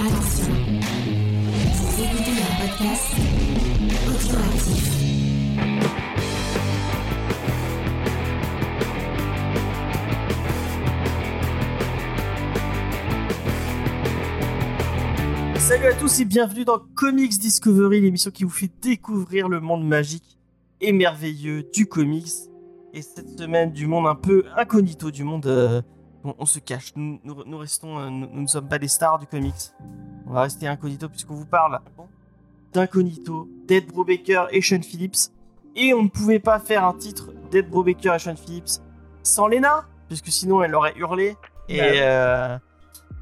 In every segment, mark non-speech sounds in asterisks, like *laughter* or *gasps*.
Attention, vous écoutez un podcast audioactif. Salut à tous et bienvenue dans Comics Discovery, l'émission qui vous fait découvrir le monde magique et merveilleux du comics. Et cette semaine, du monde un peu incognito, du monde euh, où on se cache. Nous, nous- nous restons, euh, nous, nous ne sommes pas des stars du comics. On va rester incognito puisqu'on vous parle d'incognito, d'Ed Brubaker et Sean Phillips. Et on ne pouvait pas faire un titre d'Ed Brubaker et Sean Phillips sans Lena, puisque sinon elle aurait hurlé. Et, Bah euh,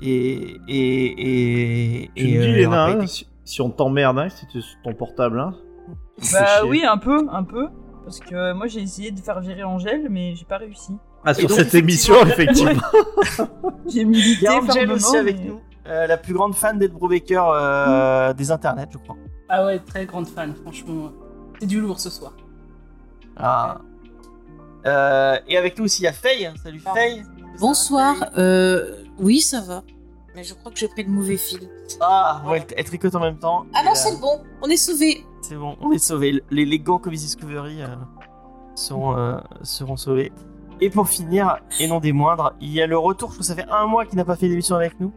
et, et, et, Tu et, me dis, euh, on hein, été- si, si on t'emmerde, hein, si tu es sur ton portable, hein. Bah oui, un peu, un peu. Parce que moi j'ai essayé de faire virer Angèle, mais j'ai pas réussi. Ah, sur donc, cette émission, *laughs* effectivement. *laughs* J'ai Il milité y a Angel aussi avec mais- nous, euh, la plus grande fan d'Ed Brubaker euh, des internets, je crois. Ah ouais, très grande fan, franchement. C'est du lourd ce soir. Ah. Euh, et avec nous aussi, il y a Faye. Salut Pardon. Faye. Bonsoir. Euh, oui, ça va. Mais je crois que j'ai pris le mauvais fil. Ah, ouais, elle, tricote en même temps. Ah non, euh, c'est le bon. On est sauvés. C'est bon, on est sauvés. Les, les gants Comics Discovery euh, seront, euh, seront sauvés. Et pour finir, et non des moindres, il y a le retour, je crois que ça fait un mois qu'il n'a pas fait d'émission avec nous.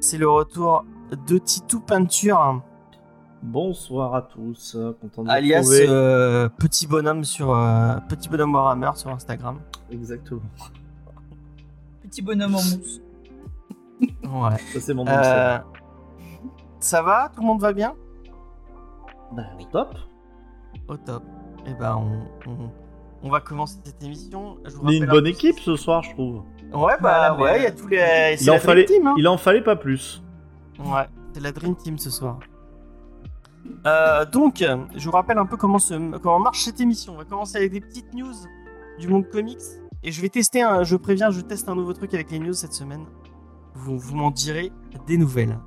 C'est le retour de Titou Peinture, Bonsoir à tous. Content de vous alias retrouver. euh, Petit Bonhomme sur euh, Petit Bonhomme Warhammer sur Instagram. Exactement. Petit bonhomme en mousse. Ouais. Ça, c'est mon nom. Euh, ça va? Tout le monde va bien? Bah, top. Au top. Et ben, on, on, on va commencer cette émission. Je vous est une bonne équipe ce soir, je trouve. Ouais, bah Bah, ouais, il y a tous les. Il en, fallait, Team, hein. il en fallait pas plus. Ouais, c'est la Dream Team ce soir. Euh, donc, je vous rappelle un peu comment, se, comment marche cette émission. On va commencer avec des petites news du monde comics. Et je vais tester, un, je préviens, je teste un nouveau truc avec les news cette semaine. Vous, vous m'en direz des nouvelles.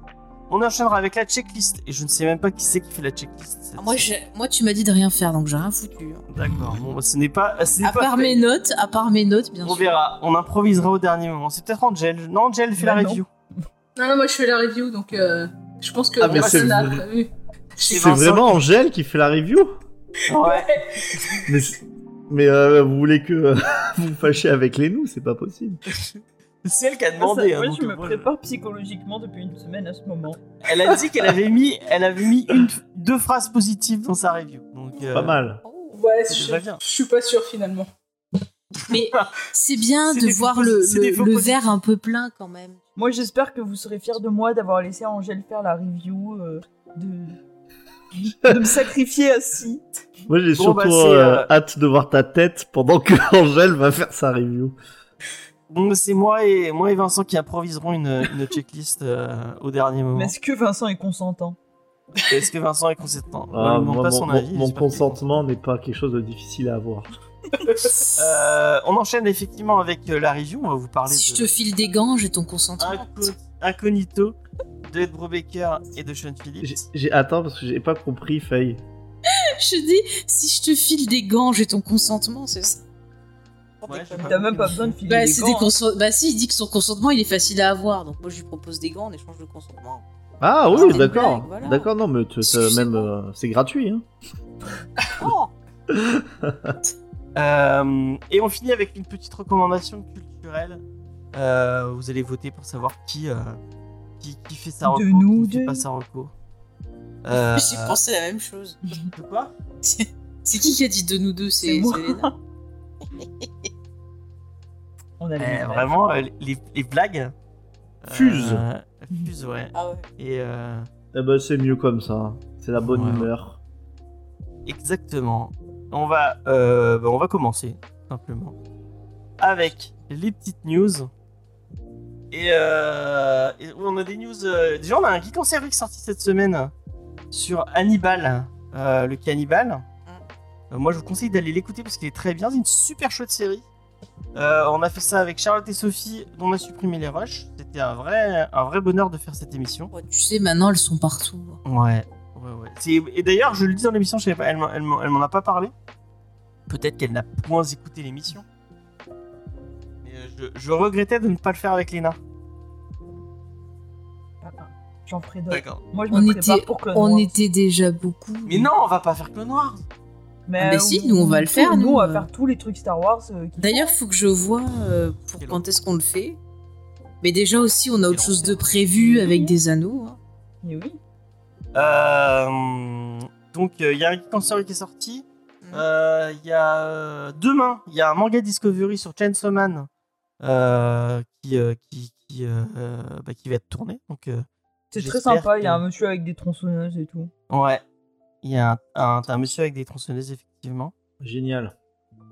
On enchaînera avec la checklist. Et je ne sais même pas qui c'est qui fait la checklist. Ah, moi, moi, tu m'as dit de rien faire, donc j'ai rien foutu. hein. D'accord, bon, bah, ce n'est pas. ce À pas part fait. mes notes, à part mes notes, bien On sûr. verra, on improvisera au dernier moment. C'est peut-être Angel. Non, Angel fait la Bah non. review. Non, non, moi je fais la review, donc euh, je pense que Ah, mais on va c'est vraiment Angèle qui fait la review Ouais. Mais, mais euh, vous voulez que euh, vous *laughs* vous fâchiez avec les nous C'est pas possible. *laughs* C'est elle qui a Ah, demandé. ça- hein, moi je me moi, prépare psychologiquement depuis une semaine à ce moment. Elle a dit qu'elle avait mis, elle avait mis une, deux phrases positives dans sa review. Donc, euh, Pas mal. Ouais, C'est je, je suis pas sûr finalement. Mais c'est bien de voir le, le- verre un peu plein quand même. Moi j'espère que vous serez fiers de moi d'avoir laissé Angèle faire la review, euh, de... de me sacrifier assis. Moi, j'ai Bon, surtout bah, euh, euh, hâte de voir ta tête pendant que *laughs* Angèle va faire sa review. Donc c'est moi et moi et Vincent qui improviserons une, une checklist euh, au dernier moment. Mais est-ce que Vincent est consentant? Est-ce que Vincent est consentant? On Ah, moi, pas mon, son avis. mon consentement n'est pas quelque chose de difficile à avoir. *laughs* Euh, on enchaîne effectivement avec euh, la review. On va vous parler Si je te file des gants, j'ai ton consentement. Inco- Incognito de Ed Brubaker et de Sean Phillips. J'ai- J'ai attends parce que j'ai pas compris, Faye. *laughs* Je dis, si je te file des gants, j'ai ton consentement, c'est ça? Ouais, T'as même pas besoin de filer Bah, des c'est gants, des hein. bah si, il dit que son consentement, il est facile à avoir. Donc moi, je lui propose des gants en échange de consentement. Ah Ah, oui, d'accord. voilà. D'accord, non, mais même euh, c'est gratuit. Hein. Oh *laughs* *laughs* Euh, et on finit avec une petite recommandation culturelle. Euh, vous allez voter pour savoir qui, euh, qui, qui fait sa De nous qui fait deux. pas sa reco. Euh, J'ai pensé la même chose. de quoi *laughs* C'est qui qui a dit de nous deux C'est Léna. On a Eh. Vraiment, euh, les, les blagues Fusent. euh, fusent, ouais. Ah ouais. Et euh, Eh ben, c'est mieux comme ça. C'est la bonne Ouais. humeur. exactement. On va, euh, bah, on va commencer simplement avec les petites news. Et, euh, et on a des news. euh, déjà, on a un geek en série qui est sorti cette semaine sur Hannibal, euh, le cannibale. Euh, moi, je vous conseille d'aller l'écouter parce qu'il est très bien. C'est une super chouette série. Euh, on a fait ça avec Charlotte et Sophie, dont on a supprimé les rushs. C'était un vrai, un vrai bonheur de faire cette émission. Ouais, tu sais, maintenant, elles sont partout. Ouais, ouais, ouais. Et d'ailleurs, je le dis dans l'émission, je sais pas, elle m'en- elle m'en elle m'en a pas parlé. Peut-être qu'elle n'a point écouté l'émission. Euh, je, je regrettais de ne pas le faire avec Léna. J'en ferai d'autres. D'accord. Moi, je On me était, pour Clone on Wars. était déjà beaucoup. Mais non, on va pas faire Clone Wars. Mais, Ah, mais euh, si, nous, on va le tout- faire, Nous, nous, on va euh. faire tous les trucs Star Wars. euh, D'ailleurs, faut que je vois euh, pour quand est-ce qu'on le fait. Mais déjà aussi, on a autre chose de prévu avec des anneaux. hein. Mais oui. Euh, donc, il y a un Story qui est sorti. Mm. Euh, Il y a euh, demain, il y a un manga Discovery sur Chainsaw Man euh, qui, euh, qui, qui, bah, qui va être tourné. Donc, euh, C'est très sympa. Il y a un monsieur avec des tronçonneuses et tout. ouais, il y a un, un, monsieur avec des tronçonneuses, effectivement. Génial.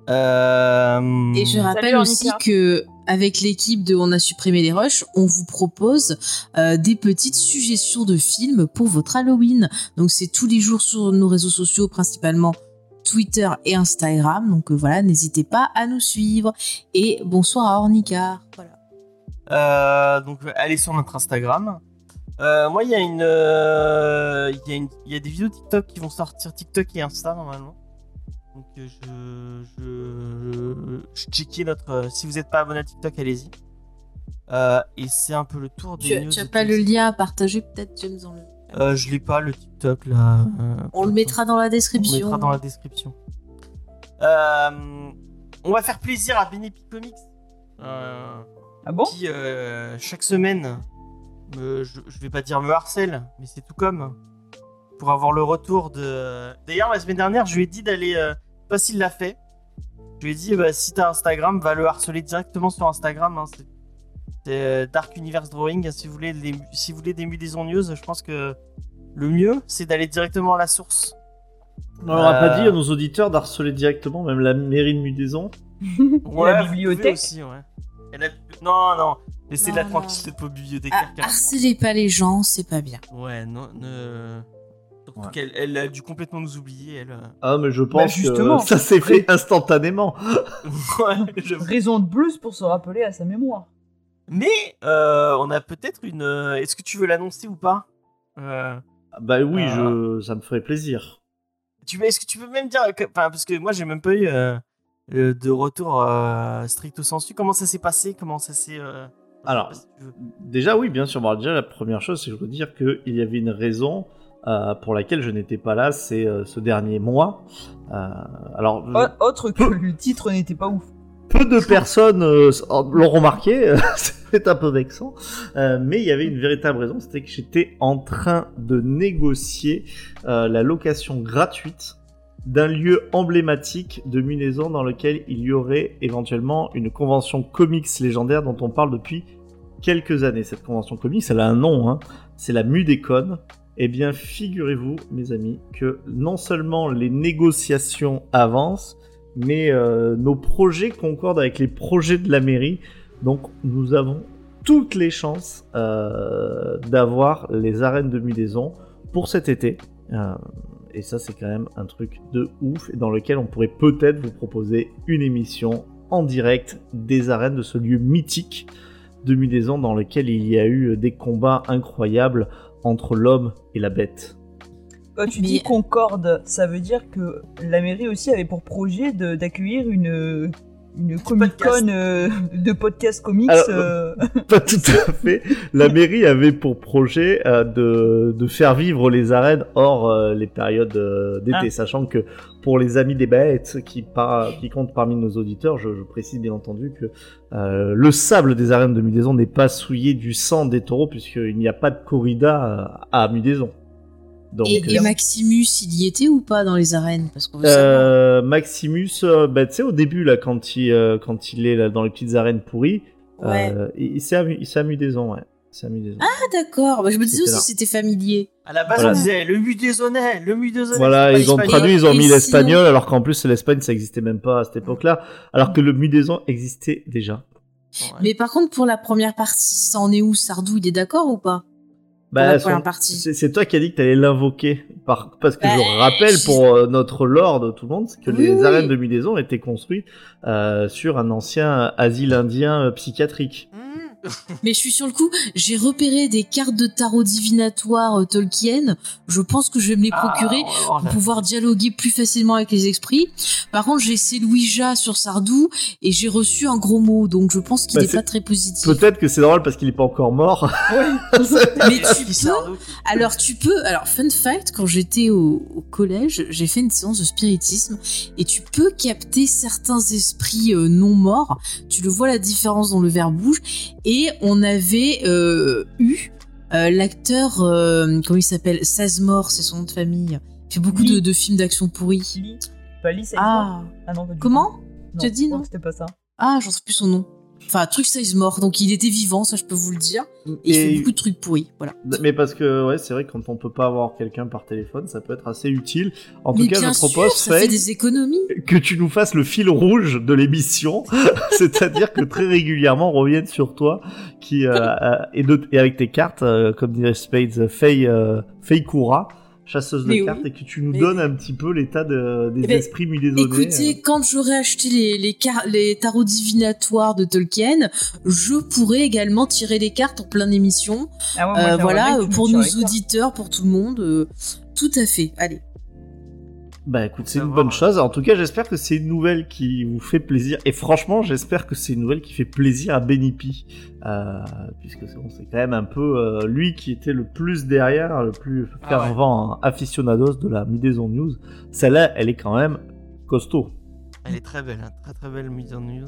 Euh, Et je rappelle Salut, aussi que avec l'équipe de On a supprimé les rushs, on vous propose euh, des petites suggestions de films pour votre Halloween. Donc c'est tous les jours sur nos réseaux sociaux, principalement Twitter et Instagram. Donc euh, voilà, n'hésitez pas à nous suivre. Et bonsoir à Ornica. Voilà. Euh, donc allez sur notre Instagram. Euh, moi, il y a une, euh, il y a une, il y a des vidéos TikTok qui vont sortir TikTok et Insta normalement. Donc euh, je, je, je checkais notre. si vous n'êtes pas abonné à TikTok, allez-y. Euh, et c'est un peu le tour des Tu, news. tu as pas le lien à partager peut-être, James le... Euh, je l'ai pas le TikTok là. euh, On le mettra dans la On le description. mettra dans la description. Euh, on va faire plaisir à Benepi Comics. Euh, Ah bon? Qui euh, chaque semaine, me- je, je vais pas dire me harcèle, mais c'est tout comme pour avoir le retour de. D'ailleurs, la semaine dernière, je lui ai dit d'aller. Euh, je sais pas s'il l'a fait. Je lui ai dit, bah, si t'as Instagram, va le harceler directement sur Instagram. hein, c'est c'est, euh, Dark Universe Drawing. Si vous voulez, les- si vous voulez des Mudaison News, je pense que le mieux, c'est d'aller directement à la source. On n'aura Euh, pas dit à nos auditeurs d'harceler directement même la mairie de Mudaison. *laughs* Ouais, la bibliothèque. aussi, ouais. Et la- Non, non, tranquille, non. cette pauvre bibliothécaire. Ah, harcelez pas les gens, c'est pas bien. Ouais, non, ne... Surtout Ouais. qu'elle elle a dû complètement nous oublier, elle. euh. Ah, mais je Bah, pense justement. que ça s'est fait instantanément. *laughs* ouais, je- *laughs* Raison de plus pour se rappeler à sa mémoire. Mais euh, on a peut-être une... euh, Est-ce que tu veux l'annoncer ou pas? Euh, Bah oui, Ah. je... ça me ferait plaisir. tu... Est-ce que tu peux même dire... que- Enfin, parce que moi, j'ai même pas eu de retour euh, stricto sensu. Comment ça s'est passé? Comment ça s'est... euh, Alors, si. Déjà, oui, bien sûr. Bon, déjà, la première chose, c'est que je veux dire qu'il y avait une raison euh, pour laquelle je n'étais pas là, c'est euh, ce dernier mois. Euh, alors, je- Autre que le titre n'était pas ouf. peu de personnes euh, l'ont remarqué, *laughs* c'est un peu vexant, euh, mais il y avait une véritable raison, c'était que j'étais en train de négocier euh, la location gratuite d'un lieu emblématique de Munaison dans lequel il y aurait éventuellement une convention comics légendaire dont on parle depuis quelques années. Cette convention comics, elle a un nom, hein, c'est la Mudécon. Eh bien, figurez-vous, mes amis, que non seulement les négociations avancent, mais euh, nos projets concordent avec les projets de la mairie. Donc nous avons toutes les chances euh, d'avoir les arènes de Mudaison pour cet été. Euh, et ça c'est quand même un truc de ouf dans lequel on pourrait peut-être vous proposer une émission en direct des arènes de ce lieu mythique de Mudaison dans lequel il y a eu des combats incroyables entre l'homme et la bête. Quand tu dis concorde, ça veut dire que la mairie aussi avait pour projet de- d'accueillir une, une Comic. Con euh, de podcast comics. Alors, euh, *laughs* Pas tout à fait. La mairie avait pour projet euh, de, de faire vivre les arènes hors euh, les périodes euh, d'été, Ah. sachant que pour les amis des bêtes qui, par- qui comptent parmi nos auditeurs, je, je précise bien entendu que euh, le sable des arènes de Mudaison n'est pas souillé du sang des taureaux, puisqu'il n'y a pas de corrida à, à Mudaison. Donc, Et, et euh, Maximus, il y était ou pas dans les arènes Parce qu'on euh, Maximus, euh, bah, tu sais, au début, là, quand il, euh, quand il est là, dans les petites arènes pourries, Ouais. euh, il, il s'est amu- il s'est amusé des ans, ouais. Ah d'accord, Bah, je me disais aussi là. c'était familier. À la base, Voilà. on disait le Mudaisonnais, le Mudaisonnais. Voilà, ils ont traduit, ils ont mis sinon- l'espagnol, alors qu'en plus l'Espagne ça existait même pas à cette époque-là, alors que le Mudaison existait déjà. Ouais. Mais par contre, pour la première partie, ça en est où Sardou, il est d'accord ou pas Bah, c'est toi qui as dit que t'allais l'invoquer, par... parce que Bah, je rappelle je- pour euh, notre lord de tout le monde, c'est que Oui, les oui. arènes de Mudaison étaient construites euh, sur un ancien asile indien euh, psychiatrique. Mmh. *laughs* Mais je suis sur le coup, j'ai repéré des cartes de tarot divinatoire euh, Tolkien. Je pense que je vais me les procurer Ah, on- on- pour pouvoir dialoguer plus facilement avec les esprits. Par contre, j'ai essayé Louisa sur Sardou et j'ai reçu un gros mot, donc je pense qu'il Bah, n'est c'est- pas très positif. Peut-être que c'est drôle parce qu'il est pas encore mort. *laughs* Mais tu peux, alors tu peux, alors fun fact, quand j'étais au, au collège, j'ai fait une séance de spiritisme et tu peux capter certains esprits euh, non morts. Tu le vois la différence dans le verre bouge et on avait euh, eu euh, l'acteur, euh, comment il s'appelle, Sazmore, c'est son nom de famille. Il fait beaucoup de, films d'action pourris. Lee. Pas Lee, c'est Ah, Ah non, comment? Tu as dit, non que C'était pas ça. Ah, j'en sais plus son nom. Enfin, truc Sizemore, donc il était vivant, ça je peux vous le dire. Et, il fait beaucoup de trucs pourris, voilà. Mais parce que ouais, c'est vrai que quand on peut pas avoir quelqu'un par téléphone, ça peut être assez utile. En Mais tout cas, bien propose sûr, ça fait Faye, des économies. que tu nous fasses le fil rouge de l'émission, *laughs* c'est-à-dire que très régulièrement on revienne sur toi, qui euh, euh, et, de- et avec tes cartes, euh, comme dirait Spades, Faye, euh, Faye Koura, chasseuse de Mais oui. cartes, et que tu nous Mais donnes un petit peu l'état de- des Eh ben, esprits muséonnés. Écoutez, quand j'aurai acheté les, les, car- les tarots divinatoires de Tolkien, je pourrai également tirer les cartes en pleine émission. Ah ouais, moi, Euh, voilà, pour nos auditeurs, pour tout le monde. euh, tout à fait. Allez. Bah écoute, c'est une bonne chose. En tout cas, j'espère que c'est une nouvelle qui vous fait plaisir. Et franchement, j'espère que c'est une nouvelle qui fait plaisir à Benipi. Euh, puisque c'est bon, quand même un peu euh, lui qui était le plus derrière, le plus Ah fervent aficionados de la Midaison News. Celle-là, elle est quand même costaud. Elle est très belle, hein, très très belle Mudaison News.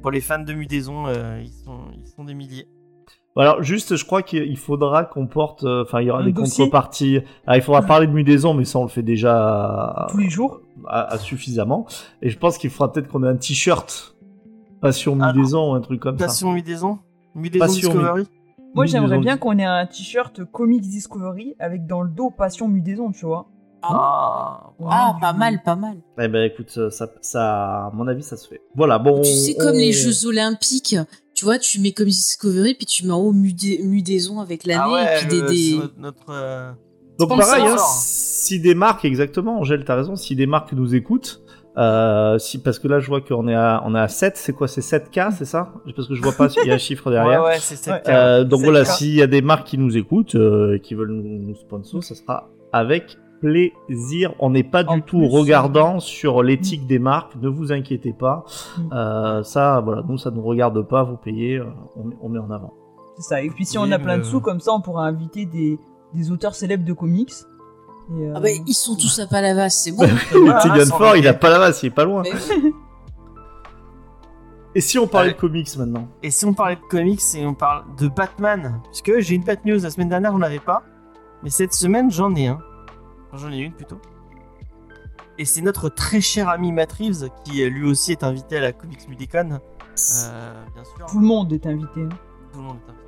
Pour les fans de Mudaison, euh, ils, sont, ils sont des milliers. Alors juste, je crois qu'il faudra qu'on porte, euh, enfin il y aura Un des dossier contreparties. Ah, il faudra parler de Mudaison, mais ça on le fait déjà Tous les jours. à- à suffisamment. Et je pense qu'il faudra peut-être qu'on ait un t-shirt Passion Alors, Mudaison ou un truc comme ça. Passion Mudaison? Mudaison Passion Discovery? Moi, j'aimerais bien qu'on ait un t-shirt Comics Discovery avec dans le dos Passion Mudaison, tu vois. Ah, Ah, Ouais, pas mal, pas mal. Eh ben écoute, ça, ça, à mon avis, ça se fait. Voilà, bon. Tu sais, comme on- les Jeux Olympiques, tu vois, tu mets comme Discovery, puis tu mets en haut Mudé- Mudaison avec l'année, Ah ouais, et puis le- des- notre, euh, Donc Sponsor. pareil, hein, si des marques, exactement, Angèle, t'as raison, si des marques nous écoutent, euh, si, parce que là je vois qu'on est à, on est à 7, c'est quoi, c'est 7K, c'est ça? Parce que je vois pas s'il y a un *laughs* chiffre derrière. Ouais, ouais, c'est cette Ouais. carte. Euh, donc 7K. voilà, s'il y a des marques qui nous écoutent, euh, qui veulent nous, nous sponsor, ça sera avec plaisir. On n'est pas du tout regardant sur l'éthique des marques, ne vous inquiétez pas. Mm. Euh, ça, voilà, nous ça nous regarde pas, vous payez, euh, on, met- on met en avant. C'est ça. Et puis si on a plein de sous, comme ça, on pourra inviter des, des auteurs célèbres de comics. Et, euh, Ah bah, ils sont tous à Palavas, c'est bon. Tegan sans Ford, il a masse, il est pas loin. Mais. *laughs* Et si on parlait de comics maintenant? Et si on parlait de comics et on parle de Batman, puisque j'ai une Bat News la semaine dernière, j'en avais pas, mais cette semaine j'en ai un. J'en ai une plutôt. Et c'est notre très cher ami Matt Reeves, qui euh, lui aussi est invité à la Comics Mudicon. Euh, bien sûr, Tout le monde est invité. hein. tout le monde est invité.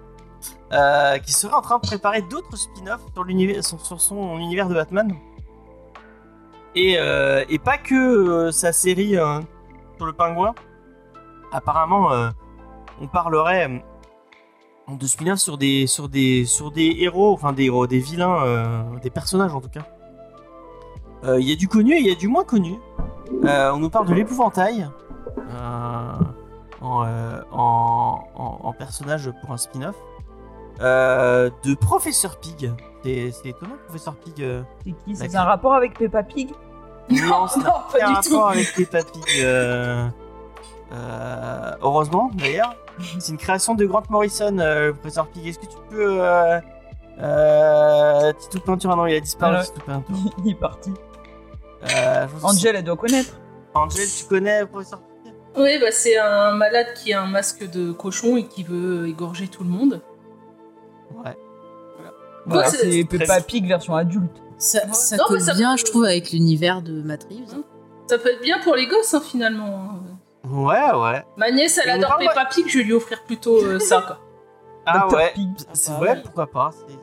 Euh, qui serait en train de préparer d'autres spin-offs sur, l'univers- sur, sur son univers de Batman. Et, euh, et pas que euh, sa série euh, sur le pingouin. Apparemment, euh, on parlerait de spin-off sur des, sur, des, sur des héros, enfin des héros, des vilains, euh, des personnages en tout cas. Euh, Il y a du connu et il y a du moins connu. Euh, on nous parle de l'épouvantail. Euh, en, euh, en, en- en personnage pour un spin-off. Euh, de Professeur Pig. C'est c'est étonnant, Professeur Pig. euh. C'est qui C'est un rapport avec Peppa Pig Non, *laughs* non, pas aucun du rapport tout. avec Peppa Pig. euh, euh, heureusement, d'ailleurs. C'est une création de Grant Morrison, euh, Professeur Pig. Est-ce que tu peux. Euh, euh, Titou Peinture, ah non, il a disparu, Titou Peinture. *laughs* Il est parti. Euh, Angel, elle doit connaître. Angel, tu connais Professeur Pig Oui, bah, c'est un malade qui a un masque de cochon et qui veut égorger tout le monde. Ouais. Voilà, c'est c'est Peppa Pig version adulte. Ça, Ouais. ça Non, colle ça bien, peut- je trouve, avec l'univers de Matt Reeves. hein. Ça peut être bien pour les gosses, hein, finalement. Ouais, ouais. Ma nièce, elle Et adore Peppa Pig, je vais lui offrir plutôt euh, ça, quoi. Ah Dr. ouais. Pig. C'est vrai, pourquoi pas. c'est-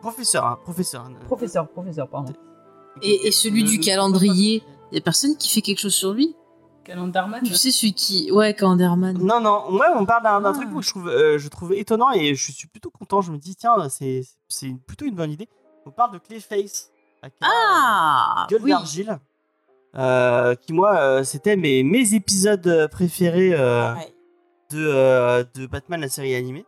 Professeur, hein, professeur. Professeur, professeur, pardon. Et, et celui du calendrier, il y a personne qui fait quelque chose sur lui Calendarman. Tu sais, celui qui. Ouais, Calendarman. Non, non, ouais, on parle d'un Ah. truc que je trouve, euh, je trouve étonnant et je suis plutôt content. Je me dis, tiens, c'est plutôt une bonne idée. On parle de Clayface. avec, euh, Ah Gueule oui. d'argile. euh, qui, moi, euh, c'était mes, mes épisodes préférés euh, Ouais. de, euh, de Batman, la série animée.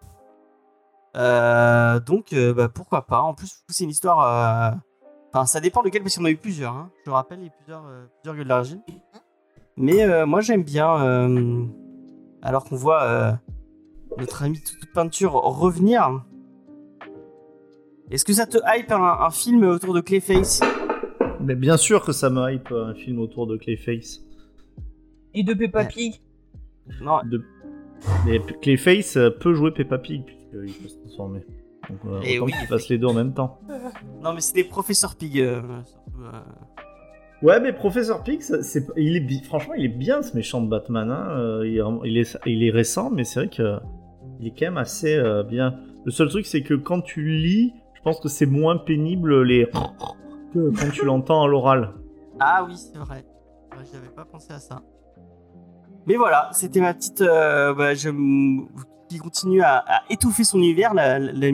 Euh, donc, euh, bah, pourquoi pas. En plus, c'est une histoire. Enfin, ça dépend de quel, parce qu'il y en a eu plusieurs. hein. Je rappelle, il y a plusieurs, euh, plusieurs gueules d'argile. Mais euh, moi, j'aime bien. euh, alors qu'on voit euh, notre ami toute peinture revenir. Est-ce que ça te hype un, un film autour de Clayface? Mais bien sûr que ça me hype un film autour de Clayface. Et de Peppa. Pig? Non, De... Mais Clayface euh, peut jouer Peppa Pig puisqu'il peut se transformer. Donc euh, Eh autant oui, qu'il fasse les deux en même temps. *laughs* non mais c'est des professeurs Pig. euh, euh. Ouais, mais Professeur Pig, ça- c'est, il est, bi- franchement, il est bien ce méchant de Batman. Hein. euh, Il, est, vraiment- il, est, il est récent, mais c'est vrai que il est quand même assez euh, bien. Le seul truc, c'est que quand tu lis, je pense que c'est moins pénible les *laughs* que quand tu l'entends à l'oral. Ah oui, c'est vrai. Ouais, J'avais pas pensé à ça. Mais voilà, c'était ma petite. euh, bah, je, qui continue à, à étouffer son univers, la, la,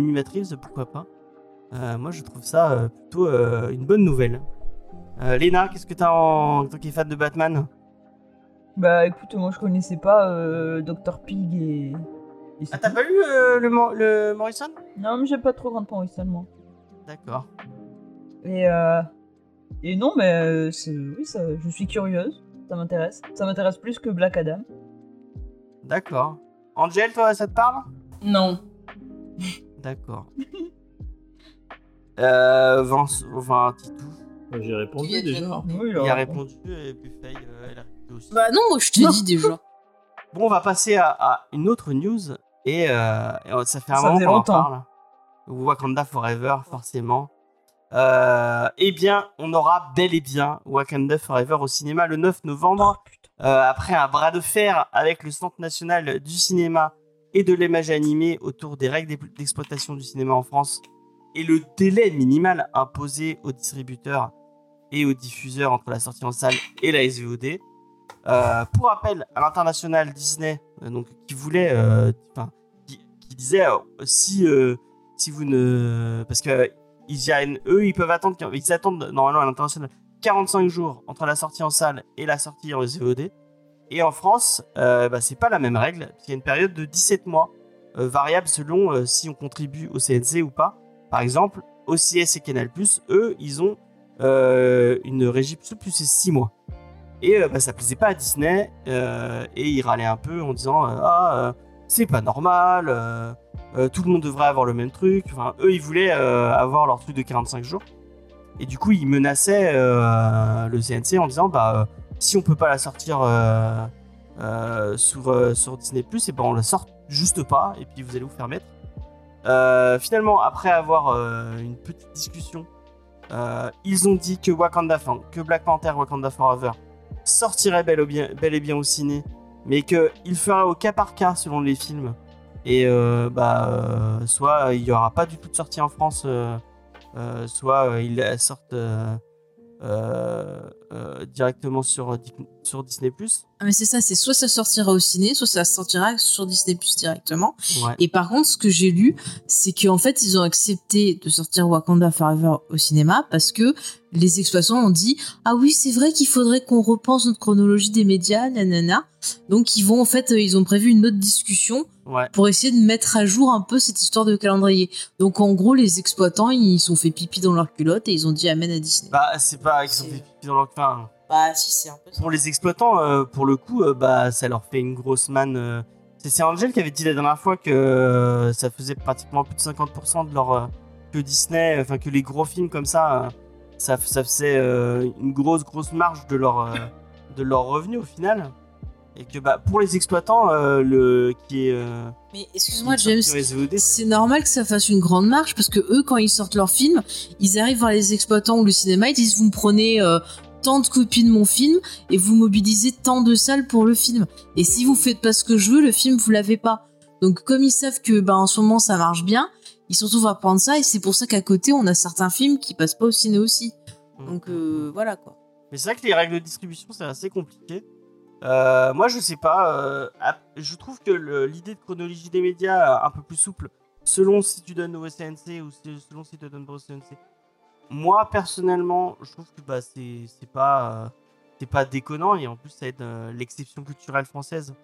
pourquoi pas. Euh, moi, je trouve ça euh, plutôt euh, une bonne nouvelle. Euh, Léna, qu'est-ce que t'as en tant que fan de Batman? Bah écoute, moi je connaissais pas euh, Dr Pig et. et Ah, t'as pas lu euh, le, le Morrison? Non, mais j'ai pas trop grande Morrison moi. D'accord. Et. Et non, mais oui, ça, je suis curieuse. Ça m'intéresse. Ça m'intéresse plus que Black Adam. D'accord. Angel, toi, ça te parle? Non. D'accord. euh, Vince, enfin, Titou, J'ai répondu déjà déjà. Oui, il a répondu et Buffet, euh, elle a répondu aussi. Bah non, moi je te Non. dis déjà. *laughs* Bon, on va passer à, à une autre news. Et, euh, et ça fait un Ça moment faisait qu'on en longtemps. parle. Wakanda Forever, forcément. Euh, eh bien, on aura bel et bien Wakanda Forever au cinéma le 9 novembre. Euh, après un bras de fer avec le Centre national du cinéma et de l'image animée autour des règles d'ex- d'exploitation du cinéma en France et le délai minimal imposé aux distributeurs et aux diffuseurs entre la sortie en salle et la SVOD. Euh, pour rappel, à l'international, Disney, euh, donc, qui voulait, qui, disait, si, si vous ne, parce que ils, eux, ils peuvent attendre, ils attendent normalement à l'international 45 jours entre la sortie en salle et la sortie en SVOD. Et en France, euh, bah, c'est pas la même règle, qu'il y a une période de 17 mois, euh, variable selon euh, si on contribue au CNC ou pas. Par exemple, OCS et Canal+, eux, ils ont euh, une régie plus plus c'est 6 mois. Et bah, ça plaisait pas à Disney, et ils râlaient un peu en disant Ah, c'est pas normal, tout le monde devrait avoir le même truc. Enfin, eux, ils voulaient avoir leur truc de 45 jours. Et du coup, ils menaçaient euh, le CNC en disant Bah, euh, si on peut pas la sortir euh, sur, sur Disney, et ben on la sort juste pas, et puis vous allez vous faire mettre. Finalement, après avoir une petite discussion, ils ont dit que Wakanda, que Black Panther Wakanda Forever sortirait bel, et bien au ciné, mais qu'il ferait au cas par cas selon les films. Et bah, soit il y aura pas du tout de sortie en France, soit euh, ils sortent euh, euh, euh, directement sur, Di- sur Disney+. Ah, mais c'est ça, c'est soit ça sortira au ciné, soit ça sortira sur Disney Plus directement. Ouais. Et par contre, ce que j'ai lu, c'est qu'en fait, ils ont accepté de sortir Wakanda Forever au cinéma parce que les exploitants ont dit ah oui, c'est vrai qu'il faudrait qu'on repense notre chronologie des médias, nanana. Donc ils vont en fait, euh, ils ont prévu une autre discussion Ouais. pour essayer de mettre à jour un peu cette histoire de calendrier. Donc en gros, les exploitants, ils se sont fait pipi dans leur culotte et ils ont dit amen à Disney. Bah, c'est pas qu'ils ont C'est- fait pipi dans leur... Enfin, Bah si, c'est un peu ça. pour les exploitants, euh, pour le coup, euh, bah, ça leur fait une grosse manne. euh. C'est c'est Angel qui avait dit la dernière fois que euh, ça faisait pratiquement plus de 50% de leur. euh, que Disney, enfin que les gros films comme ça, euh, ça, ça faisait euh, une grosse, grosse marge de leur, euh, de leur revenu au final. Et que bah, pour les exploitants, euh, le, qui est. euh, Mais excuse-moi, James, c'est normal que ça fasse une grande marche parce que eux, quand ils sortent leur film, ils arrivent voir les exploitants ou le cinéma, ils disent vous me prenez euh, tant de copies de mon film et vous mobilisez tant de salles pour le film. Et si vous faites pas ce que je veux, le film vous l'avez pas. Donc comme ils savent que bah en ce moment ça marche bien, ils se retrouvent à prendre ça et c'est pour ça qu'à côté on a certains films qui passent pas au ciné aussi. Donc euh, voilà quoi. Mais c'est vrai que les règles de distribution, c'est assez compliqué. Euh, moi, je sais pas. euh, je trouve que l'idée de chronologie des médias euh, un peu plus souple, selon si tu donnes au CNC ou selon si tu donnes au CNC. Moi, personnellement, je trouve que bah, c'est pas, pas déconnant et en plus, ça aide l'exception culturelle française.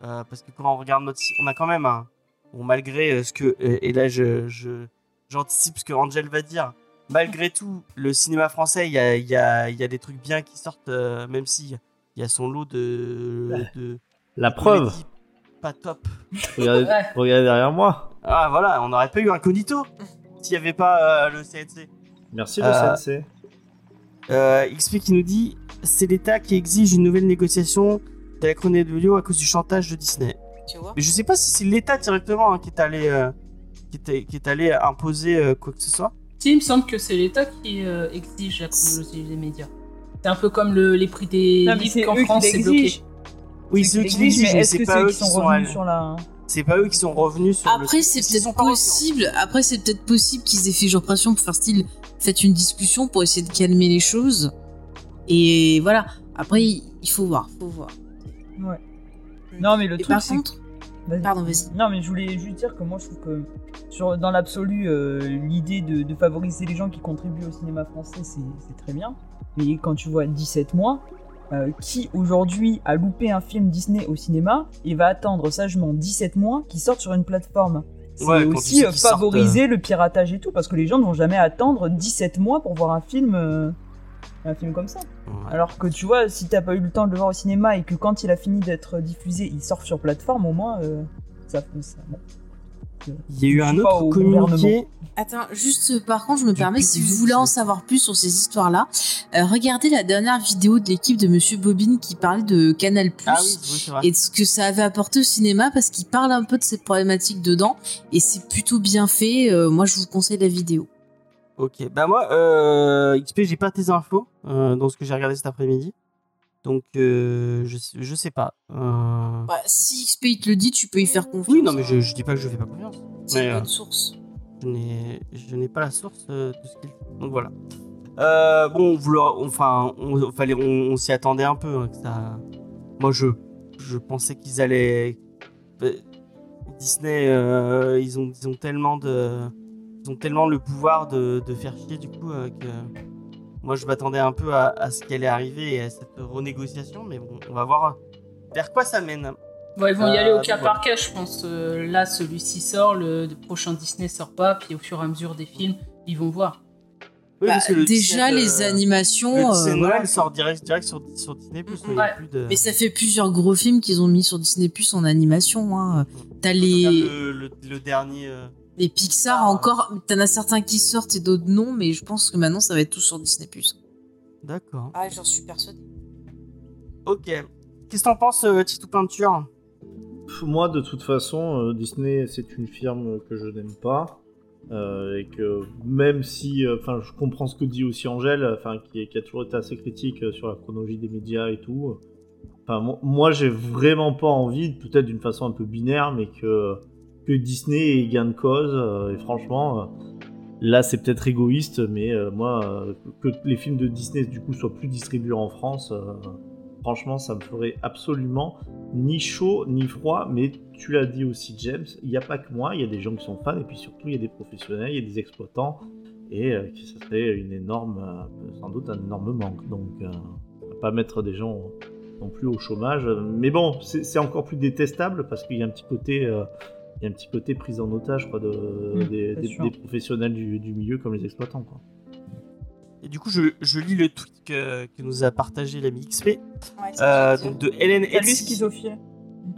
Parce que quand on regarde notre, on a quand même bon malgré ce que et là je j'anticipe ce que Angel va dire. Malgré tout, le cinéma français, il y a, y, y a des trucs bien qui sortent, même si il y a son lot de, de La preuve, pas top. regardez, Ouais. regardez derrière moi. Ah voilà, on n'aurait pas eu Incognito s'il n'y avait pas euh, le CNC. Merci le Euh, CNC. Euh, XP qui nous dit c'est l'État qui exige une nouvelle négociation de la chronique de Lio à cause du chantage de Disney. Tu vois Mais je sais pas si c'est l'État directement hein, qui est allé euh, qui, est, qui est allé imposer euh, quoi que ce soit. Si, il me semble que c'est l'État qui euh, exige la chronologie des médias. C'est un peu comme le- les prix des Non, eux qui France c'est bloqué. Oui, C'est eux qui l'exigent, mais c'est pas eux qui sont revenus sur la. C'est pas eux qui sont revenus sur le Après, truc. c'est peut-être possible. Après, c'est peut-être possible qu'ils aient fait genre pression pour faire style, faites une discussion pour essayer de calmer les choses. Et voilà. Après, il faut voir, faut voir. Ouais. Non, mais le Et truc, par c'est contre, Pardon, vas-y. Non, mais je voulais juste dire que moi, je trouve que sur, dans l'absolu, euh, l'idée de, de favoriser les gens qui contribuent au cinéma français, c'est très bien. Mais quand tu vois 17 mois, euh, qui aujourd'hui a loupé un film Disney au cinéma et va attendre sagement 17 mois qui sortent sur une plateforme? C'est Ouais, aussi euh, sortent, favoriser le piratage et tout, parce que les gens ne vont jamais attendre 17 mois pour voir un film, euh, un film comme ça. Ouais. Alors que tu vois, si t'as pas eu le temps de le voir au cinéma et que quand il a fini d'être diffusé, il sort sur plateforme, au moins, euh, ça, ça bon. Il y a eu un autre au communiqué. Attends, juste par contre, je me Du permets, si vous voulez en savoir plus sur ces histoires-là, euh, regardez la dernière vidéo de l'équipe de Monsieur Bobine qui parlait de Canal+. Ah oui, oui, c'est vrai. et de ce que ça avait apporté au cinéma parce qu'il parle un peu de cette problématique dedans et c'est plutôt bien fait. Euh, moi, je vous conseille la vidéo. Ok, bah moi, euh, XP, j'ai pas tes infos euh, dans ce que j'ai regardé cet après-midi. Donc, euh, je, je sais pas. Euh, Bah, si XP il te le dit, tu peux y faire confiance. Oui, non, mais je, je dis pas que je fais pas confiance. C'est une bonne source. Je n'ai, pas la source de ce qu'il. Donc voilà. Bon, l'aurez- enfin, on, fallait, on, on s'y attendait un peu. hein, que ça... Moi, je, je pensais qu'ils allaient. Disney, ils ont, ils ont tellement de, ils ont tellement le pouvoir de, de faire chier du coup euh, que moi, je m'attendais un peu à, à ce qu'elle est arrivée et à cette renégociation, mais bon, on va voir vers quoi ça mène. Bon, ils vont y Euh, aller au cas voilà. par cas, je pense. Euh, là, celui-ci sort, le, le prochain Disney sort pas, puis au fur et à mesure des films, ils vont voir. Oui, Bah, le déjà, Disney, les euh, animations. Le euh. Noël sort direct, direct sur, sur Disney+. Plus, Ouais. de... Mais ça fait plusieurs gros films qu'ils ont mis sur Disney Plus en animation. Hein. T'as les, Le, le, le dernier. euh, les Pixar encore. T'en as certains qui sortent et d'autres non, mais je pense que maintenant ça va être tout sur Disney Plus. D'accord. Ah, j'en suis persuadée. Ok. Qu'est-ce que t'en penses, euh, Titou Peinture? Moi, de toute façon, euh, Disney, c'est une firme que je n'aime pas. euh, et que même si, euh, enfin, je comprends ce que dit aussi Angèle, enfin, qui, est- qui a toujours été assez critique sur la chronologie des médias et tout. Enfin, mo- moi, j'ai vraiment pas envie, peut-être d'une façon un peu binaire, mais que Disney ait gain de cause. euh, et franchement, euh, là, c'est peut-être égoïste, mais euh, moi, que les films de Disney du coup soient plus distribués en France. Franchement, ça me ferait absolument ni chaud ni froid, mais tu l'as dit aussi, James, il n'y a pas que moi, il y a des gens qui sont fans, et puis surtout, il y a des professionnels, il y a des exploitants, et ça serait une énorme, sans doute un énorme manque. Donc, pas mettre des gens non plus au chômage. Mais bon, c'est encore plus détestable parce qu'il y a un petit côté. Y a un petit côté prise en otage quoi, de, Mmh, des, des- des professionnels du, du milieu comme les exploitants. Quoi. Et du coup, je, je lis le tweet que, que nous a partagé l'ami XP. Euh, donc de Hélène Salut Elsie,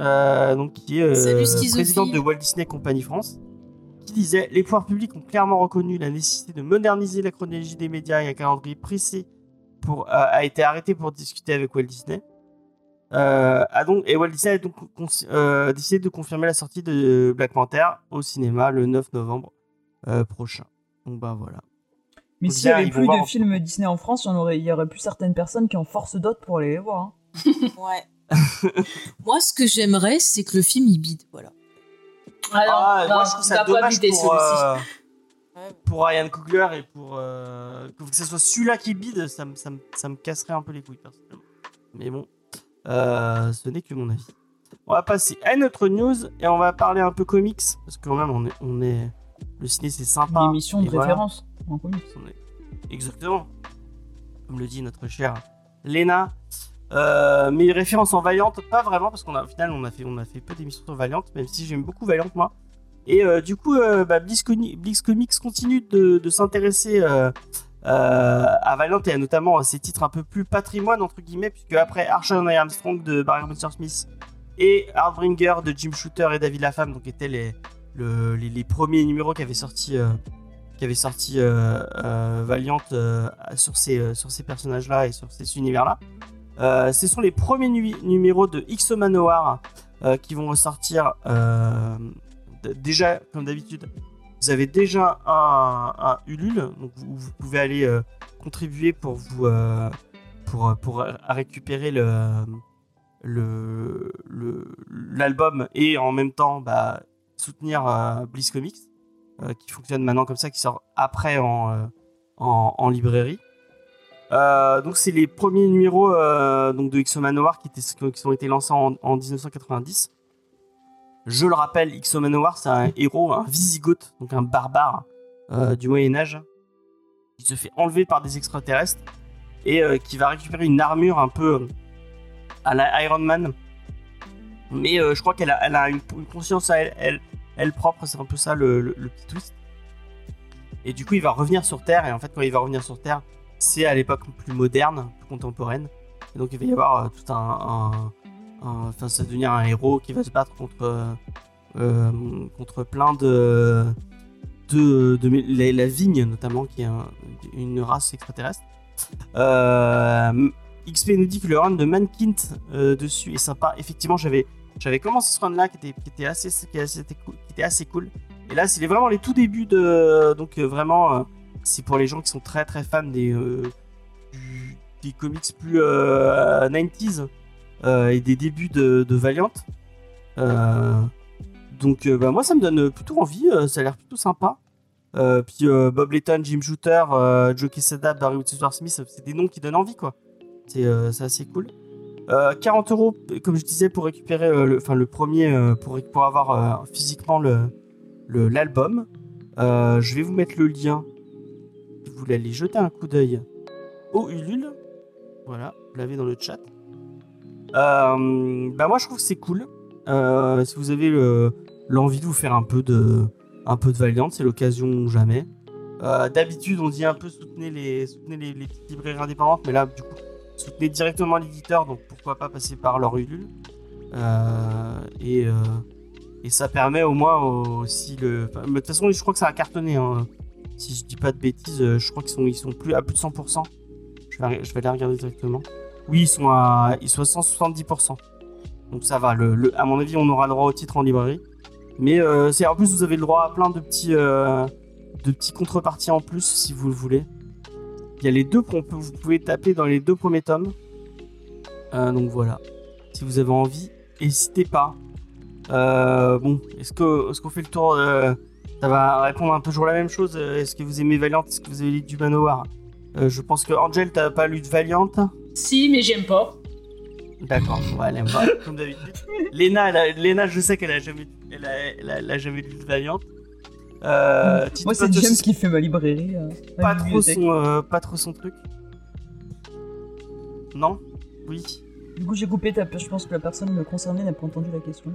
euh, donc qui est euh, présidente de Walt Disney Company France, qui disait Les pouvoirs publics ont clairement reconnu la nécessité de moderniser la chronologie des médias et un calendrier précis pour, euh, a été arrêté pour discuter avec Walt Disney. Euh, a donc, et Walt Disney a donc euh, décidé de confirmer la sortie de Black Panther au cinéma le 9 novembre euh, prochain. Donc bah voilà. Mais s'il y bien, avait plus de films Disney en France, il y, aurait, y aurait plus certaines personnes qui en force d'autres pour aller les voir. hein. *laughs* Ouais. *laughs* Moi, ce que j'aimerais, c'est que le film il bide. Voilà. Ah, non, Ah, non, moi je trouve ça dommage pour, celui-ci. euh, Ouais. pour Ryan Coogler et pour euh, que ce soit celui-là qui bide, ça me, ça, me, ça me casserait un peu les couilles personnellement. Mais bon, euh, ce n'est que mon avis. On va passer à notre news et on va parler un peu comics parce que quand même on est, on est le ciné c'est sympa. Une émission de voilà. référence en comics. On est- Exactement. Comme le dit notre chère Lena. Euh, mais référence en Valiant, pas vraiment, parce qu'on a, au final, on a fait, on a fait peu d'émissions sur Valiant, même si j'aime beaucoup Valiant, moi. Et euh, du coup, euh, bah, Blizz Comics continue de, de s'intéresser euh, à Valiant et à notamment à ses titres un peu plus patrimoine, entre guillemets, puisque après Archer et Armstrong de Barry Monster Smith et Heartbringer de Jim Shooter et David Lafame, donc étaient les, le- les, premiers numéros qui avaient sorti, euh, qui sorti euh, euh, Valiant euh, sur ces, euh, sur ces personnages-là et sur ces univers-là. Euh, ce sont les premiers nu- numéros de X Noir euh, qui vont ressortir euh, déjà, comme d'habitude. Vous avez déjà un, Ulule, donc vous, pouvez aller euh, contribuer pour vous euh, pour, pour récupérer le l'album et en même temps bah, soutenir euh, Bliss Comics euh, qui fonctionne maintenant comme ça qui sort après en euh, en, librairie. Euh, donc c'est les premiers numéros euh, donc de X-Men Noir qui, qui ont été lancés en 1990 je le rappelle X-Men Noir c'est un héros un Visigoth donc un barbare euh, du Moyen Âge qui se fait enlever par des extraterrestres et euh, qui va récupérer une armure un peu euh, à la Iron Man. Mais je crois qu'elle a, elle a une, une conscience à elle, elle, elle propre, c'est un peu ça le, le- le petit twist. Et du coup, il va revenir sur Terre, et en fait, quand il va revenir sur Terre, c'est à l'époque plus moderne, plus contemporaine. Et donc, il va y avoir euh, tout un. Enfin, ça devenir un héros qui va se battre contre, euh, euh, contre plein de. de, la, vigne, notamment, qui est un- une race extraterrestre. Euh, XP nous dit que le run de Mankint dessus est sympa. Effectivement, j'avais j'avais commencé ce run là qui était, qui était assez qui était cool. Et là, c'est vraiment les tout débuts de donc vraiment c'est pour les gens qui sont très très fans des des comics plus euh, 90s euh, et des débuts de, de Valiant. Euh, donc euh, bah, moi ça me donne plutôt envie, euh, ça a l'air plutôt sympa. Euh, puis euh, Bob Layton, Jim Shooter, euh, Joe Quesada, Barry Windsor Smith, c'est des noms qui donnent envie quoi. C'est euh, assez cool. Euh, 40 euros, comme je disais, pour récupérer euh, le, le premier, euh, pour, pour avoir euh, physiquement l'album. Euh, je vais vous mettre le lien. Vous aller jeter un coup d'œil au Ulule. Voilà, vous l'avez dans le chat. Euh, bah moi je trouve que c'est cool. Euh, si vous avez le- l'envie de vous faire un peu de, un peu de Valiant, c'est l'occasion ou jamais. Euh, D'habitude, on dit un peu soutenez les, soutenez les, librairies indépendantes, mais là, du coup, soutenez directement l'éditeur, donc pourquoi pas passer par leur Ulule. Euh, et, euh, et ça permet au moins aussi le. de toute façon, je crois que ça a cartonné. hein. Si je dis pas de bêtises, euh, je crois qu'ils sont, ils sont plus à plus de 100%. Je vais, je vais regarder directement. Oui, ils sont à, ils sont à 170%. Donc ça va. Le, à mon avis, on aura le droit au titre en librairie. Mais euh, c'est en plus, vous avez le droit à plein de petits, euh, de petits contreparties en plus si vous le voulez. Il y a les deux qu'on vous pouvez taper dans les deux premiers tomes. Euh, donc voilà. Si vous avez envie, n'hésitez pas. Euh, bon, est-ce que est-ce qu'on fait le tour euh, Ça va répondre un peu toujours la même chose. Est-ce que vous aimez Valiant Est-ce que vous avez lu du Manowar? Euh, Je pense que Angel, t'as pas lu de Valiant? Si, mais j'aime pas. D'accord, ouais, elle aime pas, comme d'habitude. *laughs* Léna, elle a- Léna, je sais qu'elle a jamais, elle a, elle a- elle a jamais lu de Valiant. Euh, Tito Moi, c'est James qui fait ma librairie. euh, ma pas trop bibliothèque. son, euh, pas trop son truc. Non? Oui. Du coup, j'ai coupé ta Je pense que la personne concernée n'a pas entendu la question.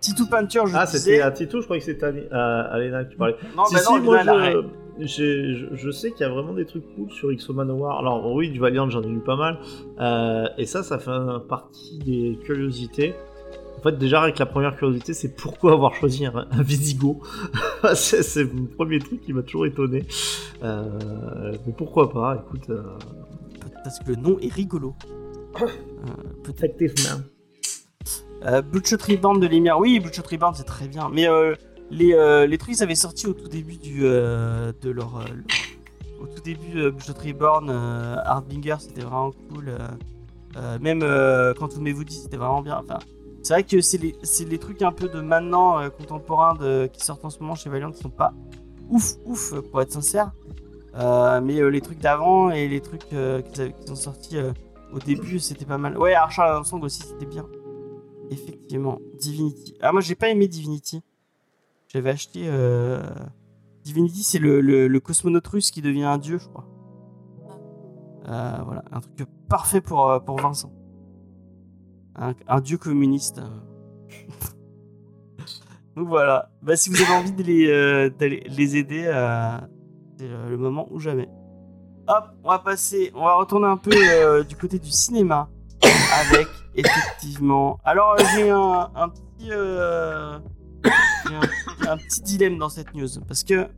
Titou Peinture, je Ah, disais. c'était à Tito, je croyais que c'était à, à, à Léna que tu parlais. Non, si, bah si, non, moi, Léna, elle a- je, je, je sais qu'il y a vraiment des trucs cool sur X Manowar. Alors, oui, du Valiant, j'en ai lu pas mal. Euh, et ça, ça fait un- partie des curiosités. En fait, déjà, avec la première curiosité, c'est pourquoi avoir choisi un, un Visigo. *laughs* c'est, le premier truc qui m'a toujours étonné. Euh, mais pourquoi pas, écoute. Euh, Parce que le nom est rigolo. *coughs* Peut-être. effectivement. Euh, Bloodshot Rebound de Lemire, oui, Bloodshot Rebound c'est très bien. Mais euh, les, euh, les trucs ils avaient sorti au tout début du, euh, de leur. euh, au tout début, euh, Reborn, Hardbinger c'était vraiment cool. même euh, Quantum Woody c'était vraiment bien. Enfin, c'est vrai que c'est les, les trucs un peu de maintenant, contemporains qui sortent en ce moment chez Valiant qui sont pas ouf, ouf, pour être sincère. Mais les trucs d'avant et les trucs qu'ils qu'ils ont sortis au début c'était pas mal. Ouais, Archer Armstrong aussi c'était bien. Effectivement, Divinity. Ah, moi j'ai pas aimé Divinity. J'avais acheté. euh, Divinity, c'est le, le, le cosmonaute russe qui devient un dieu, je crois. Euh, voilà, un truc parfait pour, euh, pour Vincent. Un, un dieu communiste. *laughs* Donc voilà. Bah, si vous avez envie de les, euh, d'aller les aider, c'est le moment ou jamais. Hop, on va passer, on va retourner un peu du côté du cinéma avec effectivement. Alors j'ai un, un petit, *coughs* un, un petit dilemme dans cette news parce que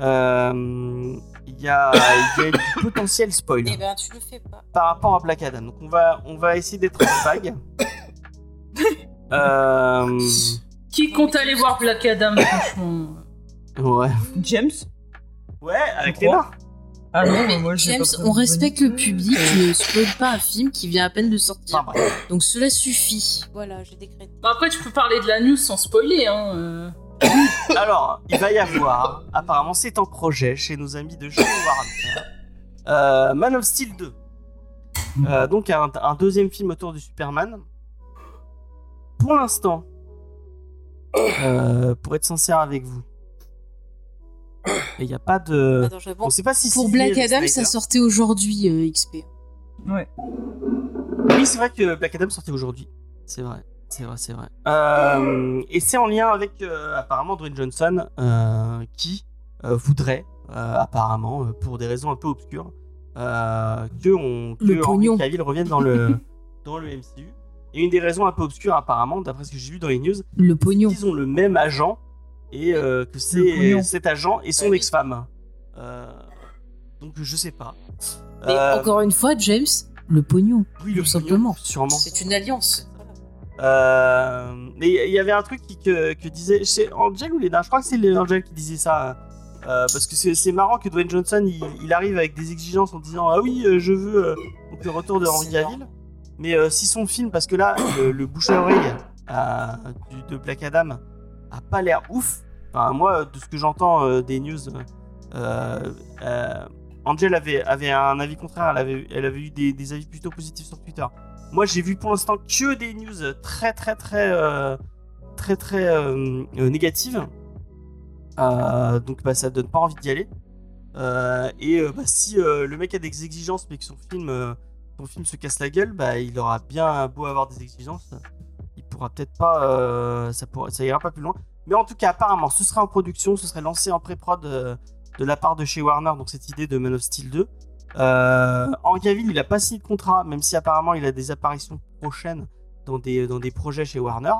euh, il y a, il y a du potentiel spoil Eh ben, tu le fais pas. par rapport à Black Adam. Donc on va, on va essayer d'être vague. *coughs* Euh, Qui compte aller voir Black Adam, franchement? Ouais. James? Ouais, avec. Léna. Ah non, mais moi je James, on respecte le public, ne spoil pas un film qui vient à peine de sortir. Enfin, bref. Donc cela suffit. Voilà, j'ai décrété. Bah, Après, tu peux parler de la news sans spoiler, hein. euh. *coughs* Alors, il va y avoir, apparemment c'est en projet chez nos amis de chez Warner, euh, Man of Steel 2. Euh, donc un, un deuxième film autour du Superman. Pour l'instant, euh, pour être sincère avec vous, il n'y a pas de... Attends, je réponds. On sait pas si Pour Black Adam, ça sortait aujourd'hui, euh, XP. Ouais. Oui, c'est vrai que Black Adam sortait aujourd'hui. C'est vrai, c'est vrai, c'est vrai. Euh, et c'est en lien avec euh, apparemment Dwayne Johnson euh, qui euh, voudrait euh, apparemment, euh, pour des raisons un peu obscures, euh, que, on, que Le Henry. Cavill revienne dans le, *laughs* dans le MCU. Et une des raisons un peu obscures apparemment, d'après ce que j'ai vu dans les news, Le pognon. ils ont le même agent et euh, que Le c'est cet agent et son oui. ex-femme. Euh, donc je sais pas. Mais Euh, encore une fois, James, le pognon. oui, tout le simplement. pognon, Sûrement. C'est une alliance. Euh, mais il y avait un truc qui, que, que disait. C'est Angel ou Lena? Je crois que c'est le- Angel qui disait ça. euh, parce que c'est marrant que Dwayne Johnson il, il arrive avec des exigences en disant Ah oui, euh, je veux euh, donc le retour de Henry C'est Cavill. Mais euh, si son film, parce que là, le, le bouche à oreille euh, du- de Black Adam a pas l'air ouf. Moi, de ce que j'entends euh, des news, euh, euh, Angel avait, avait un avis contraire. Elle avait, elle avait eu des, avis plutôt positifs sur Twitter. Moi, j'ai vu pour l'instant que des news très, très, très, euh, très, très négatives. Donc, bah, ça donne pas envie d'y aller. Et bah, si le mec a des exigences, mais que son film, son film se casse la gueule, bah, il aura bien beau avoir des exigences, pourra peut-être pas, euh, ça, pourra, ça ira pas plus loin. Mais en tout cas, apparemment, ce sera en production, ce serait lancé en pré-prod euh, de la part de chez Warner, donc cette idée de Man of Steel 2. Euh, Henry Cavill, il a pas signé de contrat, même si apparemment il a des apparitions prochaines dans des, dans des projets chez Warner.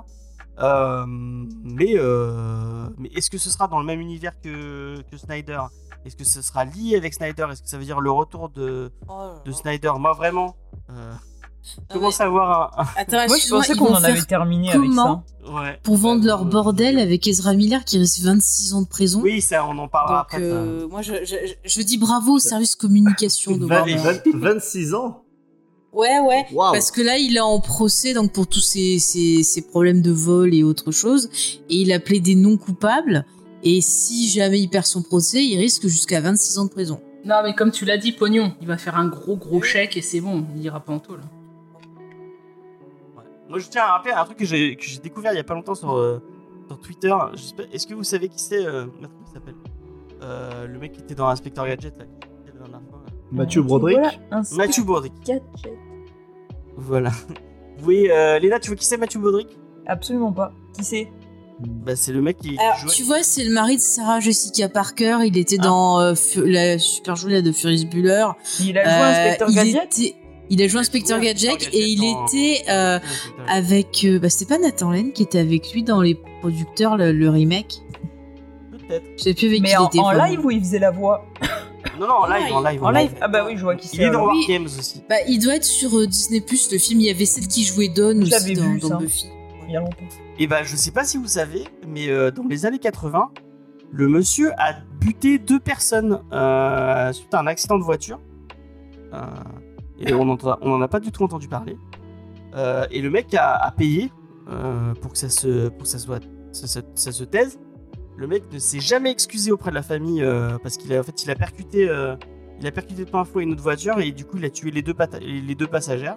Euh, mais mais est-ce que ce sera dans le même univers que, que Snyder? Est-ce que ce sera lié avec Snyder? Est-ce que ça veut dire le retour de, de Snyder? Moi vraiment, euh, je commence à avoir un... Attends, Moi je pensais qu'on en avait terminé avec comment ça. Ouais. pour vendre leur Euh, bordel avec Ezra Miller qui risque 26 ans de prison. Oui, ça, on en parlera Donc, après. euh, moi, je, je, je dis bravo au service communication de Vingt- Warner. vingt- 26 ans Ouais, ouais. Waouh Parce que là, il est en procès donc pour tous ces, ces, ces problèmes de vol et autre chose. Et il a plaidé non coupable. Et si jamais il perd son procès, il risque jusqu'à 26 ans de prison. Non, mais comme tu l'as dit, pognon, il va faire un gros gros chèque et c'est bon, il ira pas en taule. Moi, je tiens à rappeler un truc que j'ai que j'ai découvert il y a pas longtemps sur, euh, sur Twitter. Je sais pas- Est-ce que vous savez qui c'est euh, merde, comment il s'appelle? Euh, Le mec qui était dans Inspector Gadget là. qui était la dernière fois, là. Mathieu Broderick Voilà, Matthew Broderick. gadget. Voilà. Oui, euh, Léna, tu vois qui c'est Matthew Broderick? Absolument pas. Qui c'est? Bah, c'est le mec qui Alors, jouait. tu vois, c'est le mari de Sarah Jessica Parker. Il était Ah. dans euh, Fu- la super jolie de Furious Bueller. Il a joué Euh, Inspecteur Gadget? était- Il a joué Inspecteur Gadget et il était euh, Inspector Gadget. avec. euh, bah, c'était pas Nathan Lane qui était avec lui dans les producteurs, le, le remake. Peut-être. Je sais plus avec Mais qui il en, était. en vraiment. live où il faisait la voix Non, non, en live, en live. En live Ah bah oui, je vois qui Il c'est. est dans. War Oui. Games aussi. Bah, il doit être sur euh, Disney Plus le film. Il y avait celle qui jouait Dawn Je aussi dans, vu, dans ça. Buffy. Il y a longtemps. Et bah, je sais pas si vous savez, mais euh, dans les années 80, le monsieur a buté deux personnes euh, suite à un accident de voiture. Euh, et on n'en a pas du tout entendu parler. Euh, et le mec a, a payé euh, pour que ça se, pour que ça soit, ça, ça- ça se taise. Le mec ne s'est jamais excusé auprès de la famille euh, parce qu'il a, en fait, il a percuté, il a percuté de plein fouet une autre voiture et du coup, il a tué les deux, les deux passagères.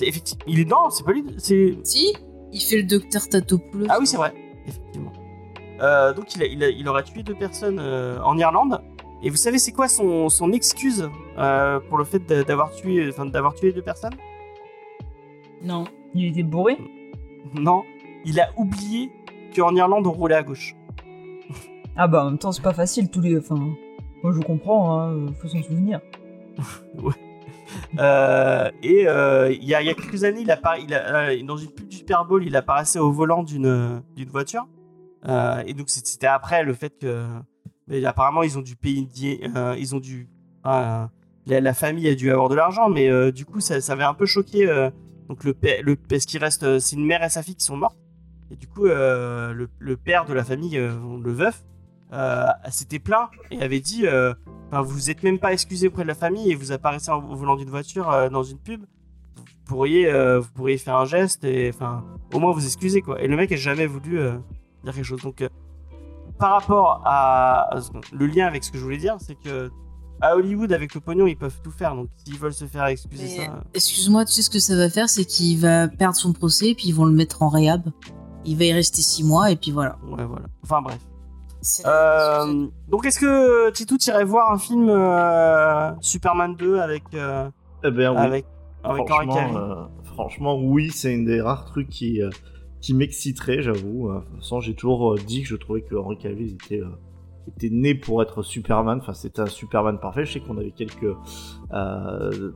Effectivement, il est non, c'est pas lui, c'est Si, il fait le docteur Tatopoulos. ah oui, c'est vrai, effectivement. Donc il, a- il, a- il aurait tué deux personnes en Irlande Et vous savez, c'est quoi son, son excuse euh, pour le fait d'avoir tué, enfin, d'avoir tué deux personnes Non. Il était bourré Non, il a oublié qu'en Irlande on roulait à gauche. Ah bah en même temps c'est pas facile tous les... Enfin, moi je comprends, hein, faut s'en souvenir. *laughs* Euh, et euh, il y, a, il y a quelques années, il appara- il a- euh, dans une pub du Super Bowl, il apparaissait au volant d'une d'une voiture. Euh, et donc c'était après le fait que, mais apparemment ils ont dû payer, euh, ils ont dû, euh, la, famille a dû avoir de l'argent, mais euh, du coup ça, avait un peu choqué. euh, donc le le, parce qu'il reste, euh, c'est une mère et sa fille qui sont mortes. Et du coup le, père de la famille, le veuf, s'était plaint et avait dit. Enfin, vous êtes même pas excusé auprès de la famille et vous apparaissez en- volant d'une voiture dans une pub. Vous pourriez, vous faire un geste et enfin, au moins vous excuser quoi. Et le mec a jamais voulu dire quelque chose. Donc, par rapport à ce- le lien avec ce que je voulais dire, c'est que à Hollywood avec le pognon ils peuvent tout faire. Donc, s'ils veulent se faire excuser Mais, ça, euh, Excuse-moi, tu sais ce que ça va faire, c'est qu'il va perdre son procès, puis ils vont le mettre en réhab. Il va y rester six mois, et puis voilà. ouais voilà. Enfin bref. Euh, donc, est-ce que Titou irais voir un film euh, Superman 2 avec euh, Eh ben oui. avec avec Henry franchement, Cavill euh, franchement, oui, c'est une des rares trucs qui, euh, qui m'exciterait, j'avoue. De toute façon, j'ai toujours euh, dit que je trouvais que Henry Cavill était, était né pour être Superman. Enfin, c'était un Superman parfait. Je sais qu'on avait quelques. euh,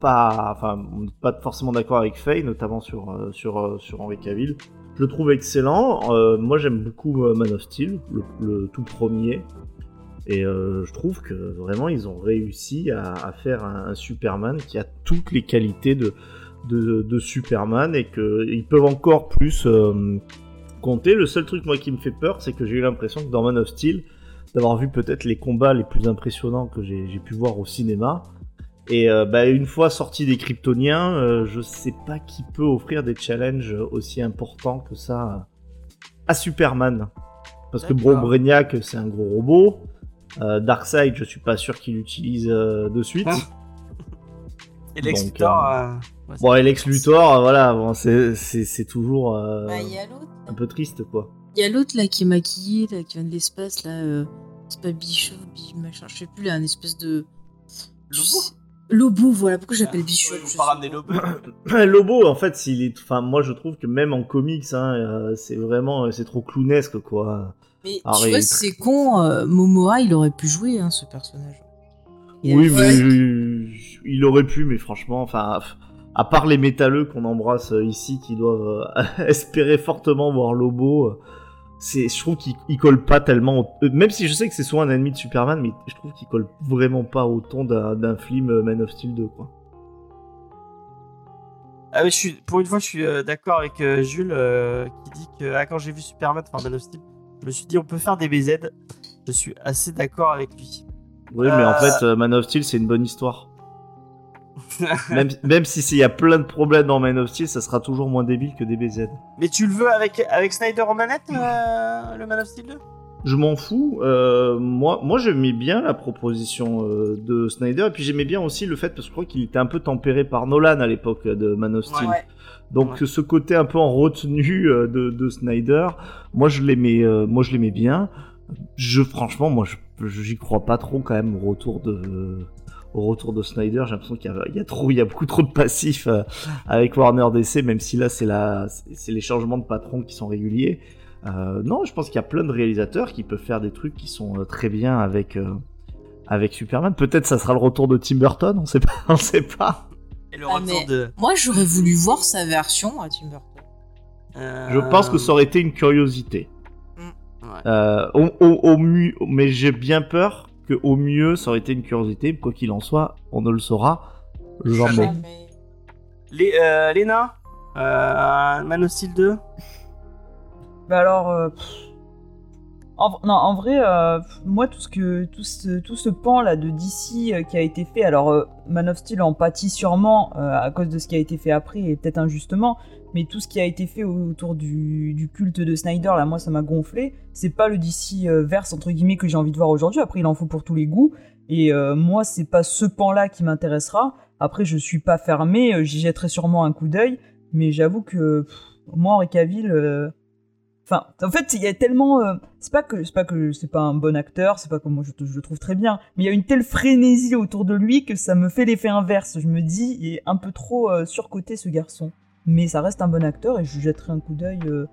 pas, enfin, pas forcément d'accord avec Faye, notamment sur, euh, sur, euh, sur Cavill. Je le trouve excellent. Moi, j'aime beaucoup Man of Steel, le, tout premier. Et je trouve que vraiment ils ont réussi à, faire un, Superman qui a toutes les qualités de, de, de Superman et qu'ils peuvent encore plus compter. Le seul truc moi qui me fait peur, c'est que j'ai eu l'impression que dans Man of Steel, d'avoir vu peut-être les combats les plus impressionnants que j'ai pu voir au cinéma. Et euh, bah, une fois sorti des Kryptoniens, euh, je sais pas qui peut offrir des challenges aussi importants que ça à Superman. Parce que bon, Brainiac, c'est un gros robot. Euh, Darkseid, je suis pas sûr qu'il l'utilise euh, de suite. Ah. Et Lex Donc, Luthor. euh, euh, ouais, Bon, et Lex Luthor, euh, voilà, bon, c'est toujours euh, Bah, il un peu triste, quoi. Il y a l'autre là qui est maquillé, là, qui vient de l'espace, là. euh, c'est pas Bishop, Bi- machin, je sais plus, là, un espèce de. Lobo? Lobo, voilà, pourquoi j'appelle Ah, Bishop ouais, je pas ramener. Lobo. *coughs* Lobo, en fait, s'il est, enfin, moi, je trouve que même en comics, hein, euh, c'est vraiment, c'est trop clownesque, quoi. Mais Ah, tu il vois, est c'est con, euh, Momoa, il aurait pu jouer hein, ce personnage. Il oui, mais il aurait pu, mais franchement, enfin, à part les métalleux qu'on embrasse euh, ici, qui doivent euh, *laughs* espérer fortement voir Lobo, euh, c'est, je trouve qu'il il colle pas tellement. au- Même si je sais que c'est souvent un ennemi de Superman, mais je trouve qu'il colle vraiment pas au ton d'un, film Man of Steel 2, quoi. Ah oui, je suis, pour une fois, je suis euh, d'accord avec euh, Jules qui dit que ah, quand j'ai vu Superman, enfin Man of Steel, je me suis dit on peut faire des BZ. Je suis assez d'accord avec lui. Oui, mais en fait, Man of Steel, c'est une bonne histoire. *laughs* même, même si c'est- il y a plein de problèmes dans Man of Steel, ça sera toujours moins débile que des BZ. Mais tu le veux avec, avec Snyder en manette, euh, le Man of Steel 2 Je m'en fous. euh, moi, moi j'aimais bien la proposition euh, de Snyder, et puis j'aimais bien aussi le fait, parce que je crois qu'il était un peu tempéré par Nolan à l'époque de Man of Steel. Ouais. Donc Ouais. ce côté un peu en retenue euh, de, de Snyder, moi je l'aimais, moi je l'aimais bien. Je franchement, moi je j'y crois pas trop quand même au retour de au retour de Snyder. J'ai l'impression qu'il y a, il y a trop, il y a beaucoup trop de passifs euh, avec Warner DC, même si là c'est la, c'est les changements de patron qui sont réguliers. Euh, non, je pense qu'il y a plein de réalisateurs qui peuvent faire des trucs qui sont euh, très bien avec euh, avec Superman. Peut-être ça sera le retour de Tim Burton, on sait pas, *laughs* on sait pas. Et le Ah, retour mais- de. Moi, j'aurais voulu voir sa version à Tim Burton. euh, Je pense que ça aurait été une curiosité. Ouais. Euh, au, au- au mieux, mais j'ai bien peur que au mieux ça aurait été une curiosité. Quoi qu'il en soit, on ne le saura jamais. Jamais. Les, euh, Léna euh, Man of Steel 2 Bah alors, euh, en, non, en vrai, euh, moi tout ce que tout ce, tout ce pan là de DC euh, qui a été fait, alors euh, Man of Steel en pâtit sûrement euh, à cause de ce qui a été fait après et peut-être injustement, mais tout ce qui a été fait autour du, culte de Snyder là, moi ça m'a gonflé. C'est pas le DC euh, verse entre guillemets que j'ai envie de voir aujourd'hui. Après il en faut pour tous les goûts et euh, moi c'est pas ce pan là qui m'intéressera. Après je suis pas fermé, euh, j'y jetterai sûrement un coup d'œil, mais j'avoue que moi Henri Cavill. Enfin, en fait, il y a tellement. c'est pas que c'est pas que c'est pas un bon acteur, c'est pas que moi je, je le trouve très bien, mais il y a une telle frénésie autour de lui que ça me fait l'effet inverse. Je me dis, il est un peu trop surcoté ce garçon. Mais ça reste un bon acteur et je lui jetterai un coup d'œil euh,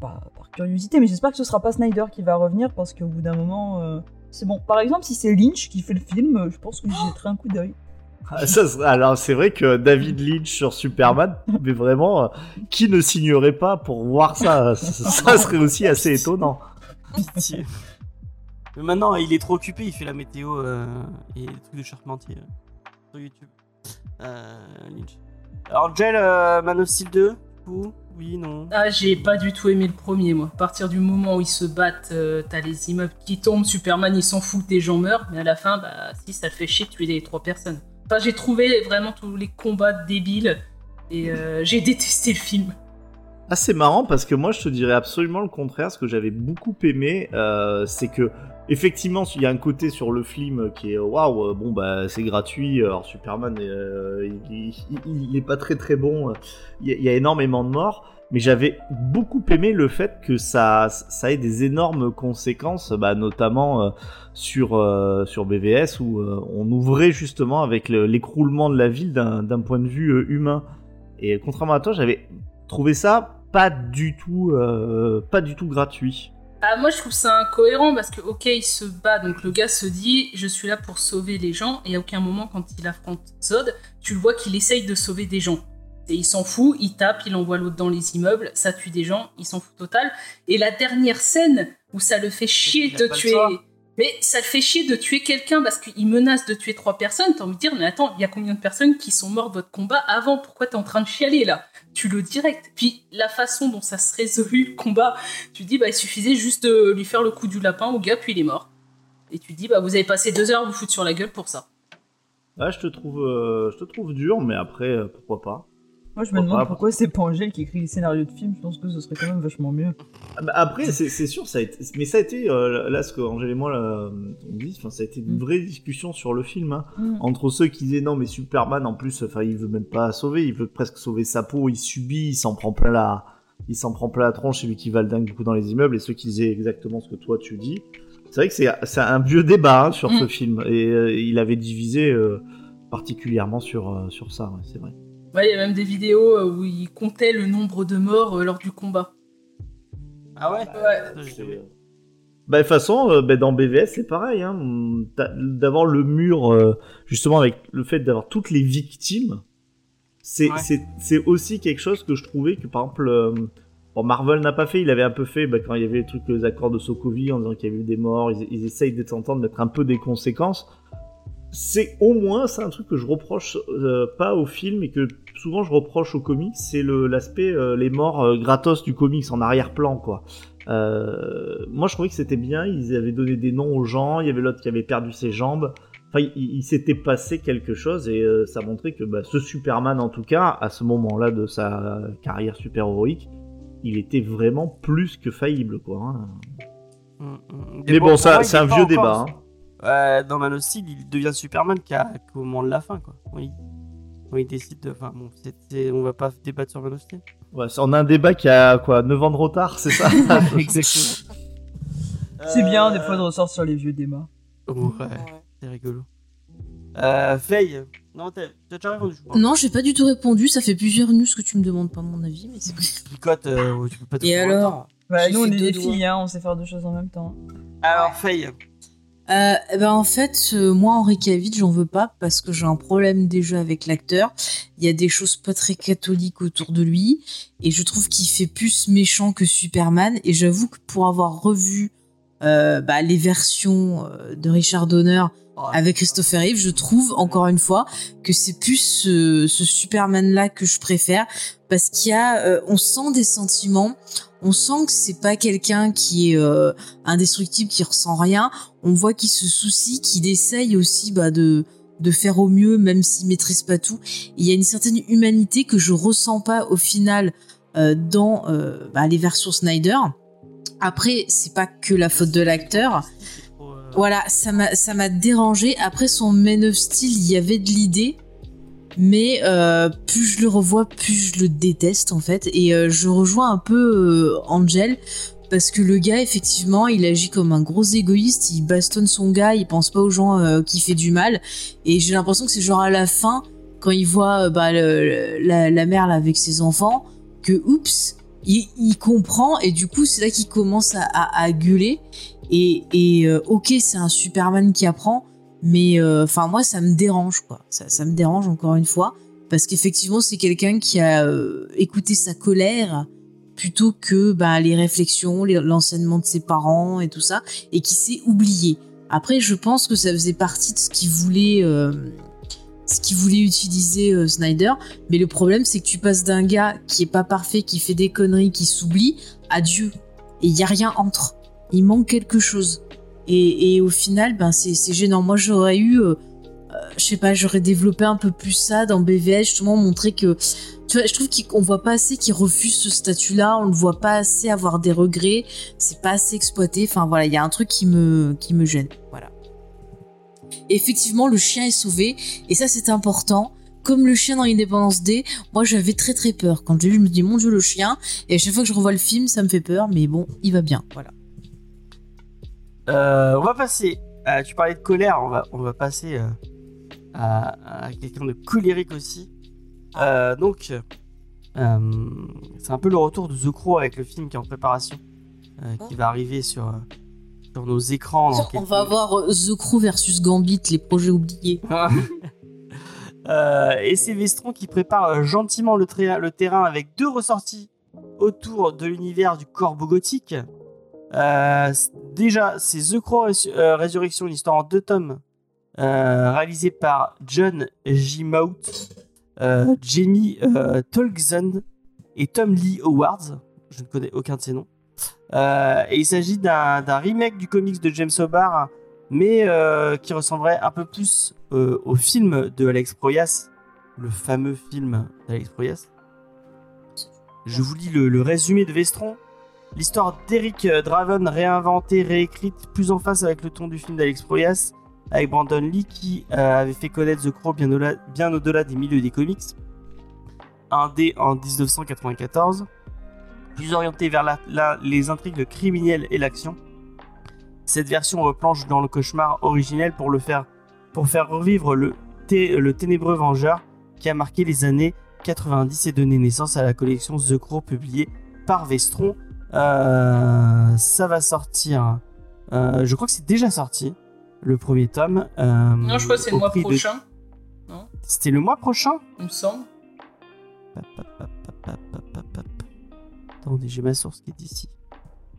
par curiosité. Mais j'espère que ce sera pas Snyder qui va revenir parce qu'au bout d'un moment, euh, c'est bon. Par exemple, si c'est Lynch qui fait le film, euh, je pense que j'y jetterai un coup d'œil. Ah, ça serait- alors c'est vrai que David Lynch sur Superman, *laughs* mais vraiment, euh, qui ne signerait pas pour voir ça? Ça, ça serait aussi *laughs* assez étonnant. Pitié. Mais maintenant, il est trop occupé, il fait la météo euh, et les trucs de Charpentier euh, sur YouTube. Euh, Lynch. Alors, Gel, euh, Man of Steel 2, du coup, oui, non. Ah, j'ai pas du tout aimé le premier, moi. À partir du moment où ils se battent, euh, t'as les immeubles qui tombent, Superman il s'en fout des gens meurent, mais à la fin, bah si, ça fait chier de tuer les trois personnes. Enfin, j'ai trouvé vraiment tous les combats débiles et euh, j'ai détesté le film. C'est marrant parce que moi je te dirais absolument le contraire. Ce que j'avais beaucoup aimé, euh, c'est que effectivement il y a un côté sur le film qui est waouh, euh, bon bah c'est gratuit. Alors Superman, euh, il, il- il est pas très très bon. Il y, a, énormément de morts. Mais j'avais beaucoup aimé le fait que ça, ça ait des énormes conséquences, bah, notamment sur, sur BVS où on ouvrait justement avec le- l'écroulement de la ville d'un point de vue humain. Et contrairement à toi, j'avais trouvé ça pas du tout, euh, pas du tout gratuit. Ah, moi je trouve ça incohérent parce que, ok, il se bat, donc le gars se dit je suis là pour sauver les gens, et à aucun moment quand il affronte Zod, tu le vois qu'il essaye de sauver des gens. Et il s'en fout, il tape, il envoie l'autre dans les immeubles, ça tue des gens, il s'en fout total. Et la dernière scène où ça le fait chier de tuer. Mais ça le fait chier de tuer quelqu'un parce qu'il menace de tuer trois personnes. T'as envie de dire, mais attends, il y a combien de personnes qui sont mortes de votre combat avant? Pourquoi t'es en train de chialer là? Tu le direct. Puis la façon dont ça se résolut le combat, tu dis, bah il suffisait juste de lui faire le coup du lapin au gars, puis il est mort. Et tu dis, bah vous avez passé deux heures à vous foutre sur la gueule pour ça. Là, je te trouve, euh, je te trouve dur, mais après, euh, pourquoi pas. Moi, je me demande pourquoi c'est pas Angèle qui écrit les scénarios de films. Je pense que ce serait quand même vachement mieux. Ah bah, Après, c'est sûr, ça a été, mais ça a été, euh, là, ce qu'Angèle et moi, là, on dit, ça a été une Mm. vraie discussion sur le film, hein. Mm. entre ceux qui disaient non, mais Superman, en plus, enfin, il veut même pas sauver, il veut presque sauver sa peau, il subit, il s'en prend plein la, il s'en prend plein la tronche, c'est lui qui va le dingue du coup dans les immeubles, et ceux qui disaient exactement ce que toi tu dis. C'est vrai que c'est un vieux débat hein, sur Mm. ce film, et euh, il avait divisé euh, particulièrement sur, sur ça, ouais, c'est vrai. Ouais, il y a même des vidéos euh, où il comptait le nombre de morts euh, lors du combat. Ah ouais? Ouais. Bah, de toute façon, euh, bah, dans BVS, c'est pareil. Hein. D'avoir le mur, euh, justement, avec le fait d'avoir toutes les victimes, c'est Ouais. aussi quelque chose que je trouvais que, par exemple, euh, bon, Marvel n'a pas fait. Il avait un peu fait bah, quand il y avait les trucs, les accords de Sokovie, en disant qu'il y avait eu des morts. Ils, ils essayent de s'entendre, de mettre un peu des conséquences. C'est au moins, c'est un truc que je reproche euh, pas au film et que souvent je reproche au comics, c'est le- l'aspect euh, les morts euh, gratos du comics en arrière-plan, quoi. Euh, moi, je trouvais que c'était bien. Ils avaient donné des noms aux gens. Il y avait l'autre qui avait perdu ses jambes. Enfin, il, il s'était passé quelque chose et euh, ça montrait que bah, ce Superman, en tout cas, à ce moment-là de sa carrière super-héroïque, il était vraiment plus que faillible, quoi. hein. Mm, mm. Mais bon, ça, c'est est un vieux encore- débat. hein. Ouais, dans Man of Steel, il devient Superman qu'à- qu'au moment de la fin, quoi. Oui. Quand il décide de. Enfin, bon, c'est- c'est- on va pas débattre sur Man of Steel. Ouais, on a un débat qui a quoi, 9 ans de retard, c'est ça *laughs* Exactement. C'est bien des Euh, fois de ressortir les vieux débats. Ouais, c'est rigolo. Euh, Faye. Non, t'as déjà répondu, je crois. Non, j'ai pas du tout répondu. Ça fait plusieurs news que tu me demandes pas mon avis, mais c'est Picote, euh, tu peux pas tout Et alors. Bah, nous, on est des doigts. filles, hein, on sait faire deux choses en même temps. Alors, Faye. Euh, eh ben en fait, euh, moi Henri Cavill, j'en veux pas parce que j'ai un problème déjà avec l'acteur. Il y a des choses pas très catholiques autour de lui et je trouve qu'il fait plus méchant que Superman. Et j'avoue que pour avoir revu euh, bah, les versions euh, de Richard Donner avec Christopher Reeve, je trouve encore une fois que c'est plus ce, ce Superman là que je préfère parce qu'il y a, euh, on sent des sentiments, on sent que c'est pas quelqu'un qui est euh, indestructible, qui ressent rien. On voit qu'il se soucie, qu'il essaye aussi bah, de de faire au mieux, même s'il maîtrise pas tout. Il y a une certaine humanité que je ressens pas au final euh, dans euh, bah, les versions Snyder. Après, c'est pas que la faute de l'acteur. Voilà, ça m'a ça m'a dérangé. Après son Man of Steel, il y avait de l'idée, mais euh, plus je le revois, plus je le déteste en fait. Et euh, je rejoins un peu euh, Angel parce que le gars, effectivement, il agit comme un gros égoïste, il bastonne son gars, il pense pas aux gens euh, qui fait du mal. Et j'ai l'impression que c'est genre à la fin, quand il voit euh, bah, la, la mère là, avec ses enfants, que oups, il, il comprend et du coup c'est là qu'il commence à, à- à gueuler. Et, et euh, ok, c'est un Superman qui apprend, mais euh, enfin moi ça me dérange quoi. Ça, ça me dérange encore une fois parce qu'effectivement c'est quelqu'un qui a euh, écouté sa colère plutôt que bah, les réflexions, l'enseignement de ses parents et tout ça, et qui s'est oublié. Après, je pense que ça faisait partie de ce qu'il voulait, euh, ce qu'il voulait utiliser Snyder. Mais le problème, c'est que tu passes d'un gars qui est pas parfait, qui fait des conneries, qui s'oublie, à Dieu. Et il y a rien entre. Il manque quelque chose. Et, au final, ben c'est gênant. Moi, j'aurais eu, euh, euh, je sais pas, j'aurais développé un peu plus ça dans BVS, justement montrer que tu vois, je trouve qu'on voit pas assez qu'il refuse ce statut-là, on le voit pas assez avoir des regrets, c'est pas assez exploité. Enfin voilà, il y a un truc qui me qui me gêne. Voilà. Effectivement, le chien est sauvé et ça c'est important. Comme le chien dans Independence D, moi j'avais très très peur. Quand j'ai lu, je me dis mon dieu le chien. Et à chaque fois que je revois le film, ça me fait peur, mais bon, il va bien. Voilà. Euh, on va passer. tu parlais de colère, on va, on va passer euh, à, à quelqu'un de colérique aussi. Euh, donc, euh, c'est un peu le retour de The Crow avec le film qui est en préparation, qui va arriver sur, sur nos écrans. dans On va avoir euh, The Crew versus Gambit, les projets oubliés. *laughs* Et c'est Vestron qui prépare gentiment le, le terrain avec deux ressorties autour de l'univers du corbeau gothique. Euh, déjà, c'est The Crow euh, Résurrection, une histoire en deux tomes, euh, réalisée par John J. Mout, euh, Jamie Tolksen et Tom Lee Howard. Je ne connais aucun de ces noms. Et il s'agit d'un remake du comics de James O'Barr mais qui ressemblerait un peu plus au film de Alex Proyas, le fameux film d'Alex Proyas. Je vous lis le, le résumé de Vestron. L'histoire d'Eric euh, Draven réinventée, réécrite, plus en face avec le ton du film d'Alex Proyas, avec Brandon Lee qui euh, avait fait connaître The Crow bien au-delà des milieux des comics. Un dé en 1994, plus orienté vers les intrigues criminelles et l'action. Cette version replonge dans le cauchemar originel pour le faire, revivre le ténébreux vengeur qui a marqué les années 90 et donné naissance à la collection The Crow publiée par Vestron. Euh, ça va sortir. euh, je crois que c'est déjà sorti le premier tome. euh, Non, je crois que c'est le mois de- prochain, C'était le mois prochain. il me semble. Attendez, j'ai ma source qui est ici.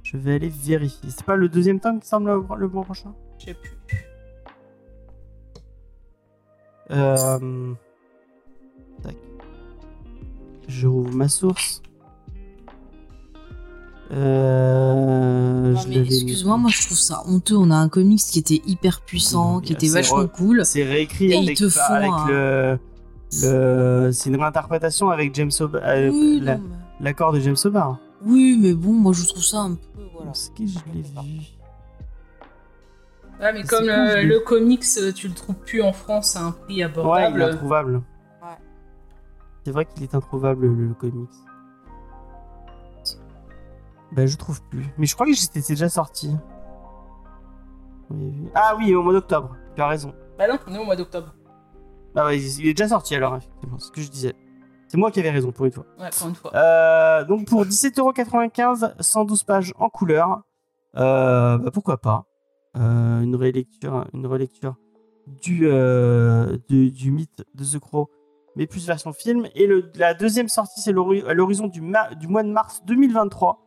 Je vais aller vérifier. C'est pas le deuxième tome qui semble le, le mois prochain Je sais plus. Tac. Je rouvre ma source. Euh... Excuse-moi, moi je trouve ça honteux. On a un comics qui était hyper puissant, Non, qui était vachement cool. C'est réécrit Et ils avec, te font avec un- le. le... C'est une réinterprétation avec James O'Barr. euh, la- L'accord de James O'Barr. oui, mais bon, moi je trouve ça un peu. Voilà. C'est qui je l'ai vu Ouais, mais comme cool, euh, le comics, euh, tu le trouves plus en France à un prix Ouais, il abordable. est introuvable. Ouais. C'est vrai qu'il est introuvable le, le comics. Bah je trouve plus. Mais je crois que c'était déjà sorti. Ah oui, au mois d'octobre. Tu as raison. bah non, on est au mois d'octobre. Bah ouais, il est déjà sorti alors, effectivement. C'est ce que je disais. C'est moi qui avais raison pour une fois. Ouais, pour une fois. Euh, donc pour 17,95€, 112 pages en couleur. Euh, bah pourquoi pas? Euh, une relecture, une relecture du, du, du mythe de The Crow, mais plus version film. Et le, la deuxième sortie, c'est à l'horizon du mois de mars 2023.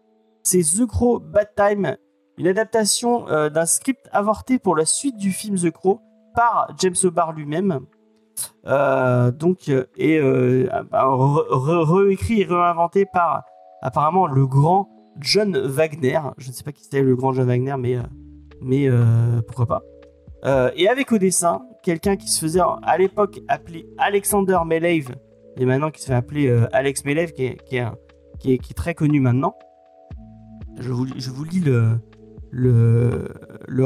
C'est The Crow Bad Time, une adaptation euh, d'un script avorté pour la suite du film The Crow par James O'Barr lui-même. Euh, donc, euh, et euh, bah, réécrit et réinventé par apparemment le grand John Wagner. Je ne sais pas qui c'était le grand John Wagner, mais, mais pourquoi pas. Et avec au dessin, quelqu'un qui se faisait à l'époque appeler Alexander Melave, et maintenant qui se fait appeler Alex un- qui est- qui est très connu maintenant. Je vous, lis le,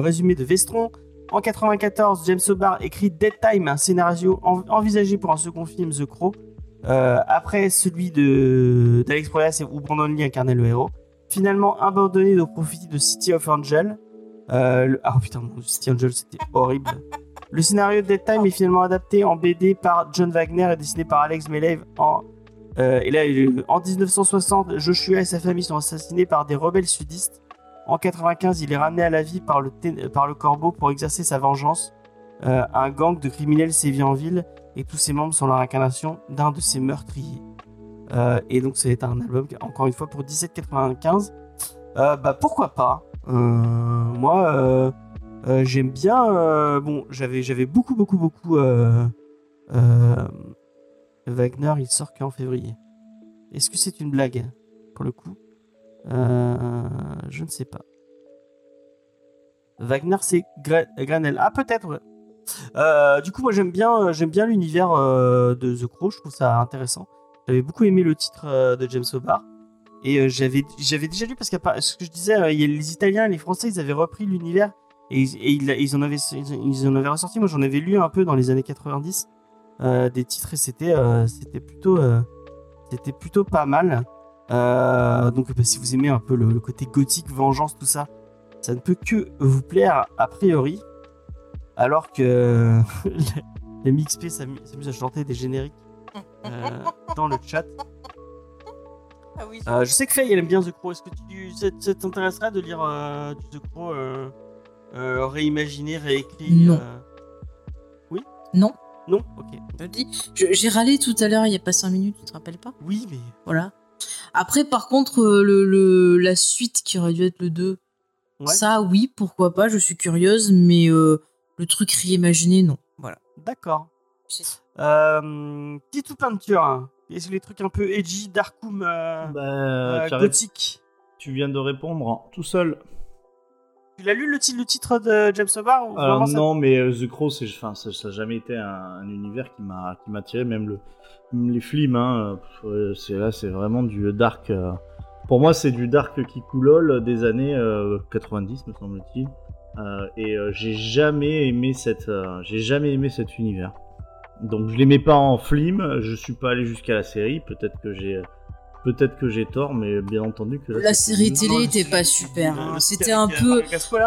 résumé de Vestron. En 94, James O'Barr écrit Dead Time, un scénario en- envisagé pour un second film The Crow. Euh, après celui de d'Alex Proyas où Brandon Lee incarnait le héros. finalement abandonné au profit de City of Angel. Euh, Ah putain, mon City Angel, c'était horrible. Le scénario de Dead Time est finalement adapté en BD par John Wagner et dessiné par Alex Meleev en. Euh, et là, euh, en 1960, Joshua et sa famille sont assassinés par des rebelles sudistes. En 95, il est ramené à la vie par le, par le corbeau pour exercer sa vengeance. Euh, un gang de criminels sévit en ville et tous ses membres sont la réincarnation d'un de ses meurtriers. Et donc c'est un album, encore une fois, pour 17,95. Euh, bah pourquoi pas? Moi, j'aime bien... bon, j'avais beaucoup, beaucoup, beaucoup... Wagner, il sort qu'en février. Est-ce que c'est une blague Pour le coup? Euh, Je ne sais pas. Wagner, c'est Gra- Granel. Ah, peut-être. Euh, du coup, moi, j'aime bien, euh, j'aime bien l'univers de The Crow. Je trouve ça intéressant. J'avais beaucoup aimé le titre de James Hobart. Et j'avais, déjà lu parce que ce que je disais, les Italiens les Français, ils avaient repris l'univers et, ils, et ils, ils en avaient, ils en avaient ressorti. Moi, j'en avais lu un peu dans les années 90 euh, des titres et c'était, euh, c'était plutôt, euh, c'était plutôt pas mal. Euh, donc, bah, si vous aimez un peu le, le côté gothique, vengeance, tout ça, ça ne peut que vous plaire a priori. Alors que *laughs* les MXP s'amu- s'amusent à chanter des génériques euh, dans le chat. Ah oui. Euh, je sais que Faye, elle aime bien The Crow. Est-ce que tu, ça, ça t'intéresserait de lire euh, du The Crow euh, euh, réimaginé, réécrit Non. euh, Non. Non Ok. Je dis. J'ai râlé tout à l'heure, il y a pas 5 minutes, tu te rappelles pas? Oui, mais. Voilà. Après, par contre, euh, le, le- la suite qui aurait dû être le 2, Ouais. ça, oui, pourquoi pas, je suis curieuse, mais euh, le truc réimaginé, non. Voilà. D'accord. C'est- Euh, Titou Peinture. hein. Que les trucs un peu edgy, darkoom, euh, Bah, euh, gothique tu viens de répondre hein, tout seul. Tu l'as lu le, titre- le titre de James Hobart Alors ça- non, mais euh, The Crow, enfin, ça, ça a jamais été un, un univers qui m'a, qui attiré, même le, même les films. Hein, euh, c'est là, c'est vraiment du dark. euh, pour moi, c'est du dark qui coulole des années euh, 90, me semble-t-il. Euh, et euh, j'ai jamais aimé cette, euh, j'ai jamais aimé cet univers. Donc je l'aimais pas en film. Je suis pas allé jusqu'à la série. Peut-être que j'ai, peut-être que j'ai tort, mais bien entendu que La série télé était pas super. hein. C'était un peu.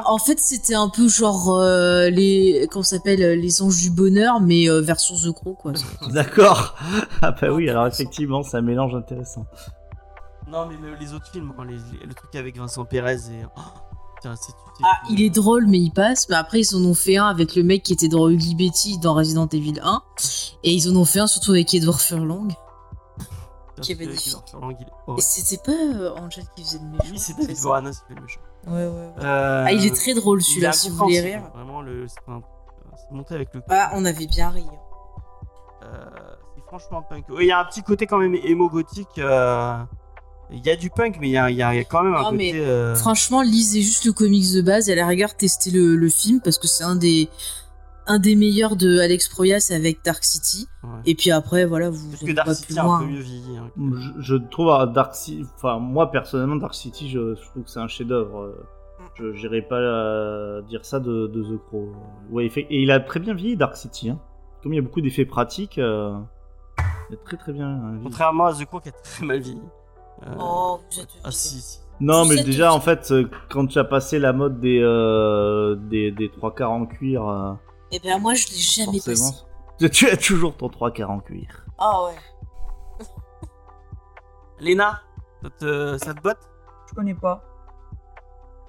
En fait, c'était un peu genre euh, les. Comment ça s'appelle euh, Les anges du bonheur, mais euh, version The Crow, quoi. *laughs* *laughs* D'accord. Ah bah oui, alors effectivement, c'est un mélange intéressant. Non, mais le- les autres films, hein, les- les- le truc avec Vincent Perez et. Oh, putain, c'est- c'est- Ah, il est drôle, mais il passe. Mais après, ils en ont fait un avec le mec qui était dans Ugly Betty dans Resident Evil 1. Et ils en ont fait un surtout avec Edward Furlong. Qui est magnifique. Et c'était pas euh, Angel qui faisait le méchant Oui, c'est David qui fait le méchant. Ouais, ouais, ouais. Euh, Ah, il est très drôle il est celui-là, si vous voulez rire. Vraiment, le, c'est monté avec le. Ah, on avait bien ri. Euh, c'est franchement punk. Il y a un petit côté quand même émo gothique. euh, Il y a du punk, mais il y a, il y a- il y a quand même un Non, côté. mais euh, Franchement, lisez juste le comics de base et à la rigueur, testez le, le film parce que c'est un des, un des meilleurs de Alex Proyas avec Dark City. ouais. Et puis après, voilà, vous Parce que Dark pas City plus a un peu mieux vieilli. hein. Je, je trouve à Dark City, enfin moi personnellement Dark City, je, je trouve que c'est un chef-d'œuvre. euh, Je n'irai pas euh, dire ça de, de The Crow. Ouais, il fait- et il a très bien vieilli Dark City. Hein. Comme il y a beaucoup d'effets pratiques, euh, il a très très bien. euh, vieilli. Contrairement à The Crow qui a très mal vieilli. Euh, Oh, vous êtes Ah si, si. Non, mais déjà en fait, quand tu as passé la mode des euh, des, des trois quarts en cuir, euh, Eh ben moi, je l'ai jamais forcément, passé. tu as toujours ton trois quarts en cuir. Ah ouais. Léna, ça te, ça te botte? Je connais pas.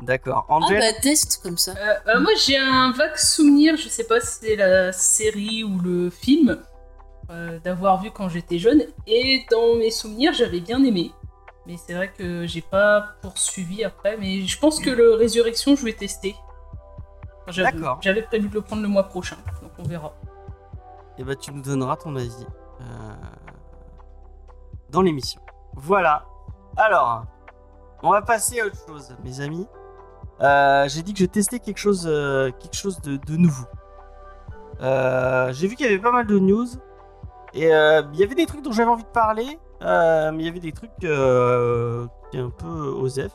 D'accord. Ah Angel bah test comme ça. Euh, euh, moi, j'ai un vague souvenir, je sais pas si c'est la série ou le film, euh, d'avoir vu quand j'étais jeune. Et dans mes souvenirs, j'avais bien aimé. Mais c'est vrai que j'ai pas poursuivi après. Mais je pense que le Résurrection, je vais tester. D'accord. J'avais prévu de le prendre le mois prochain, donc on verra. Et bah tu nous donneras ton avis euh, dans l'émission. Voilà. Alors, on va passer à autre chose, mes amis. Euh, J'ai dit que je testais quelque chose, euh, quelque chose de, de nouveau. J'ai vu qu'il y avait pas mal de news et il y avait des trucs dont j'avais envie de parler, mais il y avait des trucs qui est un peu osef.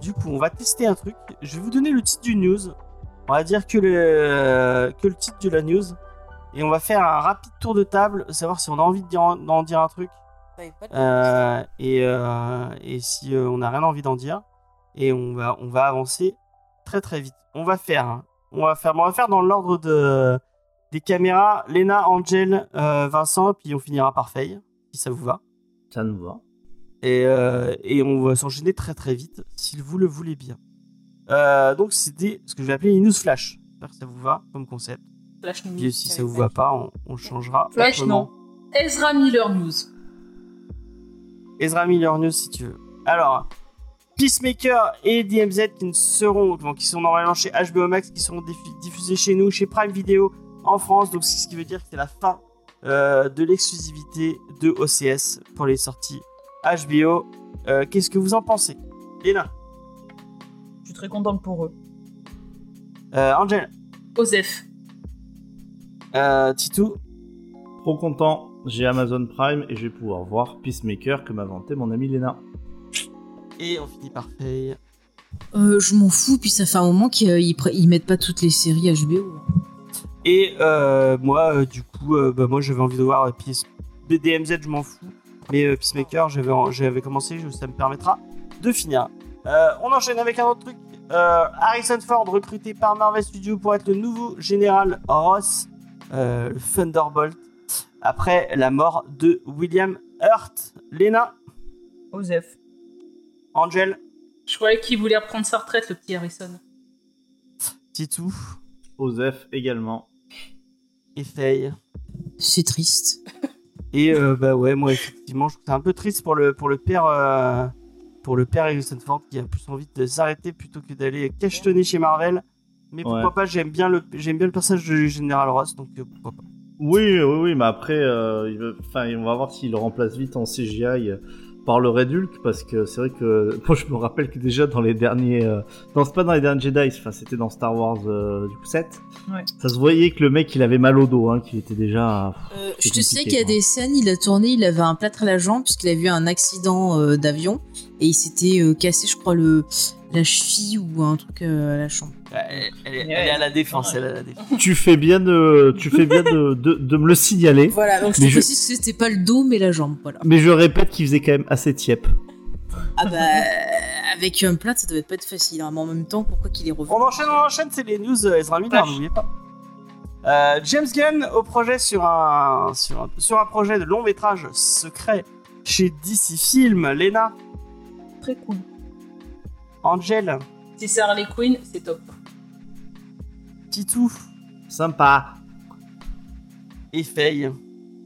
Du coup, on va tester un truc. Je vais vous donner le titre du news. On va dire que le, que le titre de la news. Et on va faire un rapide tour de table, savoir si on a envie dire- d'en dire un truc Euh, et, euh, et si euh, on n'a rien envie d'en dire, et on va, on va avancer très très vite. On va faire, hein. on va faire, on va faire dans l'ordre de des caméras, Lena, Angel, euh, Vincent, puis on finira par Faye, si ça vous va. Ça nous va. Et, euh, et on va s'enchaîner très très vite, si vous le voulez bien. Euh, donc c'était ce que je vais appeler une news flash. J'espère que ça vous va comme concept. Flash News. Puis si ça vous va pas, on, on changera. Flash, autrement. Ezra Miller News. Ezra Miller News si tu veux. Alors, Peacemaker et DMZ qui ne seront, donc, qui sont normalement chez HBO Max, qui seront diffu- diffusés chez nous, chez Prime Video en France. Donc, c'est ce qui veut dire que c'est la fin euh, de l'exclusivité de OCS pour les sorties HBO. Euh, Qu'est-ce que vous en pensez Léna, très contente pour eux. euh, Angel, Osef. euh, Titou, Trop content, j'ai Amazon Prime et je vais pouvoir voir Peacemaker que m'a vanté mon ami Léna. et on finit par Faye. Euh, je m'en fous, puis ça fait un moment qu'ils euh, mettent pas toutes les séries HBO. Et euh, moi, euh, du coup, euh, bah, moi j'avais envie de voir euh, Peace... DMZ, je m'en fous. Mais euh, Peacemaker, j'avais, j'avais commencé, ça me permettra de finir. Euh, on enchaîne avec un autre truc. Euh, Harrison Ford, recruté par Marvel Studios pour être le nouveau général Ross, euh, le Thunderbolt, après la mort de William Hurt. Lena, Osef. Angel, Je croyais qu'il voulait reprendre sa retraite, le petit Harrison. Titou Osef également. et Faye. C'est triste. Et euh, bah ouais, moi effectivement, je trouve c'est un peu triste pour le pour le père euh, pour le père Harrison Ford qui a plus envie de s'arrêter plutôt que d'aller cachetonner chez Marvel. Mais pourquoi Ouais. pas J'aime bien le j'aime bien le personnage de Général Ross, donc euh, pourquoi pas. Oui, oui, oui, mais après, euh, il veut- enfin, on va voir s'il le remplace vite en CGI euh, par le Red Hulk, parce que c'est vrai que *laughs* moi je me rappelle que déjà dans les derniers, euh, non c'est pas dans les derniers Jedi, enfin c'était dans Star Wars euh, du coup 7, Ouais. ça se voyait que le mec il avait mal au dos, hein, qu'il était déjà. Euh, je te sais qu'il y a des scènes, il a tourné, il avait un plâtre à la jambe puisqu'il a vu un accident euh, d'avion et il s'était euh, cassé, je crois, le la cheville ou un truc euh, à la chambre. Elle, elle- elle est à la défense, elle est à la défense. tu fais bien de, tu fais bien de, de, de me le signaler, Voilà, donc je Mais te je- précise que c'était pas le dos mais la jambe, voilà. mais je répète qu'il faisait quand même assez tiep. Ah bah avec un plâtre, ça devait pas être facile, hein, mais en même temps, pourquoi qu'il est revenu? On enchaîne, on enchaîne, c'est les news euh, Ezra Miller, n'oubliez pas. Euh, James Gunn au projet sur un, sur un sur un projet de long métrage secret chez DC Film. Lena, Très cool. Angel, Si c'est Harley Quinn, c'est top. Titou Sympa. et Faye.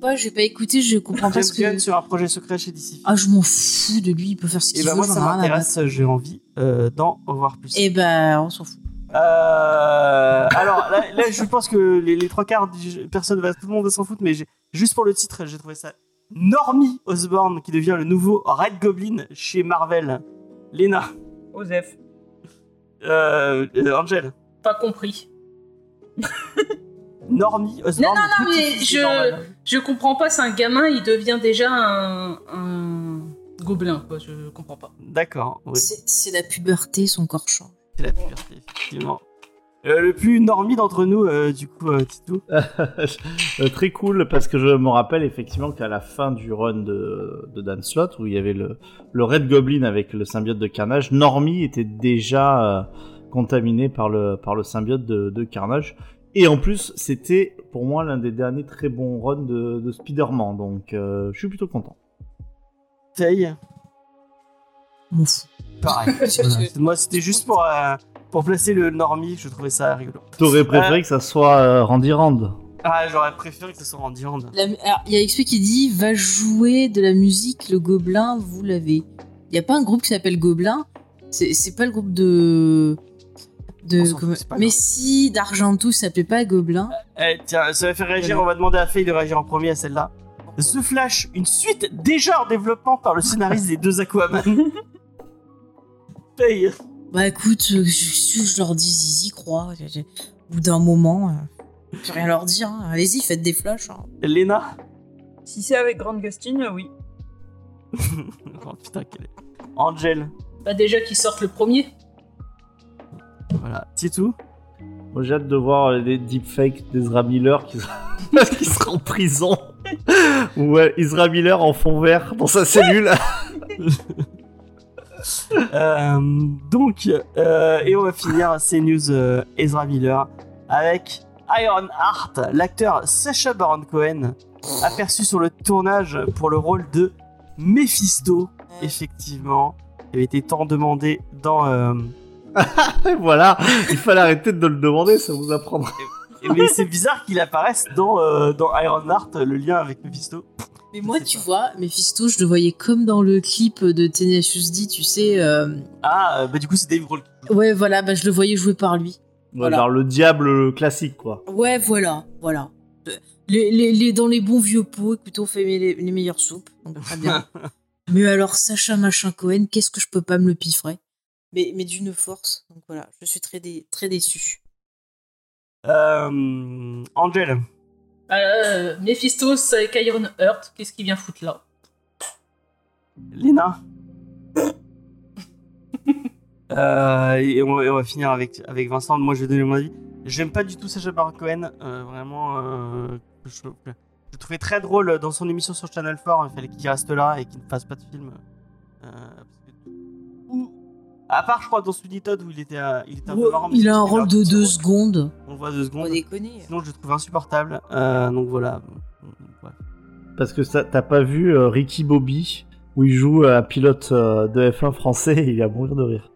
Ouais, j'ai pas écouté, je comprends pas ce que. Sur un projet secret chez DC. Ah, je m'en fous de lui, il peut faire ce Et qu'il bah veut, moi j'en ça ai rien à battre. m'intéresse, j'ai envie euh, d'en voir plus. Et bah, on s'en fout. Euh, alors là, là, je pense que les, les trois quarts des personnes, va, tout le monde va s'en foutre, mais juste pour le titre, j'ai trouvé ça. Normie Osborn qui devient le nouveau Red Goblin chez Marvel. Lena, Osef. euh, euh, Angel, Pas compris. *laughs* Normie Osborn. Non, non, non, mais je-. Je comprends pas, c'est un gamin, il devient déjà un, un gobelin, quoi. Je comprends pas. D'accord, oui, C'est c'est la puberté, son corps change. c'est la puberté, effectivement. Euh, le plus normie d'entre nous, euh, du coup, euh, Titou. *laughs* Euh, très cool parce que je me rappelle effectivement qu'à la fin du run de, de Dan Slott où il y avait le, le Red Goblin avec le symbiote de Carnage, Normie était déjà euh, contaminé par le, par le symbiote de, de Carnage. Et en plus, c'était pour moi l'un des derniers très bons runs de, de Spider-Man, donc euh, je suis plutôt content. Fous. pareil. *laughs* Moi, c'était juste pour, euh, pour placer le normie, je trouvais ça rigolo. T'aurais préféré que ça soit euh, Randy Rand Ah, j'aurais préféré que ce soit Randy Rand. La- alors, Il y a XP qui dit va jouer de la musique, le Gobelin, vous l'avez. Il y a pas un groupe qui s'appelle Gobelin? C'est pas le groupe de. de fout, pas Mais si d'Argentou ça s'appelait pas Gobelin? Eh, tiens, ça va faire réagir, on va demander à Faye de réagir en premier à celle-là. The Flash, une suite déjà en développement par le scénariste des deux Aquaman. *laughs* Faye, Bah écoute, euh, je, je, je leur dis, ils y croient. Au bout d'un moment, euh, je peux rien leur dire. hein. Allez-y, faites des flashs. hein. Lena. Si c'est avec Grande Gustin, euh, oui. *laughs* oh putain, quelle est. Angel. Bah, déjà qu'ils sortent le premier. Voilà. Titou. Moi j'ai hâte de voir les deepfakes d'Ezra Miller qui, qui sera *laughs* en prison. Ou euh, Ezra Miller en fond vert dans sa cellule. *laughs* Euh, donc, euh, et on va finir ces news euh, Ezra Miller avec Iron Heart, l'acteur Sacha Baron Cohen, aperçu sur le tournage pour le rôle de Mephisto, effectivement. Il avait été tant demandé dans. *laughs* voilà, il fallait arrêter de le demander, ça vous apprendra. Mais c'est bizarre qu'il apparaisse dans, euh, dans Iron Heart, le lien avec Mephisto. Mais moi, tu pas. vois, Mephisto, je le voyais comme dans le clip de Tenacious D, tu sais. euh, Ah, euh, bah du coup, c'est Dave Grohl. Ouais, voilà, bah, je le voyais joué par lui. Ouais, Voilà. Genre le diable classique, quoi. Ouais, voilà, voilà. Les, les, les- dans les bons vieux pots, écoute, on fait les, les meilleures soupes. Donc, très bien. *laughs* mais alors, Sacha Machin Cohen, qu'est-ce que je peux pas me le piffrer? Mais, mais d'une force. Donc voilà, je suis très, dé- très déçu. Euh, Angel. Euh, Mephisto, c'est avec Iron Heart. Qu'est-ce qu'il vient foutre là Léna. *laughs* Euh, et, on, et on va finir avec, avec Vincent. Moi, je vais donner mon avis. J'aime pas du tout Sacha Baron Cohen. euh, vraiment, euh, je, je trouvais très drôle dans son émission sur Channel 4. Il fallait qu'il reste là et qu'il ne fasse pas de film. À part, je crois, dans Sweeney Todd où il était, euh, il était un peu marrant. mais Il a un c'était rôle de deux secondes. On le voit deux On secondes. déconner. Sinon, je le trouve insupportable. Euh, donc voilà. Ouais. Parce que ça- t'as pas vu euh, Ricky Bobby, où il joue un pilote euh, de F1 français et *laughs* il va mourir de rire.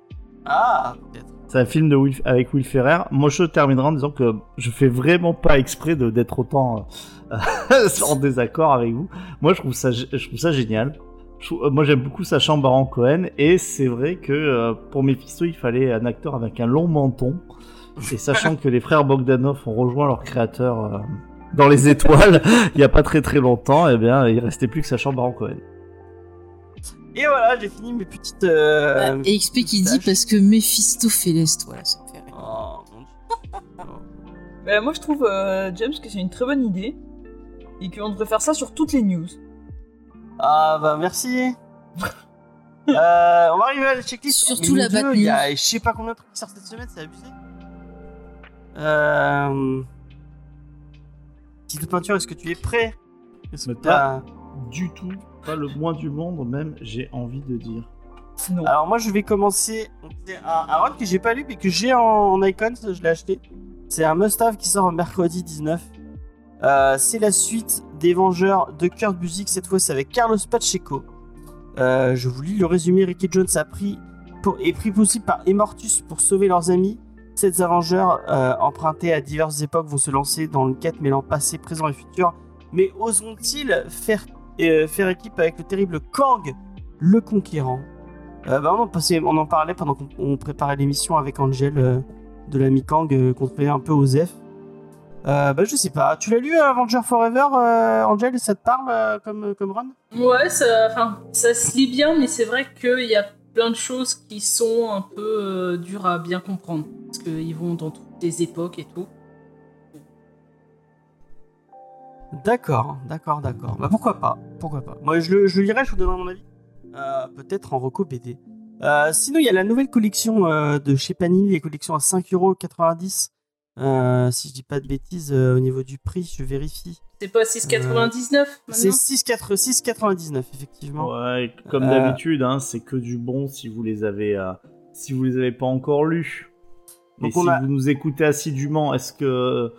Ah, peut-être. C'est un film de Will- avec Will Ferrer. Moi, je terminerai en disant que je fais vraiment pas exprès de- d'être autant euh, *laughs* en désaccord avec vous. Moi, je trouve ça, gé- je trouve ça génial. Euh, moi, j'aime beaucoup Sacha Baron Cohen et c'est vrai que euh, pour Mephisto, il fallait un acteur avec un long menton. Et sachant que les frères Bogdanov ont rejoint leur créateur euh, dans les étoiles *laughs* il y a pas très très longtemps, eh bien, il restait plus que Sacha Baron Cohen. Et voilà, j'ai fini mes petites. euh, Bah, et XP qui dit parce que Mephisto fait l'Est. Voilà, ça me fait rire. Oh. *laughs* Bah, moi, je trouve, euh, James, que c'est une très bonne idée. Et qu'on devrait faire ça sur toutes les news. Ah bah merci. *laughs* Euh, on va arriver à la checklist. Surtout la Dieu, Bat Il y a je sais pas combien de trucs qui sortent cette semaine, c'est abusé. Euh... Petite peinture, est-ce que tu es prêt? Est-ce que Mais t'as- Du tout, pas le moins du monde, même, j'ai envie de dire. Non. Alors moi je vais commencer. C'est un, un run que j'ai pas lu mais que j'ai en, en icons, je l'ai acheté. C'est un must-have qui sort mercredi 19. Euh, c'est la suite des Vengeurs de Kurt Busiek. Cette fois c'est avec Carlos Pacheco. Euh, je vous lis le résumé. Ricky Jones a pris pour, est pris possible par Immortus pour sauver leurs amis. Ces Avengers, euh, empruntés à diverses époques, vont se lancer dans une quête mêlant passé, présent et futur. Mais oseront-ils faire, euh, faire équipe avec le terrible Kang, le conquérant? Bah, on, en parlait pendant qu'on on préparait l'émission avec Angel de la Mikang euh, qu'on un peu osef. Euh, bah je sais pas, tu l'as lu euh, Avenger Forever, euh, Angel, ça te parle euh, comme, comme run Ouais, ça, enfin, ça se lit bien, mais c'est vrai qu'il y a plein de choses qui sont un peu dures à bien comprendre. Parce qu'ils vont dans toutes les époques et tout. D'accord, d'accord, d'accord. Bah pourquoi pas, pourquoi pas. Moi je le, je le lirai, je vous donnerai mon avis. Peut-être en reco BD. Sinon il y a la nouvelle collection de chez Panini, les collections à 5,90€. Euh, si je dis pas de bêtises, euh, au niveau du prix, je vérifie. C'est pas 6,99 C'est maintenant 6,4 6,99 effectivement. Ouais, comme Euh, d'habitude, hein, c'est que du bon si vous les avez, euh, si vous les avez pas encore lus. On si a- vous nous écoutez assidûment, est-ce que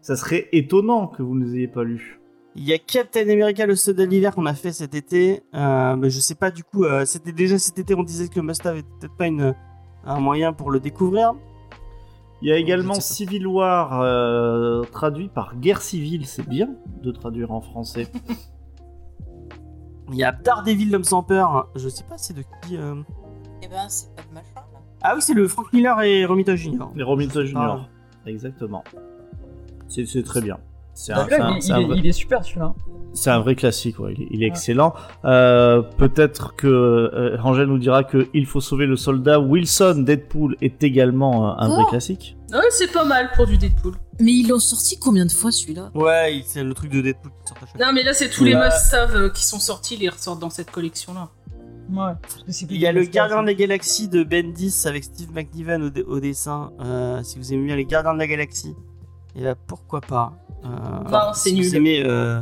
ça serait étonnant que vous ne les ayez pas lus? Il y a Captain America le soldat de l'hiver qu'on a fait cet été, euh, mais je sais pas du coup. euh, c'était déjà cet été, on disait que le must-have était peut-être pas une, un moyen pour le découvrir. Il y a également. Civil War euh, traduit par guerre civile. C'est bien de traduire en français. *laughs* Il y a Daredevil l'homme sans peur. Je sais pas c'est de qui. euh. Eh ben, c'est pas de machin. là. Ah oui c'est le Frank Miller et Romita Jr. Les Robinson Junior. Ah. Exactement. C'est très bien. C'est un, Donc là, c'est un- il, un il est, vrai- il est super celui-là. c'est un vrai classique, ouais. il, est, il est excellent. Euh, Peut-être que euh, Angel nous dira que Il faut sauver le soldat Wilson Deadpool est également un, un vrai Oh. classique. Ouais, c'est pas mal pour du Deadpool. Mais ils l'ont sorti combien de fois celui-là? Ouais c'est le truc de Deadpool qui sort à chaque fois. Non, mais là, c'est tous les must-have euh, qui sont sortis, ils les ressortent dans cette collection-là. Ouais. parce que c'est Il y a le Gardien de la Galaxie de Bendis avec Steve McNiven au, dessin. Euh, si vous aimez bien les Gardiens de la Galaxie, et bah pourquoi pas? Euh, Non, c'est si nul. Vous aimez, euh,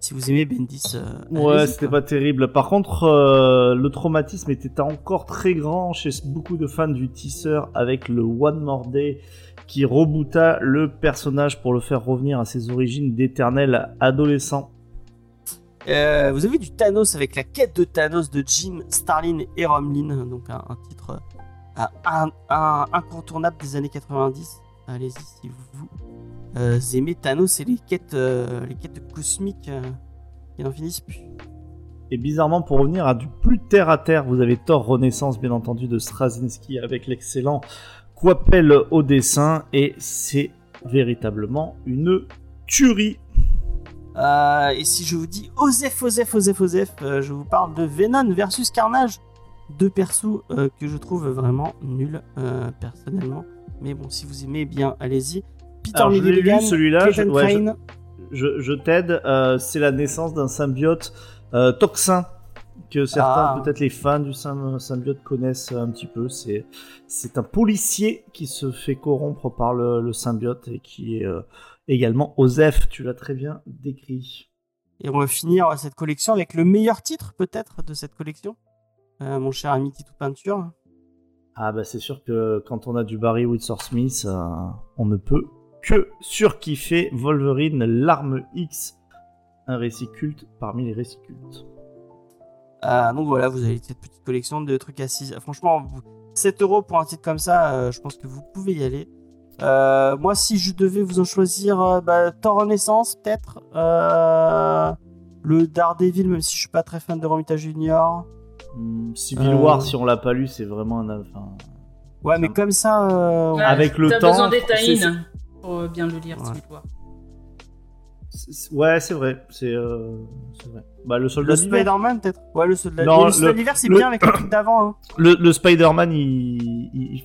si vous aimez Bendis. euh, Ouais, c'était pas terrible. Par contre, euh, le traumatisme était encore très grand chez beaucoup de fans du teaser avec le One More Day qui reboota le personnage pour le faire revenir à ses origines d'éternel adolescent. Euh, vous avez du Thanos avec la quête de Thanos de Jim Starlin et Romlin, donc un, un titre euh, un, un- incontournable des années 90. Allez-y si vous euh, aimez Thanos et les quêtes, euh, les quêtes cosmiques euh, qui n'en finissent plus. Et bizarrement, pour revenir à du plus terre à terre, vous avez Thor Renaissance, bien entendu, de Straczynski avec l'excellent Quapel au dessin, et c'est véritablement une tuerie. Euh, et si je vous dis Osef, Osef, Osef, Osef, euh, je vous parle de Venom versus Carnage. Deux persos euh, que je trouve vraiment nuls, personnellement. Mais bon, si vous aimez, bien, allez-y. Peter Alors, je l'ai lu, Milligan, celui-là, je- Clayton ouais, je- Crane. Je, je t'aide, euh, c'est la naissance d'un symbiote euh, toxin que certains, Ah. peut-être les fans du sym- symbiote connaissent un petit peu. C'est c'est un policier qui se fait corrompre par le, le symbiote et qui est euh, également Osef, tu l'as très bien décrit. Et on va finir cette collection avec le meilleur titre, peut-être, de cette collection. Euh, mon cher ami Titou Peinture. Ah bah c'est sûr que quand on a du Barry Windsor Smith, on ne peut que surkiffer Wolverine, l'arme X, un récit culte parmi les récits cultes. Euh, donc voilà, vous avez cette petite collection de trucs à 6. Franchement, vous- 7 euros pour un titre comme ça, euh, je pense que vous pouvez y aller. Euh, moi, si je devais vous en choisir, euh, bah, Thor Renaissance, peut-être. Euh, le Daredevil, même si je suis pas très fan de Romita Junior. Hmm, Civil Euh. War, si on l'a pas lu, c'est vraiment un. enfin, Ouais, mais comme ça. euh, Ouais, Avec le temps, besoin pour bien le lire, Ouais. c'est- ouais, c'est vrai, c'est euh, vrai. Bah le soldat Le. Spider-Man, peut-être. Ouais, le soldat le soldat le- d'hiver, c'est le- bien avec le truc d'avant. hein. *coughs* Le, le Spider-Man, il, il,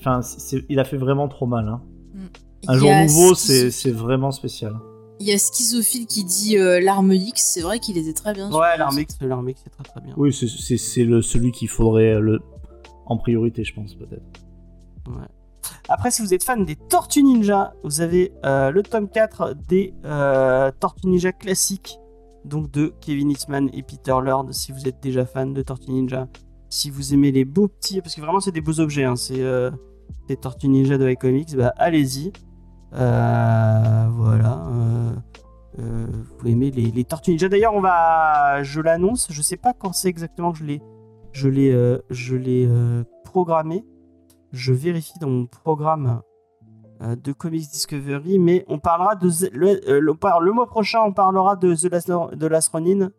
il a fait vraiment trop mal. Hein. Un Il y jour nouveau, Schizo- c'est c'est vraiment spécial. Il y a Schizophile qui dit euh, l'arme X, c'est vrai qu'il était très bien. Ouais, l'armix, l'armix, c'est très très bien. Oui, c'est- c'est c'est le celui qu'il faudrait le en priorité, je pense peut-être. Ouais. Après, si vous êtes fan des Tortues Ninja, vous avez euh, le tome 4 des euh, Tortues Ninja classiques, donc de Kevin Eastman et Peter Lord. Si vous êtes déjà fan de Tortues Ninja, si vous aimez les beaux petits, parce que vraiment c'est des beaux objets, hein, c'est euh, des Tortues Ninja de iComics, bah allez-y. Euh, voilà. vous aimez les, les Tortues Ninja. D'ailleurs, on va, je l'annonce, je sais pas quand c'est exactement que je l'ai, je l'ai, je l'ai programmé je vérifie dans mon programme euh, de Comics Discovery, mais on parlera de le, euh, le, mois prochain, on parlera de The Last, de Last Ronin,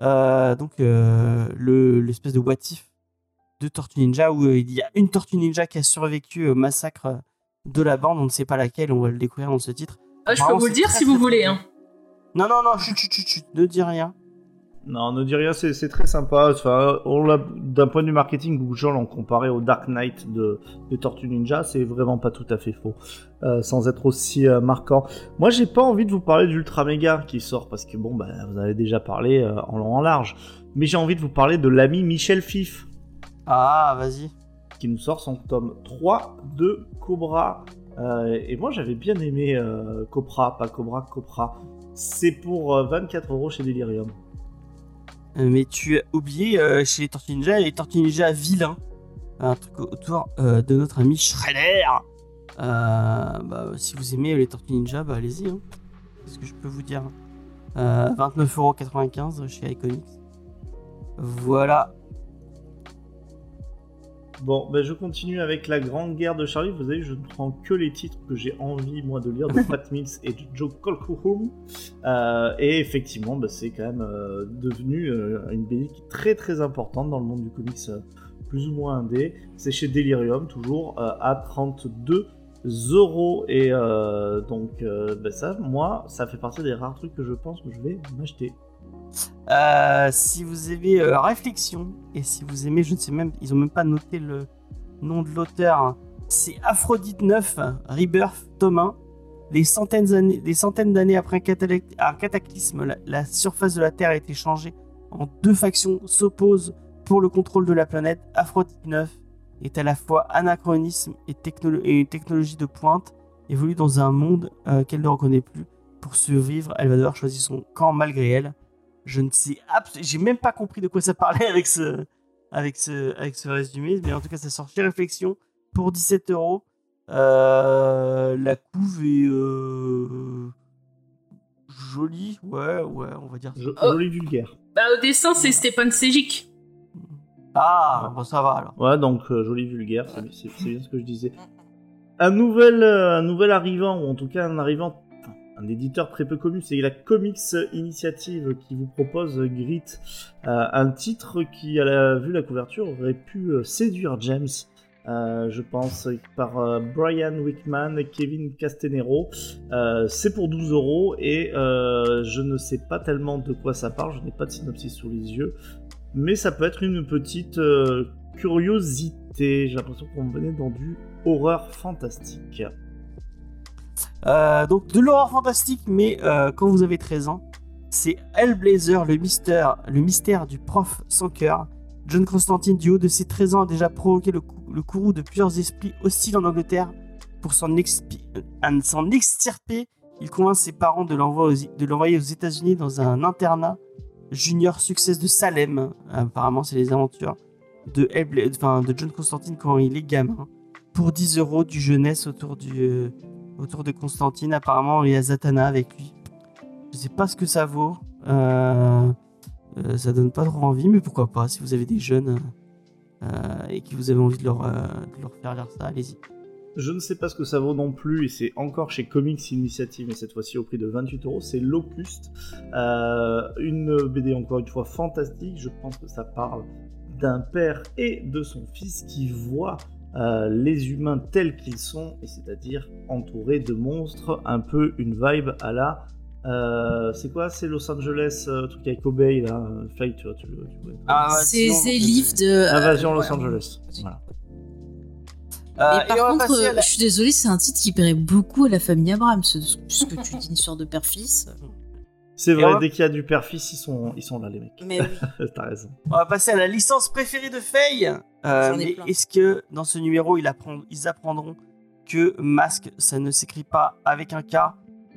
euh, donc euh, le l'espèce de what if de Tortue Ninja où il y a une Tortue Ninja qui a survécu au massacre de la bande, on ne sait pas laquelle, on va le découvrir dans ce titre. Ah, je peux vous le dire très, si vous voulez. Hein. Non, non, non, chut, chut, chut, chut, ne dis rien. Non, ne dis rien, c'est très sympa. Enfin, d'un point de vue marketing, beaucoup de gens l'ont comparé au Dark Knight de, de Tortue Ninja. C'est vraiment pas tout à fait faux, euh, sans être aussi euh, marquant. Moi, j'ai pas envie de vous parler d'Ultra Mega qui sort parce que bon, bah, vous avez déjà parlé euh, en long en large. Mais j'ai envie de vous parler de l'ami Michel Fif Ah, vas-y. qui nous sort son tome 3 de Cobra. Et moi, j'avais bien aimé Cobra, pas Cobra, Cobra. C'est pour euh, 24 euros chez Delirium. Euh, Mais tu as oublié euh, chez les Tortues Ninja, les Tortues Ninja vilains. Un truc autour euh, de notre ami Shredder. Bah, si vous aimez les Tortues Ninja, bah allez-y. Hein. Qu'est-ce que je peux vous dire euh, 29,95€ chez iComics. Voilà. Bon, ben je continue avec la grande guerre de Charlie. Vous savez, je ne prends que les titres que j'ai envie, moi, de lire de *laughs* Pat Mills et de Joe Colquhoun. Euh, et effectivement, ben, c'est quand même euh, devenu euh, une BD qui est très très importante dans le monde du comics, plus ou moins indé. C'est chez Delirium, toujours à 32 euros. Et donc, ben, ça, moi, ça fait partie des rares trucs que je pense que je vais m'acheter. Euh, si vous aimez euh, Réflexion, et si vous aimez, je ne sais même, ils ont même pas noté le nom de l'auteur, hein. c'est Aphrodite 9, Rebirth, tome 1. Les centaines d'années, des centaines d'années après un, cataclysme, la, surface de la Terre a été changée en deux factions s'opposent pour le contrôle de la planète. Aphrodite 9 est à la fois anachronisme et une technologie de pointe, évolue dans un monde euh, qu'elle ne reconnaît plus. Pour survivre, elle va devoir choisir son camp malgré elle. Je ne sais absolument, j'ai même pas compris de quoi ça parlait avec ce, avec ce, avec ce résumé, mais en tout cas, ça sort chez Réflexion pour 17 euros. Euh, La couve est euh, jolie, ouais, ouais, on va dire. ça. Jo- Oh. Joli vulgaire. Bah, au dessin, c'est Stéphane Sejic. Ah, bon, ça va alors. Ouais, donc euh, joli vulgaire, c'est bien ce que je disais. Un nouvel, euh, un nouvel arrivant, ou en tout cas un arrivant, un éditeur très peu connu, c'est la Comics Initiative qui vous propose Grit, euh, un titre qui, à la vue la couverture, aurait pu euh, séduire James. Euh, je pense par Brian Wickman Kevin Castanero. Euh, c'est pour 12 euros et je ne sais pas tellement de quoi ça parle, je n'ai pas de synopsis sous les yeux, mais ça peut être une petite curiosité. J'ai l'impression qu'on venait dans du horreur fantastique. Euh, donc de l'horreur fantastique, mais euh, quand vous avez 13 ans, c'est Hellblazer, le mystère, le mystère du prof sans cœur. John Constantine, du haut de ses 13 ans, a déjà provoqué le, cou- le courroux de plusieurs esprits hostiles en Angleterre. Pour s'en extirper, il convainc ses parents de l'envoyer aux, États-Unis dans un internat junior succès de Salem. Apparemment, c'est les aventures de, Hellbla- de John Constantine quand il est gamin. Pour 10 euros du jeunesse autour du, euh, autour de Constantine. Apparemment, il y a Zatanna avec lui. Je sais pas ce que ça vaut. Euh, euh, ça donne pas trop envie, mais pourquoi pas si vous avez des jeunes euh, et que vous avez envie de leur, euh, de faire lire ça, allez-y. Je ne sais pas ce que ça vaut non plus, et c'est encore chez Comics Initiative, mais cette fois-ci au prix de 28 euros. C'est Locuste, Euh, une BD encore une fois fantastique. Je pense que ça parle d'un père et de son fils qui voient euh, les humains tels qu'ils sont, et c'est-à-dire entourés de monstres, un peu une vibe à la. euh, c'est quoi C'est Los Angeles, euh, truc avec Obey là, Fight, tu vois, tu, tu vois. Ah, ouais, C'est livre de. Invasion euh, Los ouais. Angeles. Voilà. Euh, Mais et par va contre, la- je suis désolée, c'est un titre qui plairait beaucoup à la famille Abrams, ce- puisque tu dis une histoire de père-fils. C'est vrai, on dès qu'il y a du père-fils, ils sont, ils sont là, les mecs. Mais oui. *laughs* T'as raison. On va passer à la licence préférée de Faye. Euh, mais est-ce que dans ce numéro, ils, apprend- ils apprendront que masque, ça ne s'écrit pas avec un K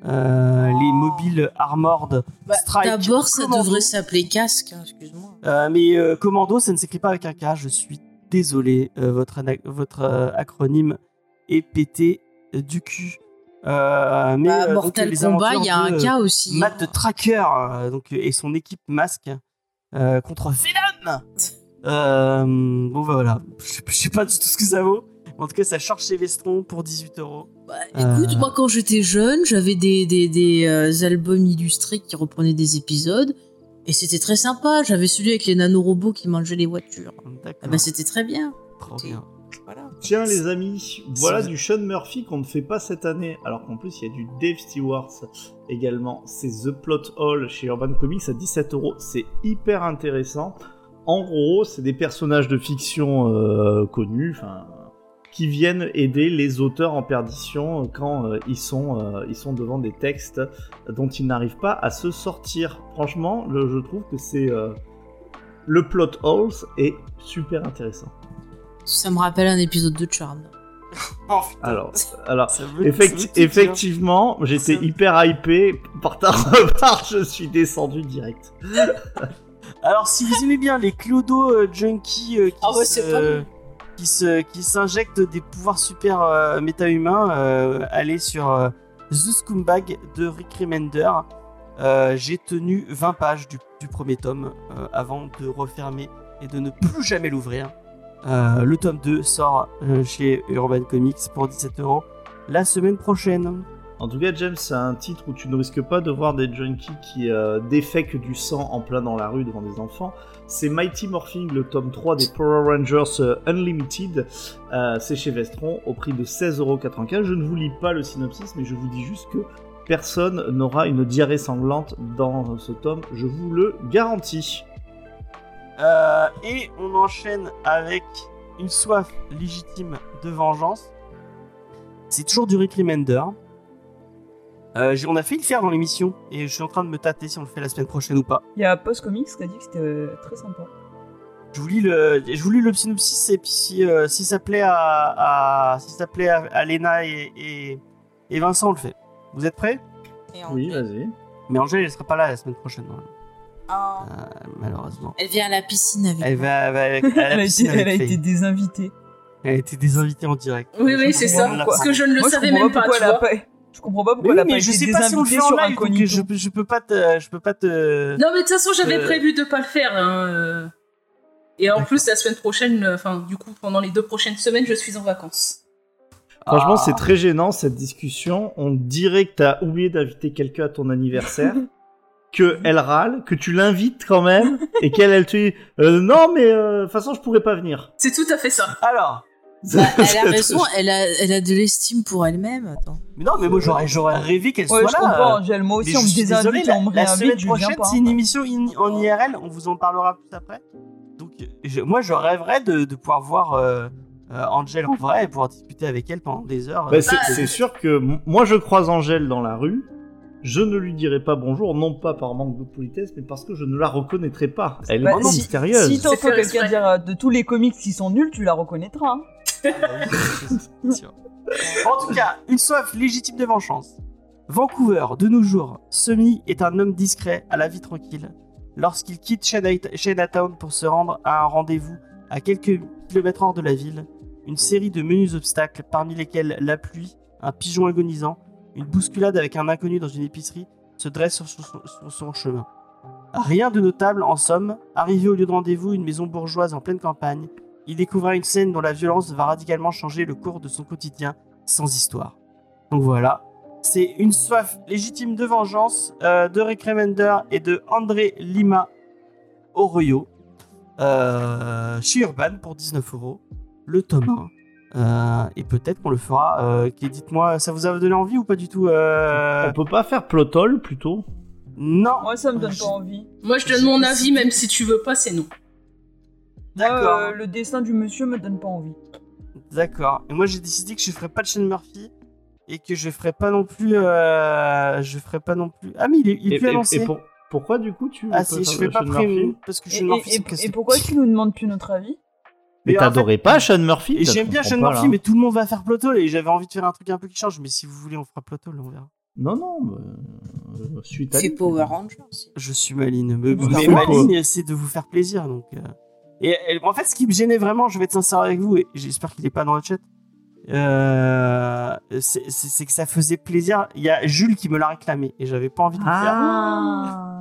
Euh, Les mobiles armored Bah, Strike, D'abord, ça Commando. devrait s'appeler casque, hein, excuse-moi. Euh, mais euh, commando, ça ne s'écrit pas avec un K. Je suis désolé. euh, votre votre euh, acronyme est pété du cul. Euh, mais Bah, euh, donc, Mortal Kombat, il y a un de, cas aussi. Matt Tracker euh, donc, et son équipe masque contre Venom. Euh, bon, bah voilà. Je sais- je sais pas du tout ce que ça vaut. En tout cas, ça charge chez Vestron pour 18 euros. Bah, écoute, Euh. moi quand j'étais jeune, j'avais des, des, des, euh, albums illustrés qui reprenaient des épisodes. Et c'était très sympa. J'avais celui avec les nanorobots qui mangeaient les voitures. Ah bah, c'était très bien. Trop bien. Tiens les amis, voilà du Sean Murphy qu'on ne fait pas cette année, alors qu'en plus il y a du Dave Stewart également. C'est The Plot Hole chez Urban Comics à 17 euros. C'est hyper intéressant. En gros, c'est des personnages de fiction euh, connus, enfin, qui viennent aider les auteurs en perdition quand euh, ils, sont, euh, ils sont devant des textes dont ils n'arrivent pas à se sortir. Franchement, le- je trouve que c'est euh, le plot holes est super intéressant. Ça me rappelle un épisode de Charm. Oh. Alors, alors Effecti- tout dire. effectivement, j'étais hyper hypé par ta *laughs* remarque, je suis descendu direct. *laughs* Alors, si vous aimez bien les clodo euh, junkies euh, qui, Ah ouais, se- c'est pas nul. qui se qui s'injectent des pouvoirs super euh, méta-humains, euh, allez sur euh, The Scumbag de Rick Remender. Euh, J'ai tenu 20 pages du, du premier tome euh, avant de refermer et de ne plus jamais l'ouvrir. Euh, le tome 2 sort euh, chez Urban Comics pour 17 euros la semaine prochaine. En tout cas, James, c'est un titre où tu ne risques pas de voir des junkies qui euh, défèquent du sang en plein dans la rue devant des enfants. C'est Mighty Morphing, le tome 3 des Power Rangers euh, Unlimited. C'est chez Vestron au prix de 16,95€. Je ne vous lis pas le synopsis, mais je vous dis juste que personne n'aura une diarrhée sanglante dans ce tome, je vous le garantis. Euh, et on enchaîne avec une soif légitime de vengeance. C'est toujours du Rick Remender. Euh, on a fait le faire dans l'émission et je suis en train de me tâter si on le fait la semaine prochaine ou pas. Il y a Post Comics qui a dit que c'était euh, très sympa. Je vous lis le, je vous lis le synopsis et puis si, euh, si ça plaît à, à- si ça plaît à, à Léna et, et, et Vincent, on le fait. Vous êtes prêts? Oui, vas-y. Mais Angèle, elle sera pas là la semaine prochaine. Euh, malheureusement. Elle vient à la piscine avec Elle moi. va, va avec- à la *laughs* Elle a piscine été, avec elle a Faye. été désinvitée. Elle a été désinvitée en direct. Oui, oui, c'est ça. Parce que je ne le Moi, je savais comprends même pas, pourquoi tu elle a vois. pas- Je comprends pas Mais pourquoi oui, elle a mais pas je été sais pas si on le désinvitée fait en sur live, donc Incognito. je, peux- je peux pas te, je peux pas te. Non, mais de toute façon, j'avais Euh. prévu de pas le faire. hein, euh. Et en D'accord. plus, la semaine prochaine, euh, enfin, du coup, pendant les deux prochaines semaines, je suis en vacances. Franchement, Ah. c'est très gênant cette discussion. On dirait que t'as oublié d'inviter quelqu'un à ton anniversaire, *laughs* que elle râle, que tu l'invites quand même, et *laughs* qu'elle elle te dit euh, non mais euh, de toute façon je pourrais pas venir. C'est tout à fait ça. Alors. Bah, elle a raison, elle a, elle a de l'estime pour elle-même. Attends. Mais non, mais moi j'aurais, j'aurais rêvé qu'elle Ouais, soit je là. comprends, Angèle. Moi mais aussi, on je me suis désolé, désinvite et on me la, la semaine réinvite, je viens prochaine, pas. c'est une émission in- en IRL, on vous en parlera plus après. Donc, je- moi, je rêverais de, de pouvoir voir euh, Angel en vrai et pouvoir discuter avec elle pendant des heures. Bah, Euh, c'est, Bah, c'est sûr que moi je croise Angèle dans la rue, je ne lui dirai pas bonjour, non pas par manque de politesse, mais parce que je ne la reconnaîtrai pas. Elle est Bah, vraiment si- mystérieuse. Si t'entends quelqu'un dire euh, de tous les comics qui sont nuls, tu la reconnaîtras. hein. *laughs* En tout cas, une soif légitime de vengeance. Vancouver, de nos jours, Semi est un homme discret, à la vie tranquille. Lorsqu'il quitte China- Chinatown pour se rendre à un rendez-vous à quelques kilomètres hors de la ville, une série de menus obstacles, parmi lesquels la pluie, un pigeon agonisant, une bousculade avec un inconnu dans une épicerie, se dresse sur son, chemin. Rien de notable en somme, arrivé au lieu de rendez-vous, une maison bourgeoise en pleine campagne, il découvrira une scène dont la violence va radicalement changer le cours de son quotidien sans histoire. Donc voilà, c'est une soif légitime de vengeance euh, de Rick Remender et de André Lima Oroyo euh, chez Urban pour 19 euros, le tome 1. Euh, et peut-être qu'on le fera. Euh, qui- Dites-moi, ça vous a donné envie ou pas du tout euh, On peut pas faire Plotol plutôt Non. Moi, ça me donne Je- pas envie. Moi, je donne mon avis, même si tu veux pas, c'est non. D'accord. euh, le dessin du monsieur me donne pas envie. D'accord. Et moi j'ai décidé que je ferais pas de Shane Murphy et que je ferais pas non plus. euh, je ferais pas non plus. Ah mais il est, il est Et, plus et- annoncé. et pour- pourquoi du coup tu Ah si, pas je fais pas prime parce que et- Murphy et- et pourquoi tu nous demandes plus notre avis? Mais t'adorais pas Sean Murphy Et j'aime bien pas, Murphy, là. mais tout le monde va faire Plotol et j'avais envie de faire un truc un peu qui change. Mais si vous voulez, on fera Plotol, on verra. Non non, euh, suite à C'est. Power Rangers. aussi. Je suis maline. Mais, Vous mais ma ligne, c'est de vous faire plaisir. Donc, euh. et, et en fait, ce qui me gênait vraiment, je vais être sincère avec vous, et j'espère qu'il est pas dans le chat, euh, c'est que ça faisait plaisir. Il y a Jules qui me l'a réclamé et j'avais pas envie de le faire.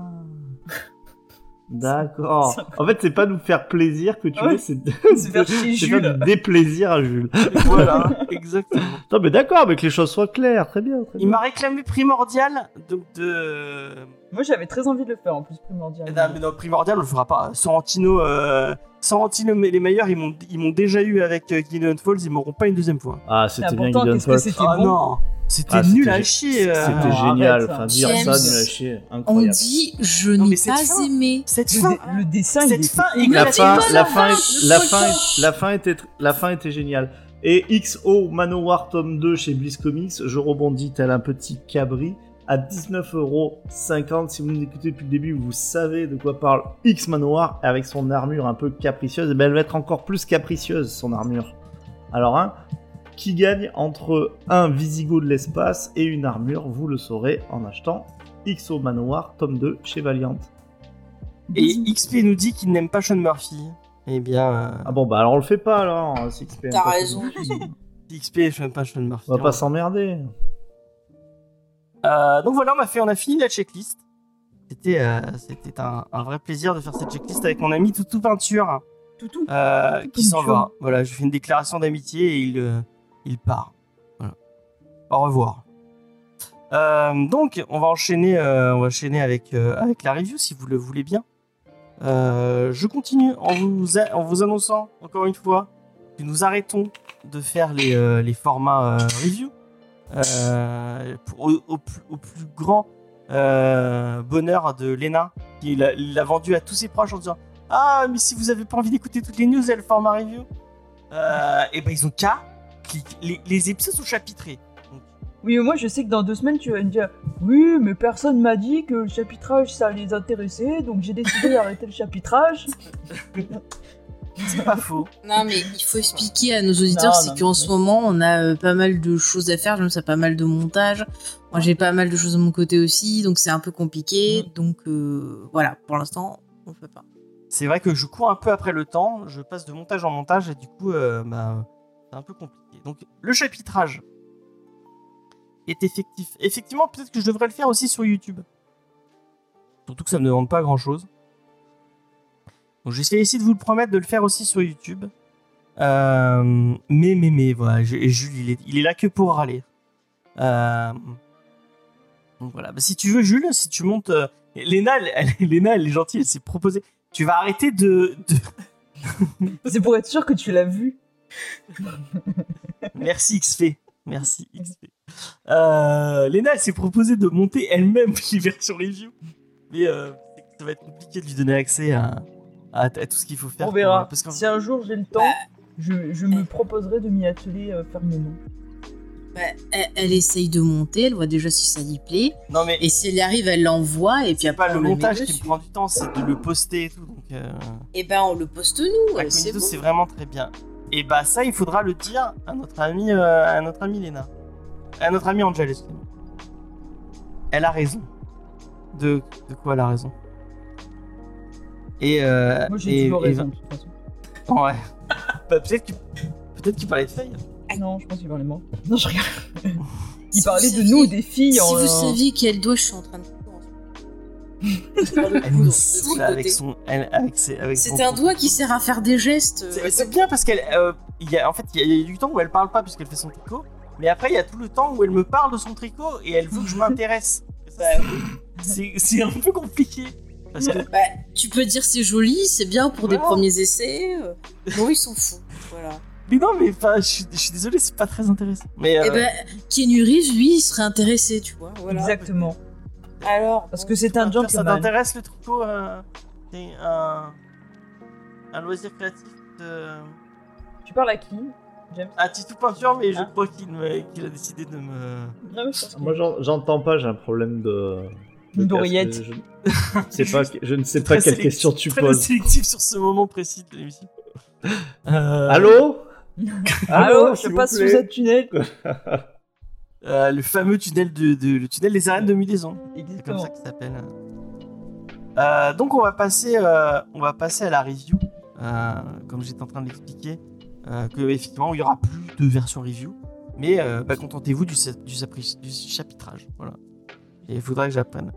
Ah D'accord. *laughs* En fait, c'est pas nous faire plaisir que tu Ouais. veux, c'est *laughs* faire chier c'est faire Jules. déplaisir à Jules. *laughs* Voilà, exactement. Non mais d'accord, mais que les choses soient claires, très bien. Très Il bien. m'a réclamé primordial, donc de. Moi, j'avais très envie de le faire en plus, primordial. Eh non, mais non, primordial, on le fera pas. Sorrentino, euh... Sorrentino, mais les meilleurs, ils m'ont, ils m'ont déjà eu avec euh, Gideon Falls, ils m'auront pas une deuxième fois. Ah, Ah, c'était bien Gideon qu'est-ce que Falls. c'était Ah bon. non, c'était Ah, nul c'était à chier. C'était génial. Enfin, dire James. ça, nul à chier. On Incroyable. dit je n'ai pas fin- aimé. Cette Le, fin, dé- le dessin, il cette était fin, il La fin, la fin, la est- fin, la fin, était, la fin était géniale. Et XO Manowar tome 2 chez Bliss Comics, je rebondis tel un petit cabri à 19,50€. Si vous nous écoutez depuis le début, vous savez de quoi parle X Manowar avec son armure un peu capricieuse. Et elle va être encore plus capricieuse, son armure. Alors, hein, qui gagne entre un Visigo de l'espace et une armure Vous le saurez en achetant XO Manowar tome 2 chez Valiant. Et XP nous dit qu'il n'aime pas Sean Murphy. Eh bien, euh, Ah bon, bah alors on le fait pas alors, hein, 6PM. T'as raison. XP, je n'aime pas Sean Murphy. On va pas s'emmerder. Euh, donc voilà, on a fait, on a fini la checklist. C'était, euh, c'était un, un vrai plaisir de faire cette checklist avec mon ami Toutou Peinture, Toutou. euh, qui s'en va. Voilà, je fais une déclaration d'amitié et il, euh, il part. Au revoir. Euh, donc, on va enchaîner, euh, on va enchaîner avec, euh, avec la review si vous le voulez bien. Je continue en vous, en vous annonçant encore une fois que nous arrêtons de faire les, les formats review. Au, plus, au plus grand bonheur de Lena, qui l'a vendu à tous ses proches en disant Ah, mais si vous avez pas envie d'écouter toutes les news, a le format review. Et ben ils ont qu'à Les, les épisodes sont chapitrés. Oui, mais moi je sais que dans deux semaines tu vas me dire Oui, mais personne m'a dit que le chapitrage ça les intéressait, donc j'ai décidé *laughs* d'arrêter le chapitrage. C'est pas faux. Non, mais il faut expliquer à nos auditeurs, c'est qu'en ce moment, on a euh, pas mal de choses à faire. J'aime ça, pas mal de montage. Moi, j'ai pas mal de choses de mon côté aussi, donc c'est un peu compliqué. Donc euh, voilà, pour l'instant, on fait pas. C'est vrai que je cours un peu après le temps, je passe de montage en montage et du coup, euh, bah, c'est un peu compliqué. Donc, le chapitrage est effectif. Effectivement, peut-être que je devrais le faire aussi sur YouTube. Surtout que ça me demande pas grand-chose. Donc, je vais essayer de vous le promettre de le faire aussi sur YouTube. Euh, mais, mais, mais, voilà, Jules, il est, là que pour râler. Euh, donc voilà, Bah, si tu veux, Jules, si tu montes... euh, Léna, elle, *laughs* est gentille, elle s'est proposée. Tu vas arrêter de- C'est pour être sûr que tu l'as vu. *laughs* Merci XP. Merci XP. Euh, Léna, elle s'est proposée de monter elle-même *laughs* les versions review. Mais euh, ça va être compliqué de lui donner accès à, à- à tout ce qu'il faut faire. On pour- verra. parce Si un jour j'ai le temps, je, je me proposerai de m'y atteler euh, fermement. Bah, elle, elle essaye de monter, elle voit déjà si ça lui plaît. Non, mais Et si elle y arrive, elle l'envoie. Et puis c'est après, pas le montage qui prend du temps, c'est de le poster et tout. Donc, euh, Et ben, on le poste nous. bon. c'est vraiment très bien. Et bah, ça, il faudra le dire à notre ami, euh, à notre ami Léna. À notre ami Angel, excusez-moi. Elle a raison. De, de quoi elle a raison? Et. Euh, Moi j'ai et- toujours et- raison de toute façon. Ouais. *laughs* bah, peut-être qu'il peut parlait de feuilles. Non, je pense qu'il parlait de moi. Non, je regarde. *laughs* Il Si parlait de saviez- nous, des filles. Si en, vous euh, saviez quel doigt je suis en train de Elle nous saoule avec son. Elle, avec ses, avec son C'est un doigt qui sert à faire des gestes. C'est c'est bien parce qu'elle. euh, il y a, en fait, il y, a, il y a du temps où elle parle pas puisqu'elle fait son tricot. Mais après, il y a tout le temps où elle me parle de son tricot et elle veut que je *laughs* m'intéresse. Ça, C'est c'est un peu compliqué. Parce que Bah, tu peux dire c'est joli, c'est bien pour des premiers essais. euh, Non, il s'en fout. Voilà. Mais non, mais enfin, je, suis- je suis désolé, c'est pas très intéressant. Mais euh, Et ben, lui, il serait intéressé, tu vois. Voilà. Exactement. Alors, Parce que c'est un ça gentleman. t'intéresse le tricot euh, C'est un, un loisir créatif de. Tu parles à qui James? À Titou Peinture, mais je Ah. crois qu'il me- qu'il a décidé de me. Non, mais je pense que- Moi, j'en- j'entends pas, j'ai un problème de. casque, Je, je sais pas, je ne sais Très pas quelle sélectif- question tu très poses. sélectif sur ce moment précis de l'émission. Euh, Allô? Allô, je s'il vous passe sous plaît cette tunnel. *laughs* euh, Le fameux tunnel de, de- le tunnel des arènes de Mudaison. C'est comme ça qu'il s'appelle. Euh, donc on va passer, euh, on va passer à la review, comme j'étais en train de l'expliquer, que effectivement il y aura plus de version review, mais bah, contentez-vous du, du, chapitrage, voilà. Et il faudra que j'apprenne.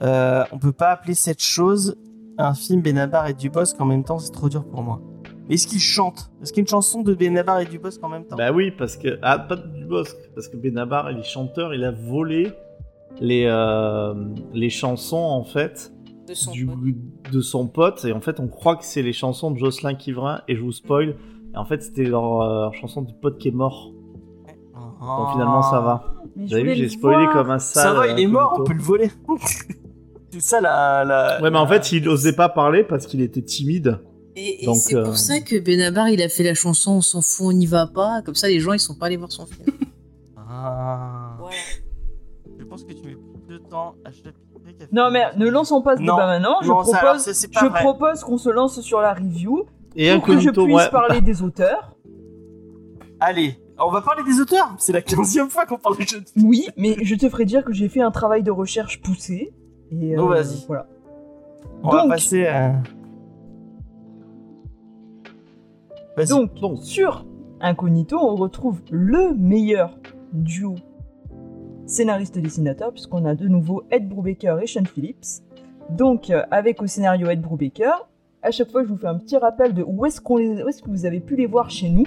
On peut pas appeler cette chose un film Benabar et Dubosc en même temps, c'est trop dur pour moi. Mais est-ce qu'il chante? Est-ce qu'il y a une chanson de Benabar et Dubosc en même temps? Bah oui, parce que. Ah, pas du Bosque. Parce que Benabar, il est chanteur, il a volé les, euh, les chansons, en fait, de son du, pote. de son pote. Et en fait, on croit que c'est les chansons de Jocelyn Quivrin, et je vous spoil. Et en fait, c'était leur, euh, leur chanson du pote qui est mort. Donc finalement, ça va. Mais Vous avez vu, j'ai spoilé voir. comme un sale. Ça va, il est mort, on peut le voler. *laughs* c'est ça la, la. Ouais, mais en fait, il osait pas parler parce qu'il était timide. Et, et Donc, c'est euh, pour ça que Benabar, il a fait la chanson On s'en fout, on n'y va pas. Comme ça, les gens, ils sont pas allés voir son film. *laughs* Ah. voilà. Je pense que tu mets plus de temps à qu'à Non, mais ne lançons pas ce Non. débat maintenant. Je Non, ça, alors, propose, c'est- c'est pas je vrai. propose qu'on se lance sur la review Et pour que je puisse ouais. parler des *laughs* auteurs. Allez, on va parler des auteurs. C'est la 15 fois qu'on parle de jeux. Oui, mais je te ferai dire que j'ai fait un travail de recherche poussé. Et Oh, euh, vas-y. Voilà. On va Donc- passer à. Donc, Donc. sur Incognito, on retrouve le meilleur duo scénariste-dessinateur, puisqu'on a de nouveau Ed Brubaker et Sean Phillips. Donc, euh, avec au scénario Ed Brubaker, à chaque fois, je vous fais un petit rappel de où est-ce, qu'on les- où est-ce que vous avez pu les voir chez nous.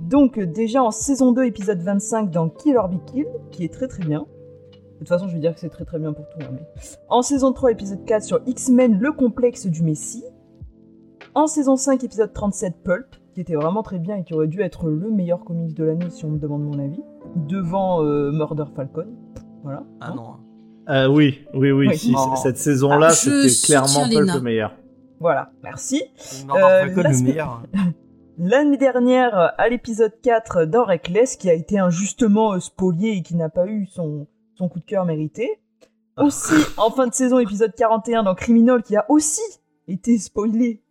Donc, euh, déjà en saison 2, épisode 25, dans Kill or Be Kill, qui est très très bien. De toute façon, je vais dire que c'est très très bien pour tout. hein, mais... En saison 3, épisode 4, sur X-Men, le complexe du Messie. En saison 5, épisode 37, Pulp, qui était vraiment très bien et qui aurait dû être le meilleur comics de l'année si on me demande mon avis. Devant euh, Murder Falcon. Voilà. Ah Hein. non. Euh, oui, oui, oui. Oui. si, Non. cette saison-là, Ah, c'était clairement Léna. le meilleur. Voilà, merci. Murder Euh, Falcon, la le semaine- meilleur. *laughs* L'année dernière, à l'épisode 4 dans Reckless, qui a été injustement euh, spolié et qui n'a pas eu son, son coup de cœur mérité. *laughs* Aussi, en fin de saison, épisode 41 dans Criminal, qui a aussi été spoilé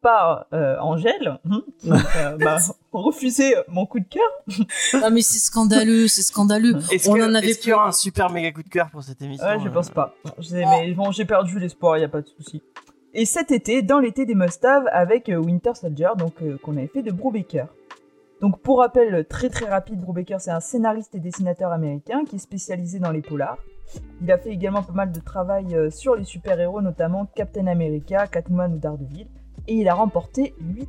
par euh, Angèle, hein, qui euh, *laughs* m'a refusé mon coup de cœur. Ah mais c'est scandaleux, c'est scandaleux. Est-ce On que- en avait est-ce qu'il y aura un super méga coup de cœur pour cette émission Ouais, je euh, pense pas. Je sais, mais bon, j'ai perdu l'espoir, il y a pas de souci. Et cet été, dans l'été des must-have avec euh, Winter Soldier, donc euh, qu'on avait fait de Brubaker. Donc pour rappel très très rapide, Brubaker c'est un scénariste et dessinateur américain qui est spécialisé dans les polars. Il a fait également pas mal de travail sur les super-héros, notamment Captain America, Catwoman ou Daredevil. Et il a remporté 8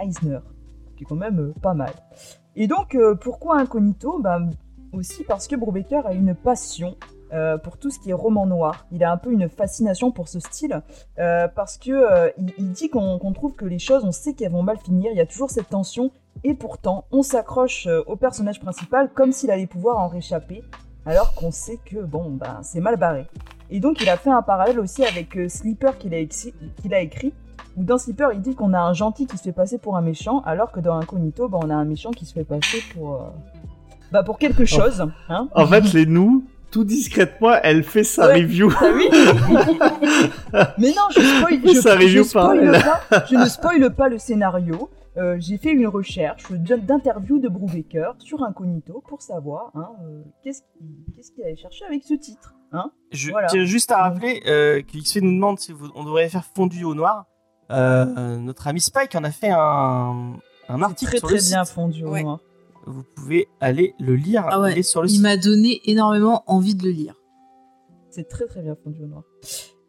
Eisner, qui est quand même euh, pas mal. Et donc euh, pourquoi Incognito? Ben, Aussi parce que Brubaker a une passion euh, pour tout ce qui est roman noir. Il a un peu une fascination pour ce style parce que il, dit qu'on trouve que les choses, on sait qu'elles vont mal finir. Il y a toujours cette tension et pourtant on s'accroche au personnage principal comme s'il allait pouvoir en réchapper, alors qu'on sait que bon ben c'est mal barré. Et donc il a fait un parallèle aussi avec Sleeper qu'il a écrit. Où dans Sleeper, il dit qu'on a un gentil qui se fait passer pour un méchant, alors que dans Incognito, ben, on a un méchant qui se fait passer pour, euh, bah, pour quelque chose. Hein En fait, les nous, tout discrètement, elle fait sa Ouais. review. Ah oui *laughs* Mais non, je spoil, je, Ça je review spoil pas, je ne spoil pas le scénario. Euh, j'ai fait une recherche d'interview de Brubaker sur Incognito pour savoir hein, euh, qu'est-ce qu'il allait chercher avec ce titre. Hein Je Voilà. tiens juste à rappeler euh, que XP nous demande si vous- on devrait faire fondu au noir. Euh, notre ami Spike en a fait un, un article très sur très le bien site. fondu au Ouais. noir. Vous pouvez aller le lire. Ah ouais, Il est sur le Il m'a donné énormément envie de le lire. C'est très très bien fondu au noir.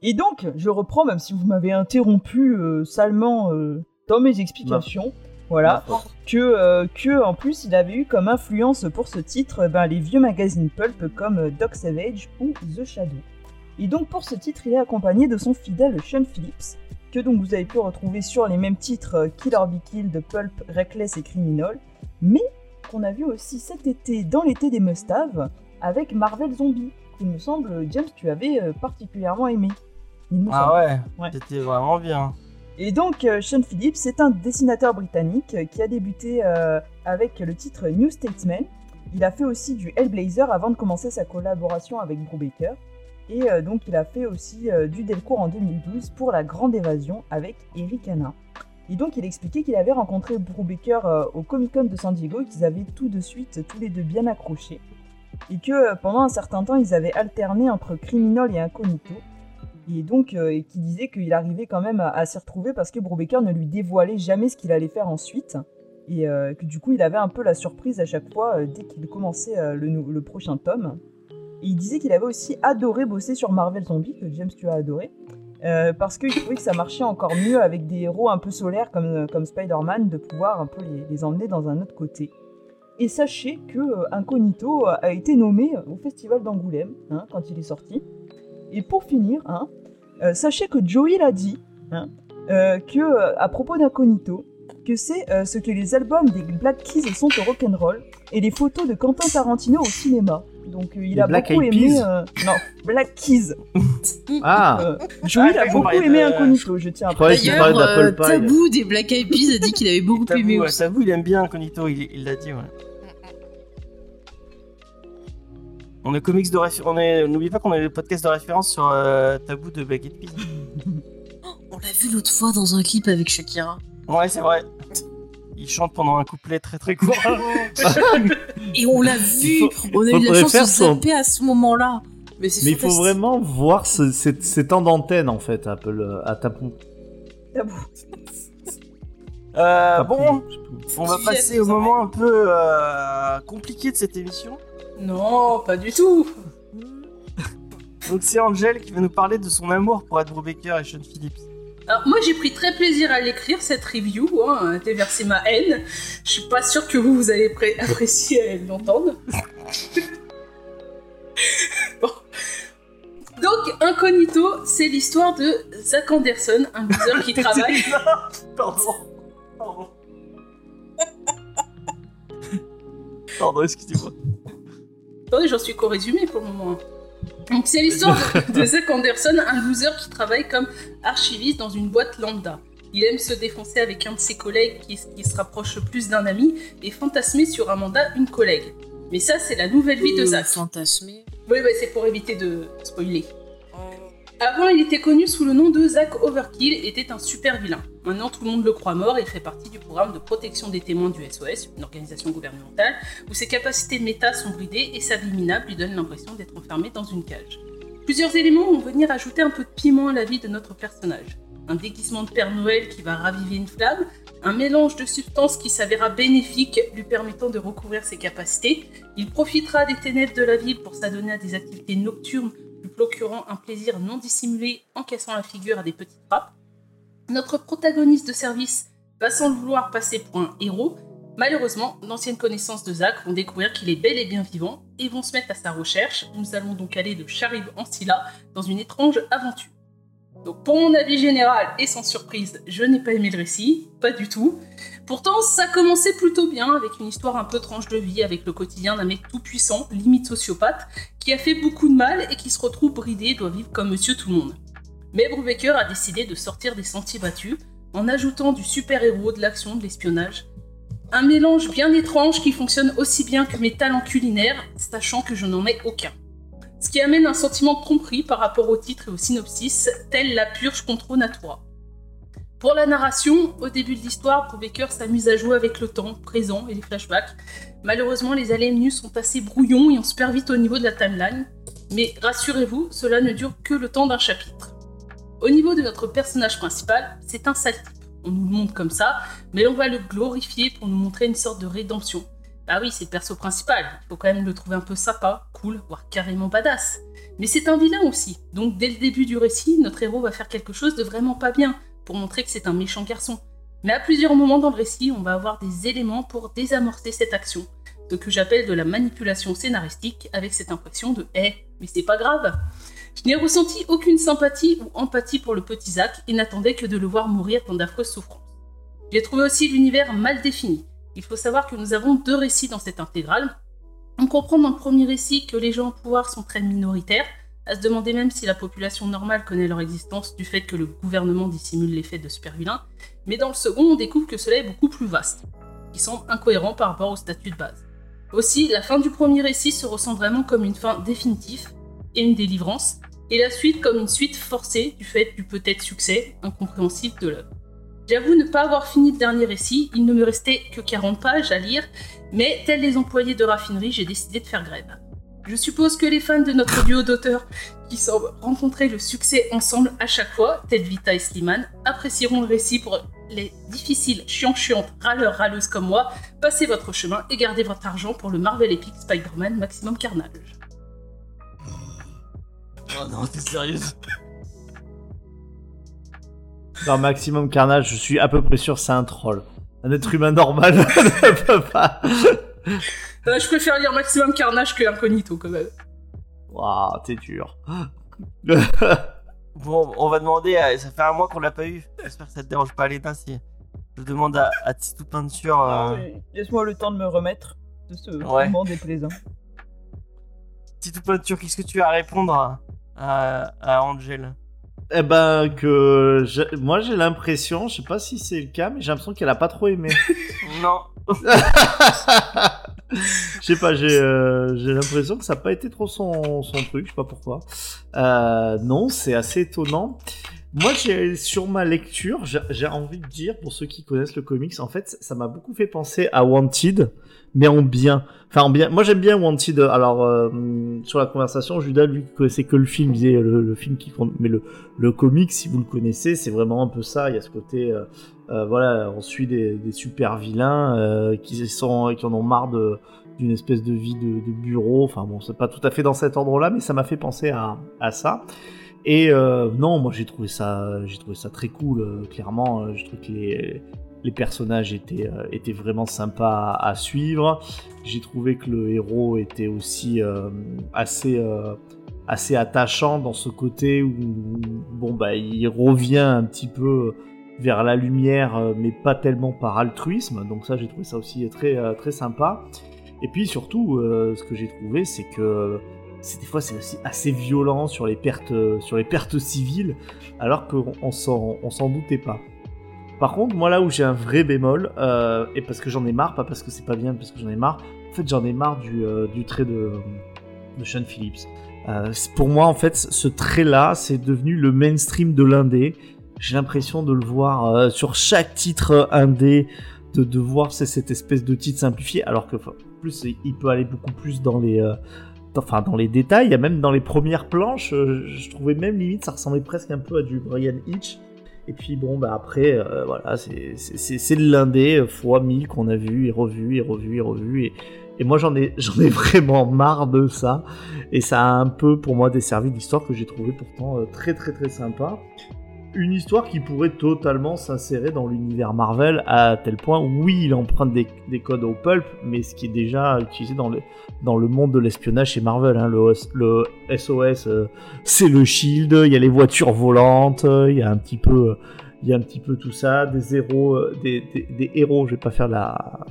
Et donc, je reprends, même si vous m'avez interrompu euh, salement euh, dans mes explications. Voilà. que, euh, que en plus il avait eu comme influence pour ce titre euh, ben, les vieux magazines pulp comme euh, Doc Savage ou The Shadow. Et donc pour ce titre il est accompagné de son fidèle Sean Phillips, que donc vous avez pu retrouver sur les mêmes titres euh, Kill or Be Killed, Pulp, Reckless et Criminal, mais qu'on a vu aussi cet été dans l'été des must-have avec Marvel Zombie, qu'il me semble James tu avais euh, particulièrement aimé. Ah ouais, Ouais. c'était vraiment bien. Et donc, euh, Sean Phillips, c'est un dessinateur britannique qui a débuté euh, avec le titre New Statesman. Il a fait aussi du Hellblazer avant de commencer sa collaboration avec Brubaker. Et euh, donc, il a fait aussi euh, du Delcourt en 2012 pour La Grande Évasion avec Eric Hanna. Et donc, il expliquait qu'il avait rencontré Brubaker euh, au Comic Con de San Diego et qu'ils avaient tout de suite, tous les deux bien accrochés. Et que pendant un certain temps, ils avaient alterné entre Criminal et Incognito. Et donc, et qui disait qu'il arrivait quand même à, s'y retrouver parce que Brubaker ne lui dévoilait jamais ce qu'il allait faire ensuite. Et que du coup, il avait un peu la surprise à chaque fois dès qu'il commençait le prochain tome. Il disait qu'il avait aussi adoré bosser sur Marvel Zombie, que James tu as adoré. euh, parce qu'il trouvait que ça marchait encore mieux avec des héros un peu solaires comme, euh, Spider-Man, de pouvoir un peu les, emmener dans un autre côté. Et sachez que euh, Incognito a été nommé au Festival d'Angoulême hein, quand il est sorti. Et pour finir, hein, sachez que Joey l'a dit, hein, que à propos d'Incognito, que c'est ce que les albums des Black Keys sont au rock'n'roll et les photos de Quentin Tarantino au cinéma. Donc euh, il Les a Black beaucoup Eyed aimé. Peas euh, non, Black Keys. *laughs* Ah, Euh, Joey Ah, a vous beaucoup aimé de- Incognito, je tiens à Je croyais qu'il D'ailleurs, euh, d'Apple Pie. Tabou des Black Eyed Peas a dit qu'il avait beaucoup Tabou, aimé ouais, aussi. Tabou, il aime bien Incognito, il il l'a dit, ouais. On est comics de référence. On est. N'oubliez pas qu'on a le podcast de référence sur euh, Tabou de Black Eyed Peas. *gasps* On l'a vu l'autre fois dans un clip avec Shakira. Ouais, c'est vrai. Il chante pendant un couplet très très court. *laughs* Et on l'a vu faut- On a eu la chance de faire son- zapper à ce moment-là. Mais il faut vraiment voir ce- ces, ces temps d'antenne en fait, Apple, à Tapon. Tabou. Euh, bon, on va passer au moment un peu euh, compliqué de cette émission. Non, pas du tout. Donc c'est Angel qui va nous parler de son amour pour Ed Brubaker et Sean Phillips. Alors moi j'ai pris très plaisir à l'écrire cette review, hein, déverser ma haine. Je suis pas sûre que vous vous allez pré- *laughs* apprécier l'entendre. *laughs* Bon. Donc Incognito, c'est l'histoire de Zach Anderson, un loser qui *laughs* travaille. Pardon. Pardon. Pardon, excusez-moi. Attendez, j'en suis qu'au résumé pour le moment. Donc c'est l'histoire de, Zach Anderson, un loser qui travaille comme archiviste dans une boîte lambda. Il aime se défoncer avec un de ses collègues qui, qui se rapproche plus d'un ami et fantasmer sur un mandat une collègue. Mais ça, c'est la nouvelle vie de Zach. Fantasmé. Oui, bah, c'est pour éviter de spoiler. Avant, il était connu sous le nom de Zack Overkill était un super vilain. Maintenant, tout le monde le croit mort et fait partie du programme de protection des témoins du SOS, une organisation gouvernementale, où ses capacités méta sont bridées et sa vie minable lui donne l'impression d'être enfermé dans une cage. Plusieurs éléments vont venir ajouter un peu de piment à la vie de notre personnage. Un déguisement de Père Noël qui va raviver une flamme, un mélange de substances qui s'avéra bénéfique, lui permettant de recouvrir ses capacités. Il profitera des ténèbres de la ville pour s'adonner à des activités nocturnes, procurant un plaisir non dissimulé en cassant la figure à des petites frappes. Notre protagoniste de service va sans le vouloir passer pour un héros. Malheureusement, d'anciennes connaissances de Zach vont découvrir qu'il est bel et bien vivant et vont se mettre à sa recherche. Nous allons donc aller de Charib en Scylla dans une étrange aventure. Donc pour mon avis général, et sans surprise, je n'ai pas aimé le récit, pas du tout. Pourtant, ça commençait plutôt bien, avec une histoire un peu tranche de vie, avec le quotidien d'un mec tout puissant, limite sociopathe, qui a fait beaucoup de mal et qui se retrouve bridé et doit vivre comme monsieur tout le monde. Mais Brubaker a décidé de sortir des sentiers battus, en ajoutant du super-héros, de l'action, de l'espionnage. Un mélange bien étrange qui fonctionne aussi bien que mes talents culinaires, sachant que je n'en ai aucun ce qui amène un sentiment tromperie par rapport au titre et au synopsis, tel la purge contre Natura. Pour la narration, au début de l'histoire, Brubaker s'amuse à jouer avec le temps présent et les flashbacks. Malheureusement, les allées venues sont assez brouillons et on se perd vite au niveau de la timeline. Mais rassurez-vous, cela ne dure que le temps d'un chapitre. Au niveau de notre personnage principal, c'est un sale type. On nous le montre comme ça, mais on va le glorifier pour nous montrer une sorte de rédemption. Bah oui, c'est le perso principal, il faut quand même le trouver un peu sympa, cool, voire carrément badass. Mais c'est un vilain aussi, donc dès le début du récit, notre héros va faire quelque chose de vraiment pas bien, pour montrer que c'est un méchant garçon. Mais à plusieurs moments dans le récit, on va avoir des éléments pour désamorcer cette action, ce que j'appelle de la manipulation scénaristique avec cette impression de Eh, mais c'est pas grave Je n'ai ressenti aucune sympathie ou empathie pour le petit Zach et n'attendais que de le voir mourir dans d'affreuses souffrances. J'ai trouvé aussi l'univers mal défini, il faut savoir que nous avons deux récits dans cette intégrale. On comprend dans le premier récit que les gens au pouvoir sont très minoritaires, à se demander même si la population normale connaît leur existence du fait que le gouvernement dissimule l'effet de super vilains, mais dans le second, on découvre que cela est beaucoup plus vaste, qui semble incohérent par rapport au statut de base. Aussi, la fin du premier récit se ressent vraiment comme une fin définitive et une délivrance, et la suite comme une suite forcée du fait du peut-être succès incompréhensible de l'œuvre. J'avoue ne pas avoir fini le dernier récit, il ne me restait que 40 pages à lire, mais tels les employés de raffinerie, j'ai décidé de faire grève. Je suppose que les fans de notre duo d'auteurs, qui semblent rencontrer le succès ensemble à chaque fois, tels Vita et Slimane, apprécieront le récit pour les difficiles, chiants chiantes, râleurs râleuses comme moi. Passez votre chemin et gardez votre argent pour le Marvel Epic Spider-Man Maximum Carnage. Oh non, t'es sérieuse Dans Maximum Carnage, je suis à peu près sûr c'est un troll. Un être humain normal *laughs* ne peut pas. Euh, je préfère lire Maximum Carnage que Incognito quand même. Waouh, t'es dur. *laughs* Bon, on va demander, à... ça fait un mois qu'on l'a pas eu. J'espère que ça te dérange pas, Léna, si je demande à, à Titou Peinture. euh, Laisse-moi le temps de me remettre de ce Ouais. moment déplaisant. Titou Peinture, qu'est-ce que tu as à répondre à, à, à Angel Eh ben, que. Moi, j'ai l'impression, je sais pas si c'est le cas, mais j'ai l'impression qu'elle a pas trop aimé. *laughs* Non. *laughs* Je sais pas, j'ai euh, j'ai l'impression que ça n'a pas été trop son, son truc, je sais pas pourquoi. Euh, non, c'est assez étonnant. Moi, sur ma lecture, j'ai envie de dire, pour ceux qui connaissent le comics, en fait, ça m'a beaucoup fait penser à Wanted, mais en bien. Enfin, en bien. Moi, j'aime bien Wanted. Alors, euh, sur la conversation, Judas, lui, connaissait que le film, disait le, le film qui compte. Mais le, le comic, si vous le connaissez, c'est vraiment un peu ça. Il y a ce côté, euh, euh, voilà, on suit des, des super vilains euh, qui sont, qui en ont marre d'une espèce de vie de, de bureau. Enfin bon, c'est pas tout à fait dans cet ordre-là, mais ça m'a fait penser à, à ça. Et euh, non, moi j'ai trouvé ça, j'ai trouvé ça très cool. euh, clairement, euh, je trouve que les personnages étaient étaient vraiment sympas à, à suivre. J'ai trouvé que le héros était aussi assez assez attachant dans ce côté où bon bah il revient un petit peu vers la lumière, mais pas tellement par altruisme. Donc ça, j'ai trouvé ça aussi très très sympa. Et puis surtout, ce que j'ai trouvé, c'est que des fois c'est aussi assez violent sur les pertes sur les pertes civiles, alors qu'on on s'en doutait pas. Par contre, moi là où j'ai un vrai bémol, euh, et parce que j'en ai marre, pas parce que c'est pas bien, parce que j'en ai marre. En fait, j'en ai marre du, euh, du trait de, de Sean Phillips. Euh, c'est- pour moi, en fait, ce trait-là, c'est devenu le mainstream de l'indé. J'ai l'impression de le voir euh, sur chaque titre indé, de, de voir c'est cette espèce de titre simplifié, alors que plus, il peut aller beaucoup plus dans les, euh, enfin, dans les détails. Même dans les premières planches, euh, je trouvais même limite, ça ressemblait presque un peu à du Brian Hitch. Et puis bon, bah après, euh, voilà, c'est- de l'indé euh, fois 1000 qu'on a vu et revu et revu et revu. Et, moi, j'en ai, *laughs* ai vraiment marre de ça. Et ça a un peu, pour moi, desservi l'histoire que j'ai trouvé pourtant très très très sympa. Une histoire qui pourrait totalement s'insérer dans l'univers Marvel à tel point, oui, il emprunte des, des codes au pulp, mais ce qui est déjà utilisé dans le, dans le monde de l'espionnage chez Marvel. hein. Le, OS le SOS, euh, c'est le Shield, il y a les voitures volantes, euh, il y a un petit peu, euh, il y a un petit peu tout ça, des héros, des, des- héros, je vais pas faire la,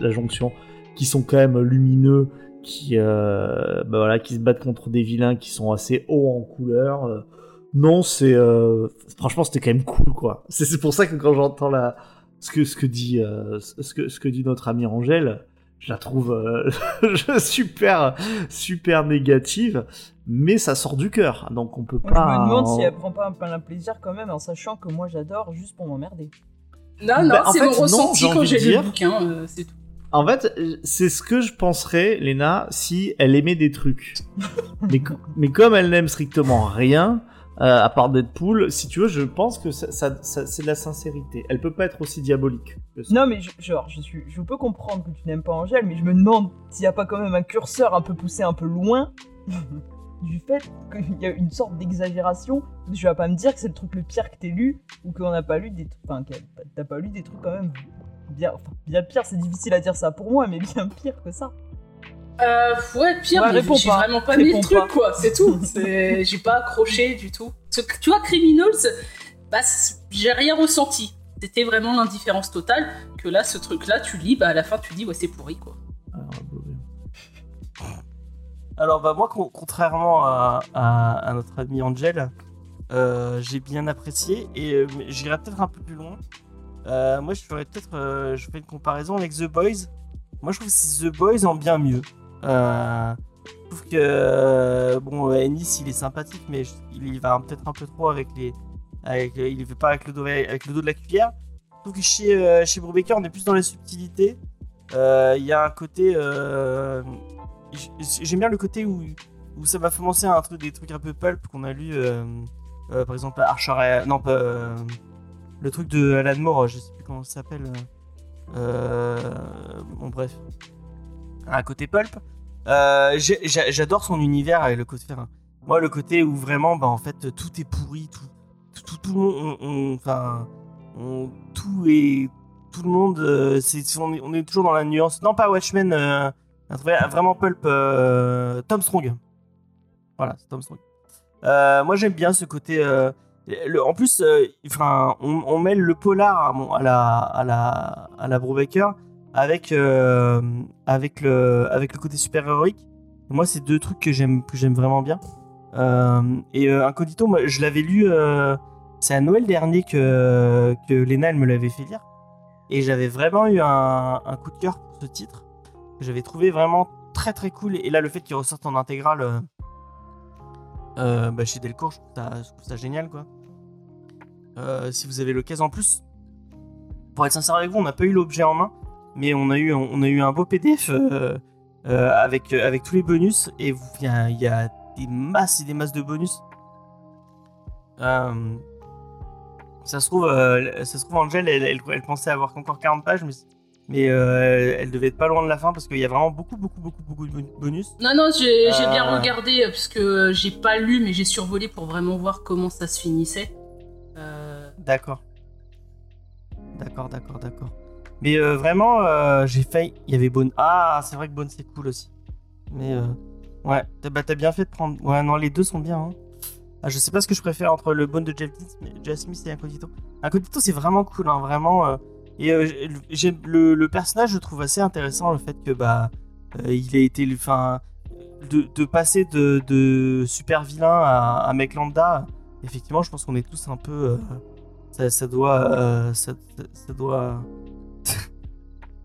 la jonction, qui sont quand même lumineux, qui, bah voilà, qui se battent contre des vilains qui sont assez hauts en couleur. Non, c'est, euh, franchement, c'était quand même cool, quoi. C'est pour ça que quand j'entends la, ce que, ce que dit, euh, ce que, ce que dit notre amie Angèle, je la trouve euh, *laughs* super, super négative, mais ça sort du cœur, donc on peut Moi, pas. je me demande en- si elle prend pas un plein plaisir quand même en sachant que moi j'adore juste pour m'emmerder. Non, non, Bah, en c'est fait, mon non, ressenti j'ai quand envie j'ai de lu dire. le bouquin, euh, c'est tout. En fait, c'est ce que je penserais, Lena, si elle aimait des trucs. *laughs* mais comme elle n'aime strictement rien, euh, à part Deadpool, si tu veux, je pense que ça, c'est de la sincérité. Elle peut pas être aussi diabolique. Non mais genre je peux comprendre que tu n'aimes pas Angèle, mais je me demande s'il y a pas quand même un curseur un peu poussé un peu loin *laughs* du fait qu'il y a une sorte d'exagération. Tu vas pas me dire que c'est le truc le pire que t'aies lu ou qu'on n'a pas lu des, trucs- enfin t'as pas lu des trucs quand même bien, bien pire. C'est difficile à dire ça pour moi, mais bien pire que ça. Euh, ouais, pire, Ouais, mais réponds j'ai pas. vraiment pas mis le truc, pas. quoi, c'est tout. *laughs* J'ai pas accroché du tout. Tu vois, Criminals, bah, j'ai rien ressenti. C'était vraiment l'indifférence totale. Que là, ce truc-là, tu lis, bah à la fin, tu dis, ouais, c'est pourri, quoi. Alors, bah moi con- contrairement à, à- à notre ami Angel, euh, j'ai bien apprécié et euh, j'irai peut-être un peu plus loin. Euh, moi je ferais peut-être euh, je ferais une comparaison avec The Boys. Moi je trouve que c'est The Boys en bien mieux. Euh, je trouve que euh, bon euh, Ennis il est sympathique mais il va peut-être un peu trop avec les avec euh, il ne fait pas avec le dos avec le dos de la cuillère. Je trouve que chez chez Brubaker on est plus dans la subtilité. Il y a un côté j'aime bien le côté où, où ça penser à un truc, des trucs un peu pulp qu'on a lu, par exemple Archer, non le truc de Alan Moore, je sais plus comment ça s'appelle. Bon bref, un côté pulp. Euh, J'adore son univers et le côté, enfin, moi le côté où vraiment, bah en fait tout est pourri, tout, tout, tout, tout on- enfin, tout est, tout le monde, euh, on est, toujours dans la nuance. Non pas Watchmen. euh, vraiment pulp Tom Strong. Voilà, c'est Tom Strong. Moi j'aime bien ce côté. en plus, enfin, on, mêle le polar à la à la à la Brubaker avec euh, avec le avec le côté super héroïque. Moi, c'est deux trucs que j'aime que j'aime vraiment bien. Euh, et euh, Incognito, moi, je l'avais lu. euh, c'est à Noël dernier que que Lena elle me l'avait fait lire. Et j'avais vraiment eu un, un coup de cœur pour ce titre j'avais trouvé vraiment très très cool. Et là, le fait qu'il ressorte en intégrale euh, euh, bah, chez Delcourt, je trouve ça, génial quoi. Euh, si vous avez l'occasion en plus, pour être sincère avec vous, on n'a pas eu l'objet en main, mais on a eu, on a eu un beau PDF euh, euh, avec, avec tous les bonus. Et il y y a des masses et des masses de bonus. Euh, ça se trouve, euh, ça se trouve, Angel, elle, elle, elle pensait avoir qu'encore 40 pages, mais mais euh, elle devait être pas loin de la fin parce qu'il y a vraiment beaucoup, beaucoup, beaucoup, beaucoup de bon- bonus. Non, non, j'ai bien Euh. regardé, euh, parce que j'ai pas lu, mais j'ai survolé pour vraiment voir comment ça se finissait. Euh, D'accord. D'accord, d'accord, d'accord. Mais euh, vraiment, euh, j'ai failli. Il y avait Bone. Ah, c'est vrai que Bone c'est cool aussi. Mais euh, ouais, t'as bah, bien fait de prendre. Ouais, non, les deux sont bien. hein. Ah, je sais pas ce que je préfère entre le Bone de Jeff mais Jeff Smith et Incognito. Incognito, c'est vraiment cool, hein, vraiment. euh, Et le, le personnage, je trouve assez intéressant le fait que bah il a été, enfin, de, de passer de, de super vilain à, à mec lambda. Effectivement, je pense qu'on est tous un peu. ça, doit. ça doit.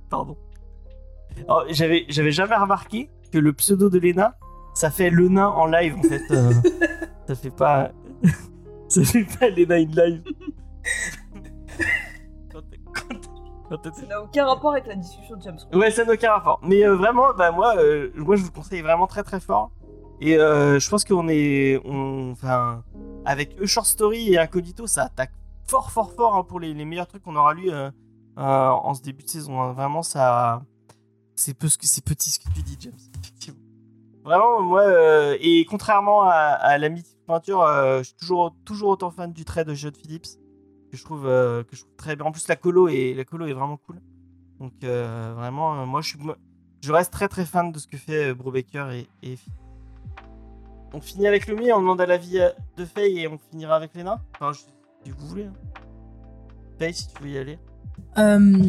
Pardon. J'avais, j'avais jamais remarqué que le pseudo de Lena, ça fait le nain en live en fait. euh, *laughs* ça fait pas. *laughs* ça fait pas les nains in live. Ça n'a aucun rapport avec la discussion de James. Ouais, ça n'a aucun rapport. Mais euh, vraiment, bah, moi, euh, moi, je vous conseille vraiment très très fort. Et euh, je pense qu'on est. on- Enfin, avec E Short Story et Incognito, ça attaque fort fort fort hein, pour les, les meilleurs trucs qu'on aura lu en ce début de saison. hein. Vraiment, ça. C'est peu c'est petit ce que tu dis, James. Vraiment, moi, euh, et contrairement à, la mythique peinture, euh, je suis toujours, toujours autant fan du trait de Judd Phillips que je trouve euh, que je trouve très bien. En plus, la colo est la colo est vraiment cool. Donc euh, vraiment, euh, moi je je reste très très fan de ce que fait euh, Brubaker et, et. On finit avec le mien, on demande à l'avis euh, de Faye et on finira avec les nains. Enfin, si vous voulez. hein. Faye, si tu veux y aller. Euh,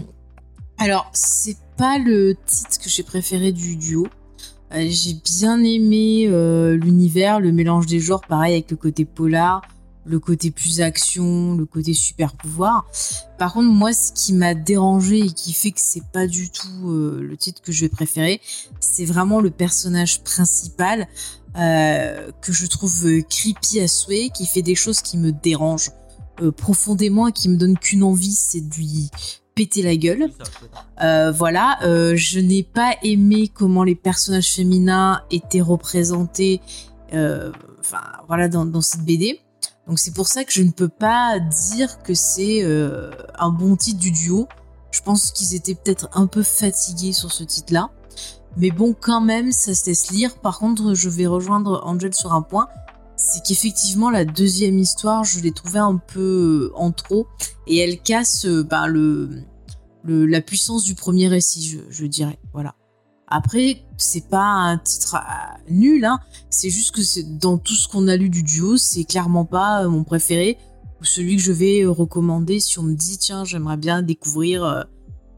alors, c'est pas le titre que j'ai préféré du duo. Euh, j'ai bien aimé euh, l'univers, le mélange des genres, pareil avec le côté polar, le côté plus action, le côté super pouvoir. Par contre, moi, ce qui m'a dérangé et qui fait que c'est pas du tout le titre que je vais préférer, c'est vraiment le personnage principal que je trouve creepy à souhait, qui fait des choses qui me dérangent euh, profondément et qui me donnent qu'une envie, c'est de lui péter la gueule. Euh, voilà, euh, je n'ai pas aimé comment les personnages féminins étaient représentés, enfin voilà, dans, dans cette BD. Donc c'est pour ça que je ne peux pas dire que c'est un bon titre du duo. Je pense qu'ils étaient peut-être un peu fatigués sur ce titre-là. Mais bon, quand même, ça se laisse lire. Par contre, je vais rejoindre Angel sur un point. C'est qu'effectivement, la deuxième histoire, je l'ai trouvée un peu euh, en trop. Et elle casse euh, ben, le, la puissance du premier récit, je, dirais. Voilà. Après, c'est pas un titre euh, nul, hein. C'est juste que dans tout ce qu'on a lu du duo, c'est clairement pas mon préféré ou celui que je vais recommander si on me dit tiens, j'aimerais bien découvrir euh,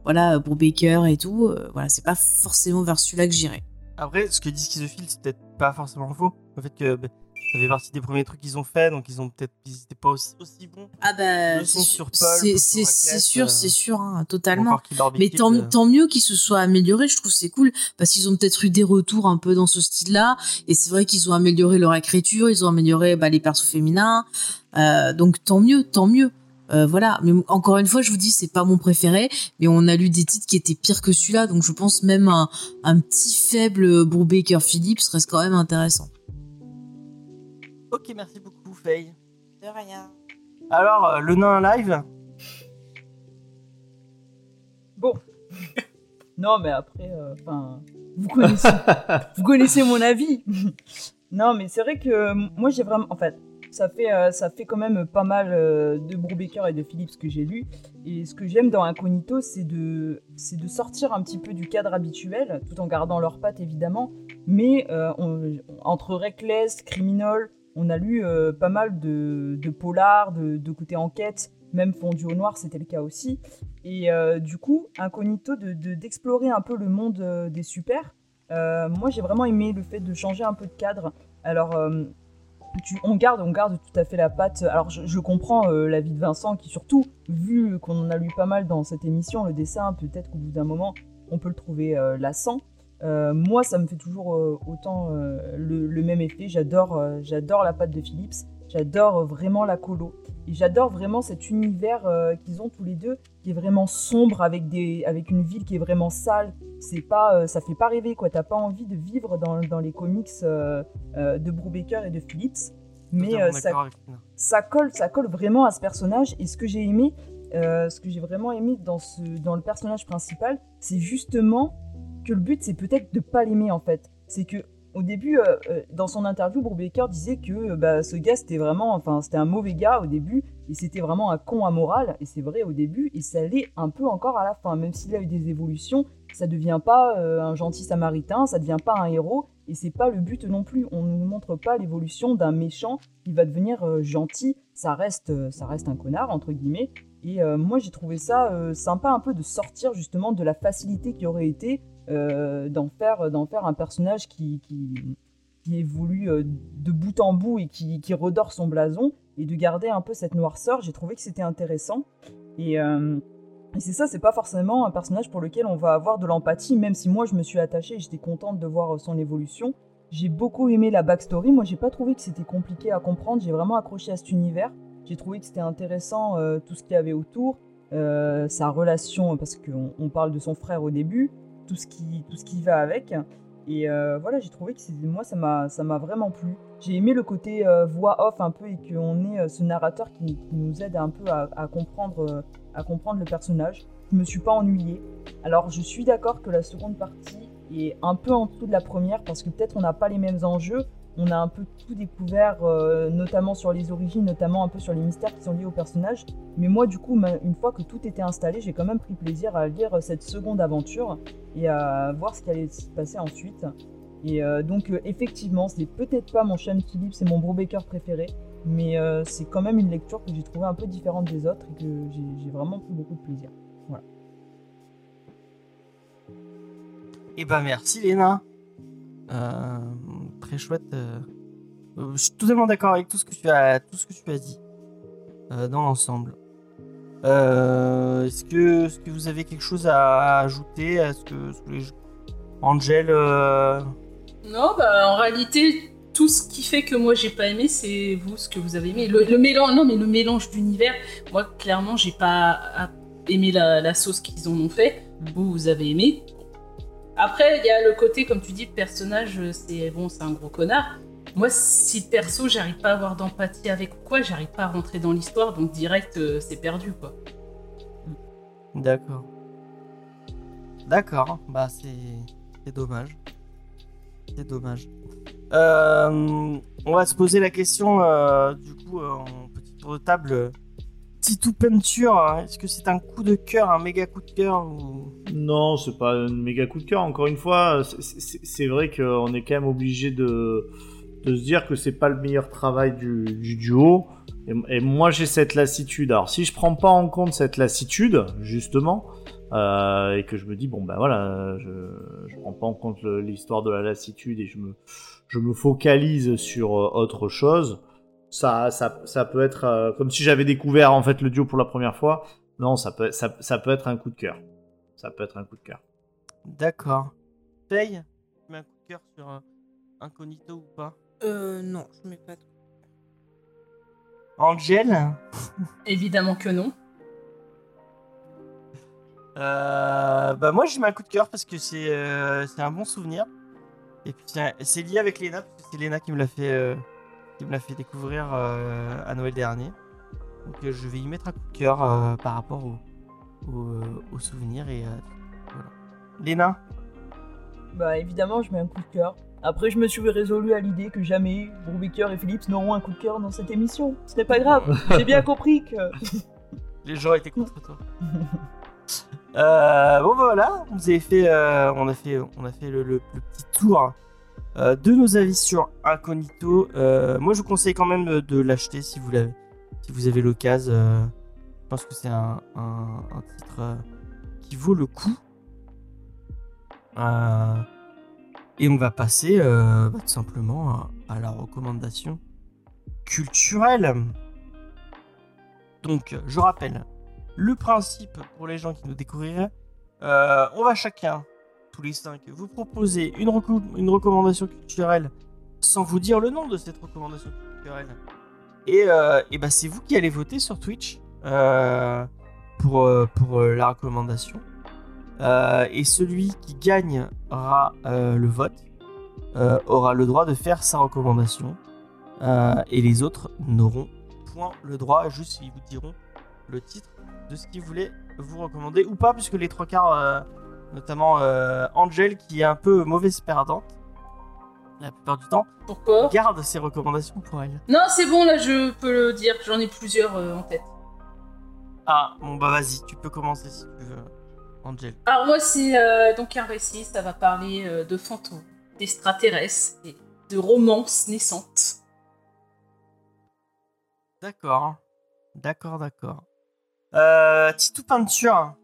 voilà Brubaker et tout. euh, voilà, c'est pas forcément vers celui-là que j'irai. Après, ce que dit Schizophile, c'est peut-être pas forcément faux. Fait que bah, ça fait partie des premiers trucs qu'ils ont fait, donc ils ont peut-être, ils étaient pas aussi, aussi bons. Ah bah c'est sûr, c'est sûr, euh, c'est sûr, hein, totalement. Mais tant, euh, tant mieux qu'ils se soient améliorés, je trouve c'est cool parce qu'ils ont peut-être eu des retours un peu dans ce style-là et c'est vrai qu'ils ont amélioré leur écriture, ils ont amélioré bah, les persos féminins, euh, donc tant mieux, tant mieux. Euh, voilà, mais encore une fois, je vous dis, c'est pas mon préféré, mais on a lu des titres qui étaient pires que celui-là, donc je pense même un, un petit faible Brubaker Phillips reste quand même intéressant. Ok, merci beaucoup, Faye. De rien. Alors, euh, le nain live Bon. *laughs* non, mais après, euh, enfin, vous connaissez, *laughs* vous connaissez mon avis. *laughs* non, mais c'est vrai que euh, moi j'ai vraiment, en fait, ça fait, euh, ça fait quand même pas mal euh, de Brubaker et de Phillips que j'ai lu. Et ce que j'aime dans Incognito, c'est de, c'est de sortir un petit peu du cadre habituel, tout en gardant leurs pattes évidemment. Mais euh, on- entre Reckless, Criminal, on a lu euh, pas mal de, de polars, de, de côté enquête, même fondu au noir, c'était le cas aussi. Et euh, du coup, Incognito, de- de- d'explorer un peu le monde euh, des super. Euh, moi, j'ai vraiment aimé le fait de changer un peu de cadre. Alors, tu- on garde, on garde tout à fait la patte. Alors, je, je comprends l'avis de Vincent, qui surtout, vu qu'on en a lu pas mal dans cette émission, le dessin, peut-être qu'au bout d'un moment, on peut le trouver lassant. Euh, moi, ça me fait toujours euh, autant euh, le, le même effet. J'adore, j'adore la patte de Philips. J'adore vraiment la colo. Et j'adore vraiment cet univers qu'ils ont tous les deux, qui est vraiment sombre, avec, des, avec une ville qui est vraiment sale. C'est pas, ça fait pas rêver, quoi. T'as pas envie de vivre dans, dans les comics de Brubaker et de Phillips. Mais ça, ça colle, ça colle vraiment à ce personnage. Et ce que j'ai aimé, euh, ce que j'ai vraiment aimé dans, ce, dans le personnage principal, c'est justement que le but, c'est peut-être de pas l'aimer en fait. C'est que au début, euh, euh, dans son interview, Brubaker disait que euh, bah, ce gars, c'était vraiment, enfin, c'était un mauvais gars au début, et c'était vraiment un con amoral. Et c'est vrai au début, et ça l'est un peu encore à la fin, même s'il a eu des évolutions. Ça devient pas un gentil samaritain, ça devient pas un héros, et c'est pas le but non plus. On ne nous montre pas l'évolution d'un méchant qui va devenir gentil. Ça reste, ça reste un connard entre guillemets. Et moi, j'ai trouvé ça sympa un peu de sortir justement de la facilité qui aurait été d'en faire, d'en faire un personnage qui, qui, évolue euh, de bout en bout et qui, qui redore son blason et de garder un peu cette noirceur. J'ai trouvé que c'était intéressant. Et, euh, et c'est ça, c'est pas forcément un personnage pour lequel on va avoir de l'empathie, même si moi je me suis attachée j'étais contente de voir son évolution. J'ai beaucoup aimé la backstory. Moi, j'ai pas trouvé que c'était compliqué à comprendre. J'ai vraiment accroché à cet univers. J'ai trouvé que c'était intéressant euh, tout ce qu'il y avait autour, euh, sa relation, parce qu'on on parle de son frère au début, tout ce qui, tout ce qui va avec. Et euh, voilà, j'ai trouvé que moi, ça m'a, vraiment plu. J'ai aimé le côté euh, voix off un peu et qu'on ait euh, ce narrateur qui, nous aide un peu à, comprendre, à comprendre le personnage. Je me suis pas ennuyée. Alors, je suis d'accord que la seconde partie est un peu en dessous de la première parce que peut-être on n'a pas les mêmes enjeux. On a un peu tout découvert, euh, notamment sur les origines, notamment un peu sur les mystères qui sont liés au personnage. Mais moi, du coup, ma- une fois que tout était installé, j'ai quand même pris plaisir à lire cette seconde aventure et à voir ce qui allait se passer ensuite. Et euh, donc, euh, effectivement, c'est peut-être pas mon Sean Phillips, c'est mon Brubaker préféré, mais euh, c'est quand même une lecture que j'ai trouvée un peu différente des autres et que j'ai vraiment pris beaucoup de plaisir. Eh ben merci Léna. Euh, très chouette. euh. Euh, Je suis totalement d'accord avec tout ce que tu as, tout ce que tu as dit euh, dans l'ensemble. Est-ce que, est-ce que vous avez quelque chose à, à ajouter que, est-ce que les... Angel, Non, bah en réalité, tout ce qui fait que moi j'ai pas aimé, c'est vous ce que vous avez aimé. Le, mélange, non mais le mélange d'univers, moi clairement j'ai pas a- aimé la, la sauce qu'ils en ont fait. Vous, vous avez aimé. Après, il y a le côté, comme tu dis, personnage, euh, c'est bon, c'est un gros connard. Moi, si perso, j'arrive pas à avoir d'empathie avec quoi, j'arrive pas à rentrer dans l'histoire, donc direct, euh, c'est perdu quoi. D'accord. D'accord. Bah c'est, dommage. C'est dommage. Euh, on va se poser la question du coup en petit tour de table. Titou Peinture, hein, est-ce que c'est un coup de cœur, un méga coup de cœur. Non, c'est pas un méga coup de cœur. Encore une fois, c'est- vrai qu'on est quand même obligé de, se dire que c'est pas le meilleur travail du, du duo. Et, moi, j'ai cette lassitude. Alors, si je prends pas en compte cette lassitude, justement, euh, et que je me dis, bon, ben voilà, je, je prends pas en compte l'histoire de la lassitude et je me, je me focalise sur euh, autre chose, ça, ça, ça peut être euh, comme si j'avais découvert en fait le duo pour la première fois. Non, ça peut, ça, ça peut être un coup de cœur. Ça peut être un coup de cœur. D'accord. Paye Tu mets un coup de cœur sur euh, Incognito ou pas? Euh, non, je mets pas de... Angel *laughs* Évidemment que non. Euh, bah moi j'ai mis un coup de cœur parce que c'est euh, c'est un bon souvenir et puis c'est- c'est lié avec Léna parce que c'est Léna qui me l'a fait euh, qui me l'a fait découvrir euh, à Noël dernier donc euh, je vais y mettre un coup de cœur euh, par rapport au, au, au souvenir et euh, voilà. Léna? Bah évidemment, je mets un coup de cœur. Après, je me suis résolu à l'idée que jamais Brubaker et Phillips n'auront un coup de cœur dans cette émission. Ce n'est pas grave. *laughs* J'ai bien compris que. *laughs* les gens étaient contre toi *laughs* Euh, bon bah voilà vous avez fait euh, on a fait on a fait le, le- le petit tour euh, de nos avis sur Incognito Euh, moi je vous conseille quand même de, de l'acheter si vous l'avez si vous avez l'occasion euh, je pense que c'est un, titre euh, qui vaut le coup. Euh, et on va passer euh, bah, tout simplement à, à la recommandation culturelle. Donc je rappelle le principe pour les gens qui nous découvriraient, euh, on va chacun, tous les cinq, vous proposer une, reco- une recommandation culturelle sans vous dire le nom de cette recommandation culturelle. Et, euh, bah, c'est vous qui allez voter sur Twitch euh, pour, euh, la recommandation. Et celui qui gagnera le vote aura le droit de faire sa recommandation. Et les autres n'auront point le droit, juste ils vous diront le titre de ce qu'ils voulaient vous recommander ou pas, puisque les trois quarts, notamment euh, Angel, qui est un peu mauvaise perdante, la plupart du temps, Pourquoi? garde ses recommandations pour elle. Non, c'est bon, là je peux le dire, j'en ai plusieurs euh, en tête. Ah, bon bah vas-y, tu peux commencer si tu veux, Angel. Alors moi c'est euh, donc un récit, ça va parler euh, de fantômes, d'extraterrestres et de romances naissantes. D'accord, d'accord, d'accord. Euh, Titou Peinture,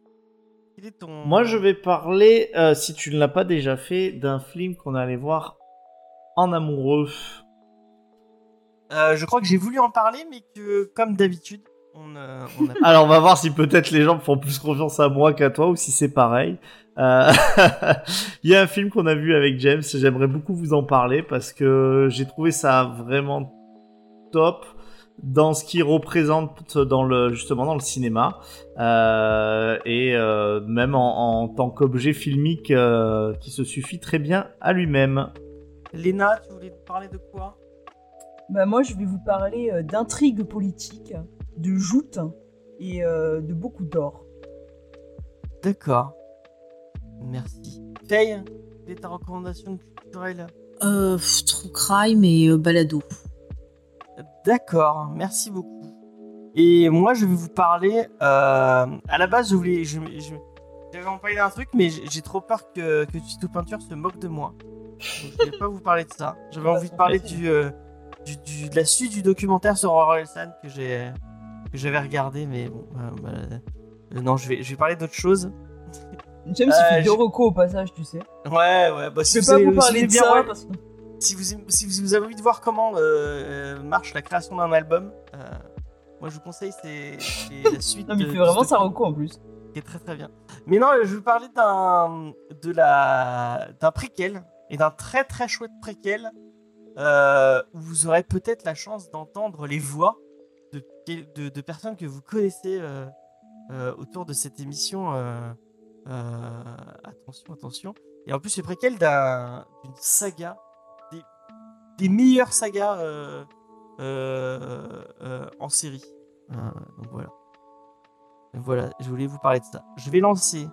quel est ton... Moi, je vais parler, euh, si tu ne l'as pas déjà fait, d'un film qu'on allait voir en amoureux. Euh, je crois que j'ai voulu en parler, mais que, comme d'habitude, on, euh, on a... *laughs* Alors, on va voir si peut-être les gens font plus confiance à moi qu'à toi ou si c'est pareil. Euh, *laughs* Il y a un film qu'on a vu avec James, j'aimerais beaucoup vous en parler parce que j'ai trouvé ça vraiment top dans ce qu'il représente dans le justement dans le cinéma euh, et euh, même en, en tant qu'objet filmique euh, qui se suffit très bien à lui-même. Léna, tu voulais parler de quoi? Bah moi, je vais vous parler d'intrigues politiques, de joutes et euh, de beaucoup d'or. D'accord. Merci. Faye, quelle est ta recommandation culturelle Euh, True Crime et euh, Balado. D'accord, merci beaucoup. Et moi, je vais vous parler. euh, à la base, je voulais, je, je, j'avais en parler d'un truc, mais j'ai trop peur que que Tito Peinture se moque de moi. Donc, je vais pas vous parler de ça. J'avais envie de parler du, euh, du, du- de la suite du documentaire sur Orelsan que j'ai que j'avais regardé, mais bon, euh, bah, euh, non, je vais je vais parler d'autre chose. James, Euh, il fait je- deux recos au passage, tu sais. Ouais, ouais, bah si Je vais pas vous parler de bien ça ouais, parce que... si vous, si vous avez envie de voir comment euh, euh, marche la création d'un album, euh, moi je vous conseille c'est la *laughs* suite. Non, mais il fait vraiment ce sa film, reco en plus. Qui est très très bien. Mais non, je vais vous parler d'un de la d'un préquel et d'un très très chouette préquel euh, où vous aurez peut-être la chance d'entendre les voix de, de, de personnes que vous connaissez autour de cette émission. attention, attention. Et en plus, c'est préquel d'un- d'une saga, des meilleures sagas euh, euh, euh, en série. Euh, donc voilà. Donc voilà, je voulais vous parler de ça. Je vais lancer.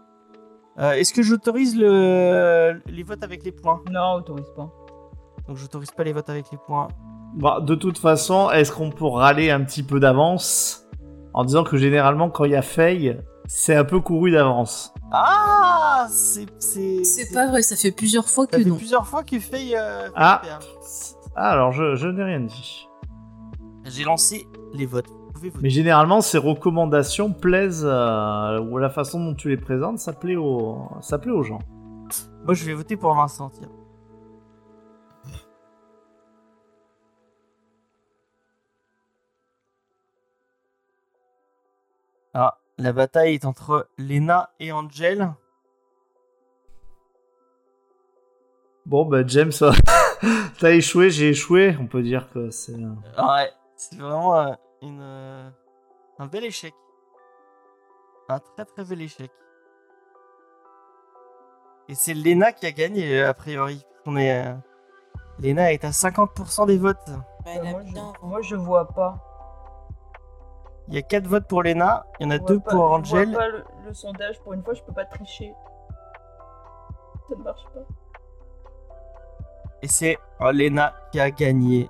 Euh, Est-ce que j'autorise le, les votes avec les points? Non, autorise pas. Donc j'autorise pas les votes avec les points. Bah, de toute façon, est-ce qu'on peut râler un petit peu d'avance en disant que généralement quand il y a Faye, c'est un peu couru d'avance? Ah C'est. C'est C'est pas vrai, ça fait plusieurs fois Ça que fait non. plusieurs fois que Faye. euh, Ah. Ah, alors je, je n'ai rien dit. J'ai lancé les votes. Vous pouvez voter. Mais généralement, ces recommandations plaisent, euh, ou la façon dont tu les présentes, ça plaît aux, ça plaît aux gens. Moi, je vais voter pour Vincent, tiens. Ah, la bataille est entre Lena et Angel. Bon, bah James, *laughs* t'as échoué, j'ai échoué. On peut dire que c'est. ouais, c'est vraiment euh, une, euh, un bel échec. Un très très bel échec. Et c'est Lena qui a gagné, euh, a priori. On est, euh, Lena est à 50% des votes. Bah, Euh, moi, je, moi, je vois pas. Il y a 4 votes pour Lena, il y en a Je vois 2 pas- pour Je Angel. vois pas le, le sondage. Pour une fois, je peux pas tricher. Ça ne marche pas. Et c'est euh, Lena qui a gagné.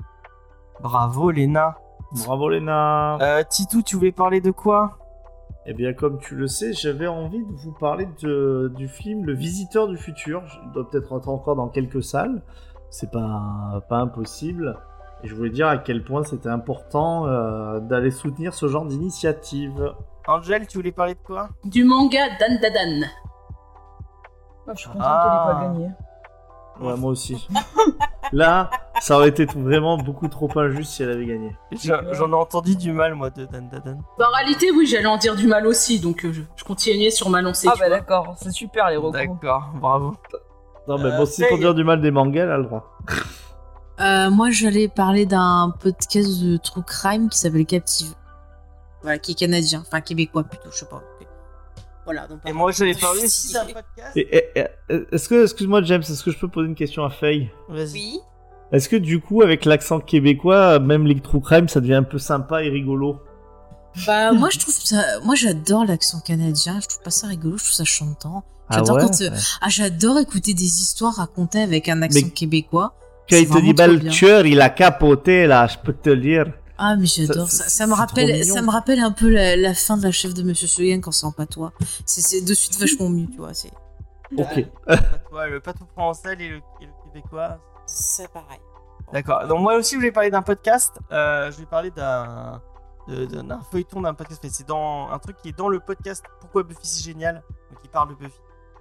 Bravo Lena. Bravo Léna. Euh, Titou, tu voulais parler de quoi? Eh bien, comme tu le sais, j'avais envie de vous parler de- du film Le Visiteur du futur. Il doit peut-être être encore dans quelques salles. C'est pas, pas impossible. Et je voulais dire à quel point c'était important euh, d'aller soutenir ce genre d'initiative. Angel, tu voulais parler de quoi? Du manga Dan Dadan. Ah, je suis contente Ah. qu'elle ait pas gagné. Ouais, moi aussi. Là, ça aurait été vraiment beaucoup trop injuste si elle avait gagné. J'en ai entendu du mal, moi, de Dan Dadan. Bah, en réalité, oui, j'allais en dire du mal aussi, donc euh, je, je continuais sur ma lancée. Ah bah d'accord, c'est super les recos. D'accord, bravo. Non, mais Euh, bon, si pour Faye. dire du mal des mangas, elle a le droit. Euh, moi, j'allais parler d'un podcast de true crime qui s'appelle Captive. Voilà, qui est canadien, enfin québécois plutôt, je sais pas. Voilà, donc. Et moi, j'avais parlé Est-ce que, excuse-moi James, est-ce que je peux poser une question à Faye? Vas-y. Oui. Est-ce que du coup, avec l'accent québécois, même les true crime, ça devient un peu sympa et rigolo? Bah, *laughs* moi, je trouve ça. Moi, j'adore l'accent canadien. Je trouve pas ça rigolo. Je trouve ça chantant. Ah J'adore ouais? quand. euh, Ah, j'adore écouter des histoires racontées avec un accent Mais- québécois. Quand il te dit, bah, le tueur, il a capoté, là, je peux te le dire. Ah, mais j'adore Ça- ça. Me rappelle, ça me rappelle un peu la, la fin de la chef de Monsieur Seguin quand c'est en patois. C'est- C'est de suite vachement mieux, tu vois. C'est. Ok. Le patois, le patois provençal et le, et le québécois. C'est pareil. D'accord. Donc, moi aussi, je voulais parler d'un podcast. Euh, je vais parler d'un. de- de- d'un feuilleton d'un podcast. C'est dans un truc qui est dans le podcast Pourquoi Buffy c'est génial, donc qui parle de Buffy.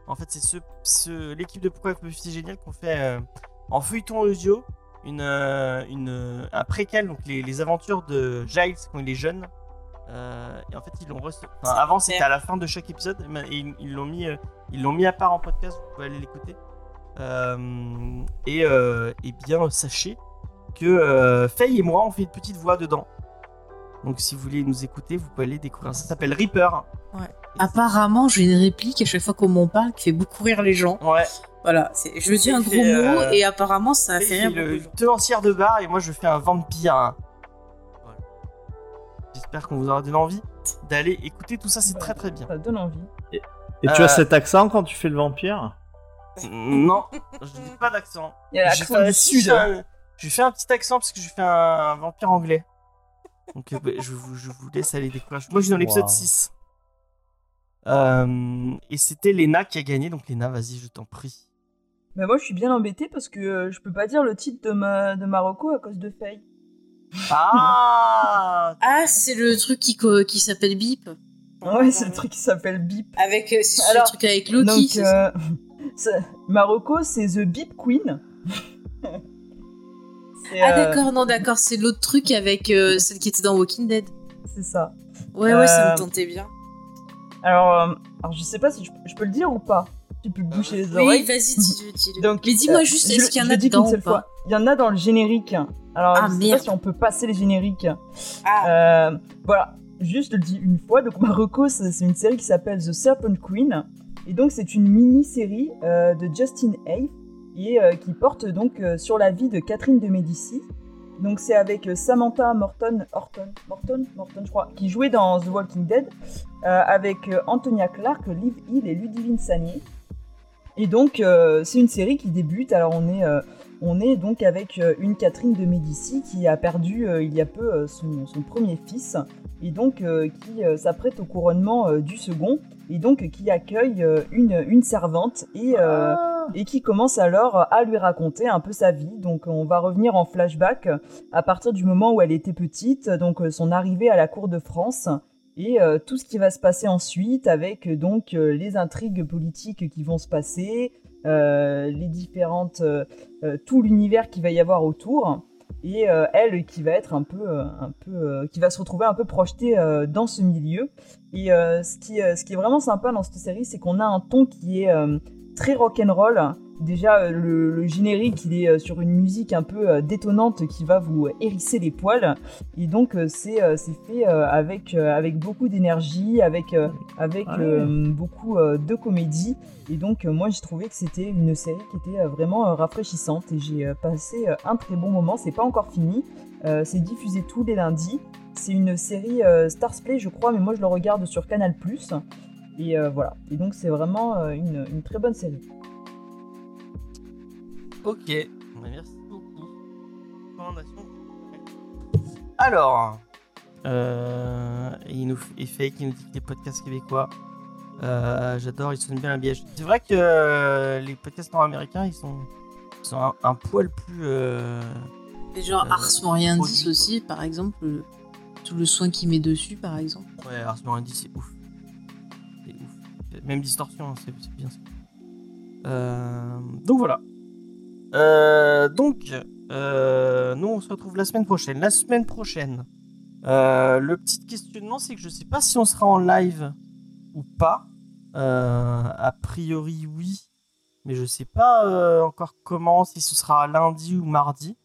En fait, c'est ce, ce- l'équipe de Pourquoi Buffy c'est génial qu'on fait euh, en feuilleton audio une, euh, une, un préquel, donc les, les aventures de Giles quand il est jeune, Euh, et en fait, ils l'ont reçu. Enfin, avant, c'était à la fin de chaque épisode. Et ils- l'ont mis, euh, ils l'ont mis à part en podcast. Vous pouvez aller l'écouter. Euh, et, euh, et bien, sachez que euh, Faye et moi, on fait une petite voix dedans. Donc, si vous voulez nous écouter, vous pouvez aller découvrir. Ça s'appelle Reaper. Apparemment, j'ai une réplique à chaque fois qu'on m'en parle qui fait beaucoup rire les gens. Ouais. Voilà, c'est- je dis un gros fait, mot euh, et apparemment ça a fait rire le tenancière de bar et moi, je fais un vampire. hein. Voilà. J'espère qu'on vous aura donné envie d'aller écouter tout ça. C'est très très bien. Ça donne envie. Et tu Euh, as cet accent quand tu fais le vampire Non, je n'ai pas d'accent. Il y a J'ai l'accent fait- du sud. j'ai un- Je fais un petit accent parce que je fais un, un vampire anglais. Donc bah, je, vous, je vous laisse aller découvrir. Moi je suis dans l'épisode Wow. 6. Euh, et c'était Lena qui a gagné. Donc Lena, vas-y, je t'en prie. Mais moi, je suis bien embêté parce que euh, je peux pas dire le titre de, ma... de Marocco à cause de Faye. Ah Ah, c'est le truc qui, qui s'appelle Beep. Ouais, c'est le truc qui s'appelle Beep. Avec, euh, c'est Alors, le truc avec Loki. Donc, *laughs* Marocco, c'est The Beep Queen. *laughs* Ah euh, d'accord, non d'accord, c'est l'autre truc avec euh, celle qui était dans Walking Dead. C'est ça. Ouais, ouais, ça Euh, me tentait bien. Alors, euh, alors, je sais pas si je, je peux le dire ou pas. Tu peux te boucher les Oui, oreilles. vas-y, dis-le, dis-le. *laughs* Donc, Mais dis-moi euh, juste, est-ce qu'il y en a dis dedans ou pas. Il y en a dans le générique. Alors, Ah, je sais merde. pas si on peut passer les génériques. Ah, Euh, voilà, juste je le dis une fois. Donc Marocco, c'est c'est une série qui s'appelle The Serpent Queen. Et donc c'est une mini-série euh, de Justin Hay et euh, qui porte donc euh, sur la vie de Catherine de Médicis. Donc c'est avec euh, Samantha Morton, Horton, Morton, Morton je crois, qui jouait dans The Walking Dead, avec Antonia Clark, Liv Hill et Ludivine Sagné. Et donc c'est une série qui débute. Alors on est on est donc avec une Catherine de Médicis qui a perdu il y a peu son, premier fils et donc qui s'apprête au couronnement du second et donc qui accueille euh, une, une servante et, euh, et qui commence alors à lui raconter un peu sa vie. Donc on va revenir en flashback à partir du moment où elle était petite, donc euh, son arrivée à la cour de France et euh, tout ce qui va se passer ensuite avec euh, donc euh, les intrigues politiques qui vont se passer, euh, les différentes, euh, euh, tout l'univers qui va y avoir autour, et euh, elle qui va être un peu, euh, un peu, euh, qui va se retrouver un peu projetée dans ce milieu. Et ce qui, ce qui est vraiment sympa dans cette série, c'est qu'on a un ton qui est très rock'n'roll. Déjà, euh, le, le générique, il est euh, sur une musique un peu euh, détonnante qui va vous hérisser les poils. Et donc, c'est fait avec, avec beaucoup d'énergie, avec, avec euh, beaucoup de comédie. Et donc, moi, j'ai trouvé que c'était une série qui était vraiment rafraîchissante. Et j'ai passé un très bon moment. C'est pas encore fini. C'est diffusé tous les lundis. C'est une série euh, Stars Play, je crois, mais moi, je le regarde sur Canal+. Et euh, voilà. Et donc, c'est vraiment euh, une, une très bonne série. Ok, Ouais, merci beaucoup. Recommandation. Alors, euh, il nous et Fake qui nous dit que les podcasts québécois, euh, j'adore, ils sonnent bien la biège. C'est vrai que les podcasts nord-américains, ils sont, ils sont un, un poil plus. euh, Et genre euh, Ars Moriendi aussi, par exemple. le- Tout le soin qu'il met dessus, par exemple. Ouais, Ars Moriendi, c'est ouf. Même Distorsion, hein, c'est bien ça. Euh, donc voilà. Euh, donc, euh, nous on se retrouve la semaine prochaine. La semaine prochaine, le petit questionnement, c'est que je sais pas si on sera en live ou pas. A priori, oui. Mais je sais pas encore comment, si ce sera lundi ou mardi.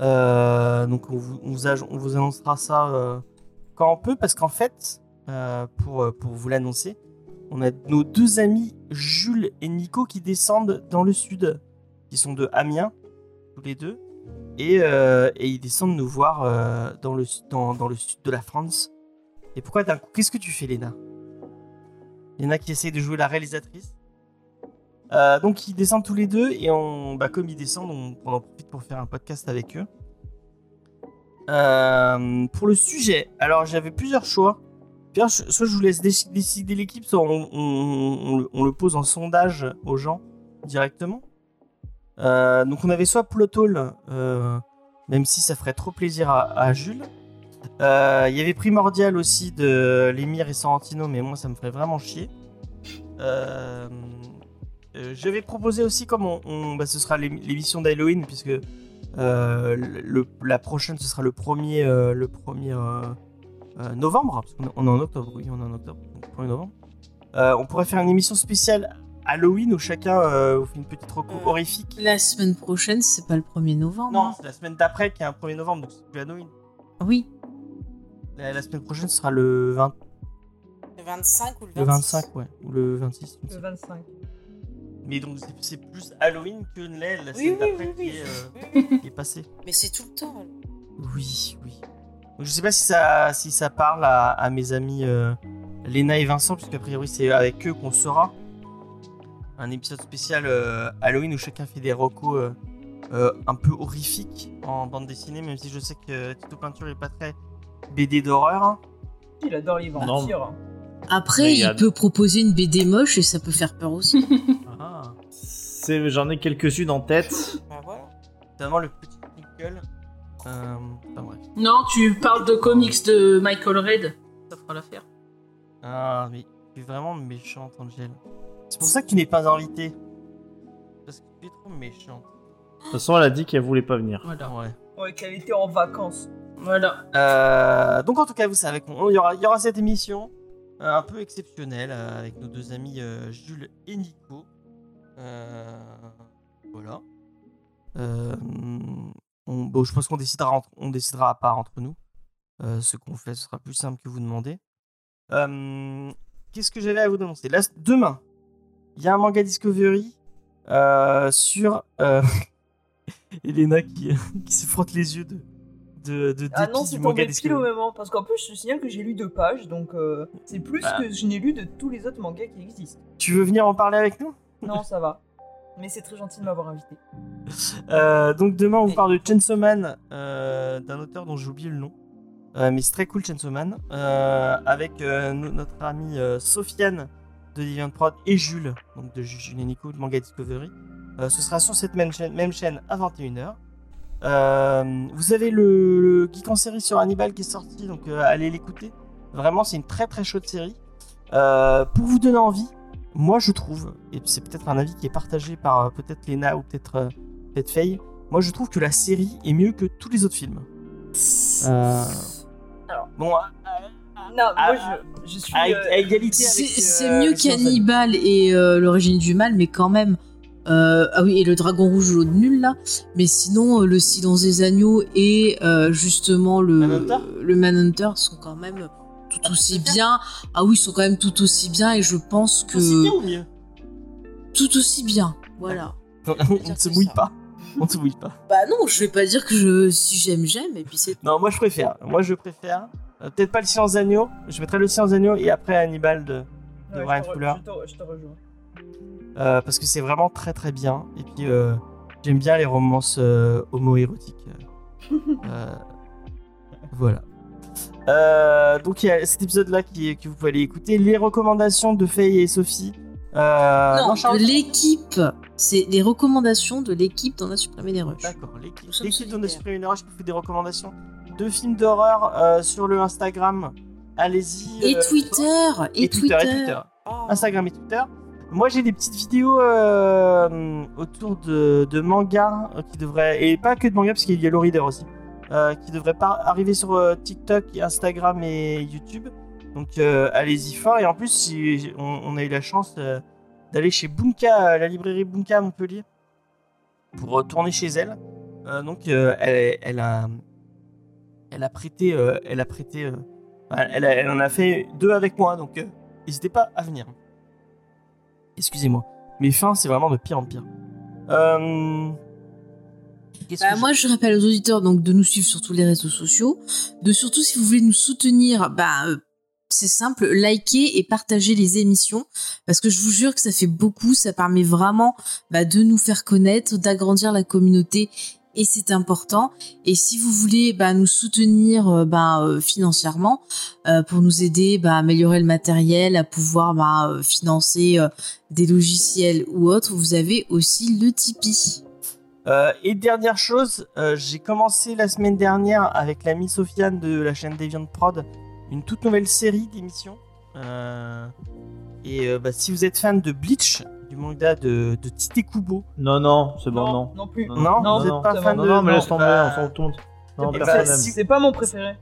Donc on vous, annoncera ça quand on peut, parce qu'en fait, pour vous l'annoncer, on a nos deux amis Jules et Nico qui descendent dans le sud, qui sont de Amiens, tous les deux, et, euh, ils descendent nous voir euh, dans, le, dans, le sud de la France. Et pourquoi d'un coup Qu'est-ce que tu fais, Léna? Léna qui essaye de jouer la réalisatrice. Euh, donc ils descendent tous les deux et on, bah, comme ils descendent, on, on en profite pour faire un podcast avec eux. Pour le sujet, alors j'avais plusieurs choix. Je- soit je vous laisse déci- décider l'équipe, soit on, le- pose en sondage aux gens directement. Euh, donc on avait soit Plotol, euh, même si ça ferait trop plaisir à, Jules. Euh, Il y avait Primordial aussi de Lémire et Sorrentino, mais moi ça me ferait vraiment chier. Euh, J'avais proposé aussi, comme on, bah, ce sera l'ém- l'émission d'Halloween, puisque la prochaine ce sera le premier, le premier novembre, parce qu'on est- on est en octobre, oui, on est en octobre, donc 1er novembre. Euh, on pourrait faire une émission spéciale Halloween où chacun euh, vous fait une petite reco Euh. horrifique. La semaine prochaine, c'est pas le 1er novembre. Non, hein. c'est la semaine d'après qui est un 1er novembre, donc c'est plus Halloween. Oui. La, la semaine prochaine ce sera le, 20 Le 25 ou le 26 le 25, ouais, ou le 26. je ne sais Le pas. 25. Mais donc c'est- c'est plus Halloween que la, la semaine oui, d'après oui, qui, oui. est, euh, qui est passée. Mais c'est tout le temps. Oui, oui. Donc, je sais pas si ça, si ça parle à, à mes amis euh, Léna et Vincent, puisqu'a priori c'est avec eux qu'on sera. Un épisode spécial euh, Halloween où chacun fait des recos euh, euh, un peu horrifiques en bande dessinée, même si je sais que Tito Peinture est pas très BD d'horreur. Il adore les vampires. Après, il il, y a- peut proposer une BD moche et ça peut faire peur aussi. *laughs* Ah. J'en ai quelques-unes en tête. Bah voilà. Notamment le petit Nickel. Euh, enfin bref. Non, tu parles de comics de Michael Red. Ça fera l'affaire. Ah, mais tu es vraiment méchante, Angel. C'est pour ça que tu n'es pas invité. Parce que tu es trop méchante. De toute façon, elle a dit qu'elle voulait pas venir. Voilà. Ouais. Ouais, qu'elle était en vacances. Voilà. Euh, donc en tout cas, vous savez qu'il y aura, il y aura cette émission euh, un peu exceptionnelle euh, avec nos deux amis euh, Jules et Nico. Euh, voilà. On- bon, je pense qu'on décidera, entre- on décidera à part entre nous. Euh, ce qu'on fait, ce sera plus simple que vous demander. Euh, Qu'est-ce que j'avais à vous annoncer Là, Demain, il y a un manga Discovery euh, sur *laughs* Elena qui, qui se frotte les yeux de, de, de Ah non, c'est manga tombé pile au moment. Parce qu'en plus, je signale que j'ai lu deux pages, donc c'est plus que je n'ai lu de tous les autres mangas qui existent. Tu veux venir en parler avec nous? Non, ça va. Mais c'est très gentil de m'avoir invité. Euh, donc demain, on vous parle de Chainsaw Man, euh, d'un auteur dont j'ai oublié le nom. Euh, mais c'est très cool, Chainsaw Man. euh, avec no- notre amie Sofiane de Deviant Prod et Jules, donc de Ju- Jules et Nico de Manga Discovery. Ce sera sur cette même chaîne, même chaîne à 21h. Euh, vous avez le, le Geek en série sur Hannibal qui est sorti, donc allez l'écouter. Vraiment, c'est une très très chaude série. Pour vous donner envie, moi je trouve, et c'est peut-être un avis qui est partagé par euh, peut-être Lena ou peut-être euh, peut-être Faye, moi je trouve que la série est mieux que tous les autres films. Euh, Alors. bon, à, Non, moi je, je suis. à- euh, à égalité C'est avec. euh, c'est mieux qu'Hannibal et euh, l'origine du mal, mais quand même. euh, ah oui, et le dragon rouge l'eau de nul là. Mais sinon, euh, le silence des agneaux et euh, justement le Manhunter le Manhunter sont quand même tout aussi bien. Ah oui, ils sont quand même tout aussi bien et je pense que Aussi bien ou mieux? tout aussi bien. Voilà. On ne se mouille pas. On ne se mouille pas. Bah non, je vais pas dire que je si j'aime j'aime et puis c'est Non, moi je préfère. Moi je préfère. Euh, Peut-être pas le silence d'agneau. Je mettrai le silence d'agneau et après Hannibal de. ouais, Brian Fuller. je te- je te rejoins. euh, parce que c'est vraiment très très bien. Et puis euh, j'aime bien les romances euh, homo-érotiques. Euh, *laughs* voilà. Euh, donc il y a cet épisode-là qui, que vous pouvez aller écouter. Les recommandations de Faye et Sophie. Euh, non, l'équipe. C'est les recommandations de l'équipe dans la supprimé des rushs. D'accord, l'équipe Nous sommes l'équipe solidaires. de Supprimer une Rush qui vous fait des recommandations de films d'horreur euh, sur le Instagram. Allez-y. Et Twitter, et, Twitter, et Twitter. Oh. Instagram et Twitter. Moi, j'ai des petites vidéos euh, autour de, euh, qui devraient. Et pas que de mangas, parce qu'il y a Reader aussi. Euh, qui devraient pas arriver sur euh, TikTok, Instagram et YouTube. Donc, euh, allez-y fort. Et en plus, on, a eu la chance d'aller chez Bunka, la librairie Bunka à Montpellier, pour tourner chez elle. Donc, elle, a. Prêté. elle a prêté. elle, en a fait deux avec moi. Donc, n'hésitez pas à venir. Excusez-moi. Mes fins, c'est vraiment de pire en pire. Euh... Bah, moi, je rappelle aux auditeurs donc de nous suivre sur tous les réseaux sociaux, de surtout si vous voulez nous soutenir, bah euh, c'est simple, likez et partagez les émissions parce que je vous jure que ça fait beaucoup, ça permet vraiment bah, de nous faire connaître, d'agrandir la communauté et c'est important. Et si vous voulez bah, nous soutenir euh, bah, euh, financièrement euh, pour nous aider bah, à améliorer le matériel, à pouvoir financer des logiciels ou autres, vous avez aussi le Tipeee. Euh, et dernière chose, euh, j'ai commencé la semaine dernière avec l'amie Sofiane de la chaîne Deviant Prod une toute nouvelle série d'émissions. Euh, et euh, bah, si vous êtes fan de Bleach, du manga de, de Tite Kubo, Non, non, c'est bon, non. non plus. non, non, vous n'êtes non, pas fan Non, de. non, mais laisse tomber, bah, on s'en tourne. Non, bah, si- C'est pas mon préféré.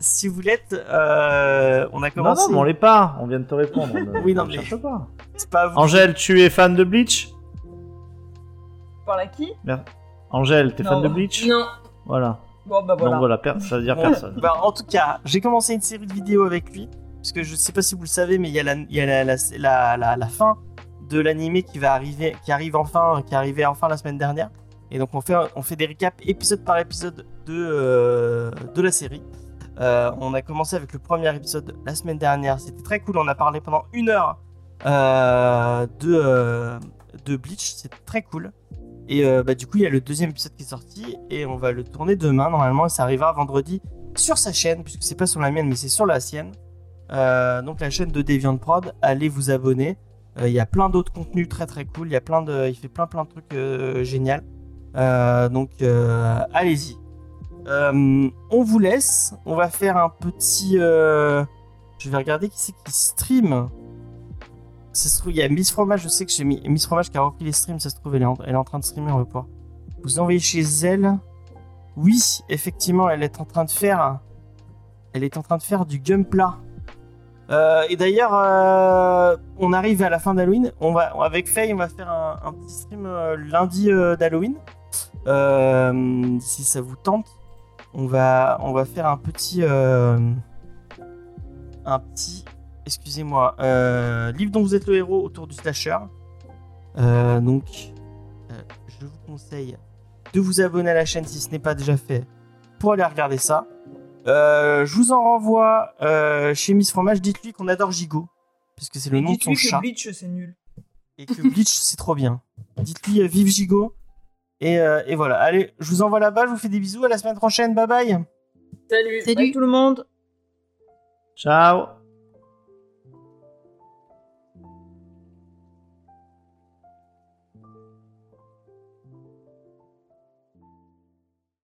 si vous l'êtes, euh, on a Non, commencé. non, mais on l'est pas. On vient de te répondre. on- Oui, non, on mais- pas. C'est pas vous. Angèle, tu es fan de Bleach? Par à qui Angèle, t'es fan de Bleach Non. Voilà. Bon, bah voilà. Donc voilà, ça veut dire Bon, personne. bah, en tout cas, j'ai commencé une série de vidéos avec lui. Parce que je sais pas si vous le savez, mais il y a la, il y a la, la, la, la- la fin de l'animé qui va arriver, qui arrive enfin, qui est arrivé enfin la semaine dernière. Et donc on fait, on fait des recaps épisode par épisode de, euh, de la série. Euh, on a commencé avec le premier épisode la semaine dernière. C'était très cool. On a parlé pendant une heure euh, de, euh, de Bleach. C'était très cool. Et euh, bah, du coup, il y a le deuxième épisode qui est sorti et on va le tourner demain normalement. Ça arrivera vendredi sur sa chaîne, puisque c'est pas sur la mienne, mais c'est sur la sienne. Euh, donc la chaîne de Deviant Prod. Allez vous abonner. Euh, Il y a plein d'autres contenus très très cool. Il y a plein de, il fait plein plein de trucs. Euh, donc allez-y. On vous laisse. On va faire un petit. Je vais regarder qui c'est qui stream. Ça se trouve, il y a Miss Fromage. Je sais que j'ai mis Miss Fromage qui a repris les streams. Ça se trouve, elle est en, train de streamer. On va pouvoir vous envoyer chez elle. Oui, effectivement, elle est en train de faire. Elle est en train de faire du Gunpla. Euh, et d'ailleurs, euh, on arrive à la fin d'Halloween. On va avec Faye, on va faire un, petit stream euh, lundi euh, d'Halloween. Si ça vous tente, on va on va faire un petit un petit excusez-moi euh, livre dont vous êtes le héros autour du slasher. Euh, donc, euh, je vous conseille de vous abonner à la chaîne si ce n'est pas déjà fait pour aller regarder ça. Euh, je vous en renvoie euh, chez Miss Fromage. Dites-lui qu'on adore Gigot, puisque c'est le nom de son Dites-lui que chat, Bleach, c'est nul. et que Bleach *laughs* c'est trop bien. Dites-lui euh, vive Gigot. Et, euh, et voilà. Allez, je vous envoie là-bas. Je vous fais des bisous. À la semaine prochaine. Bye bye. Salut. Salut. Bye tout le monde Ciao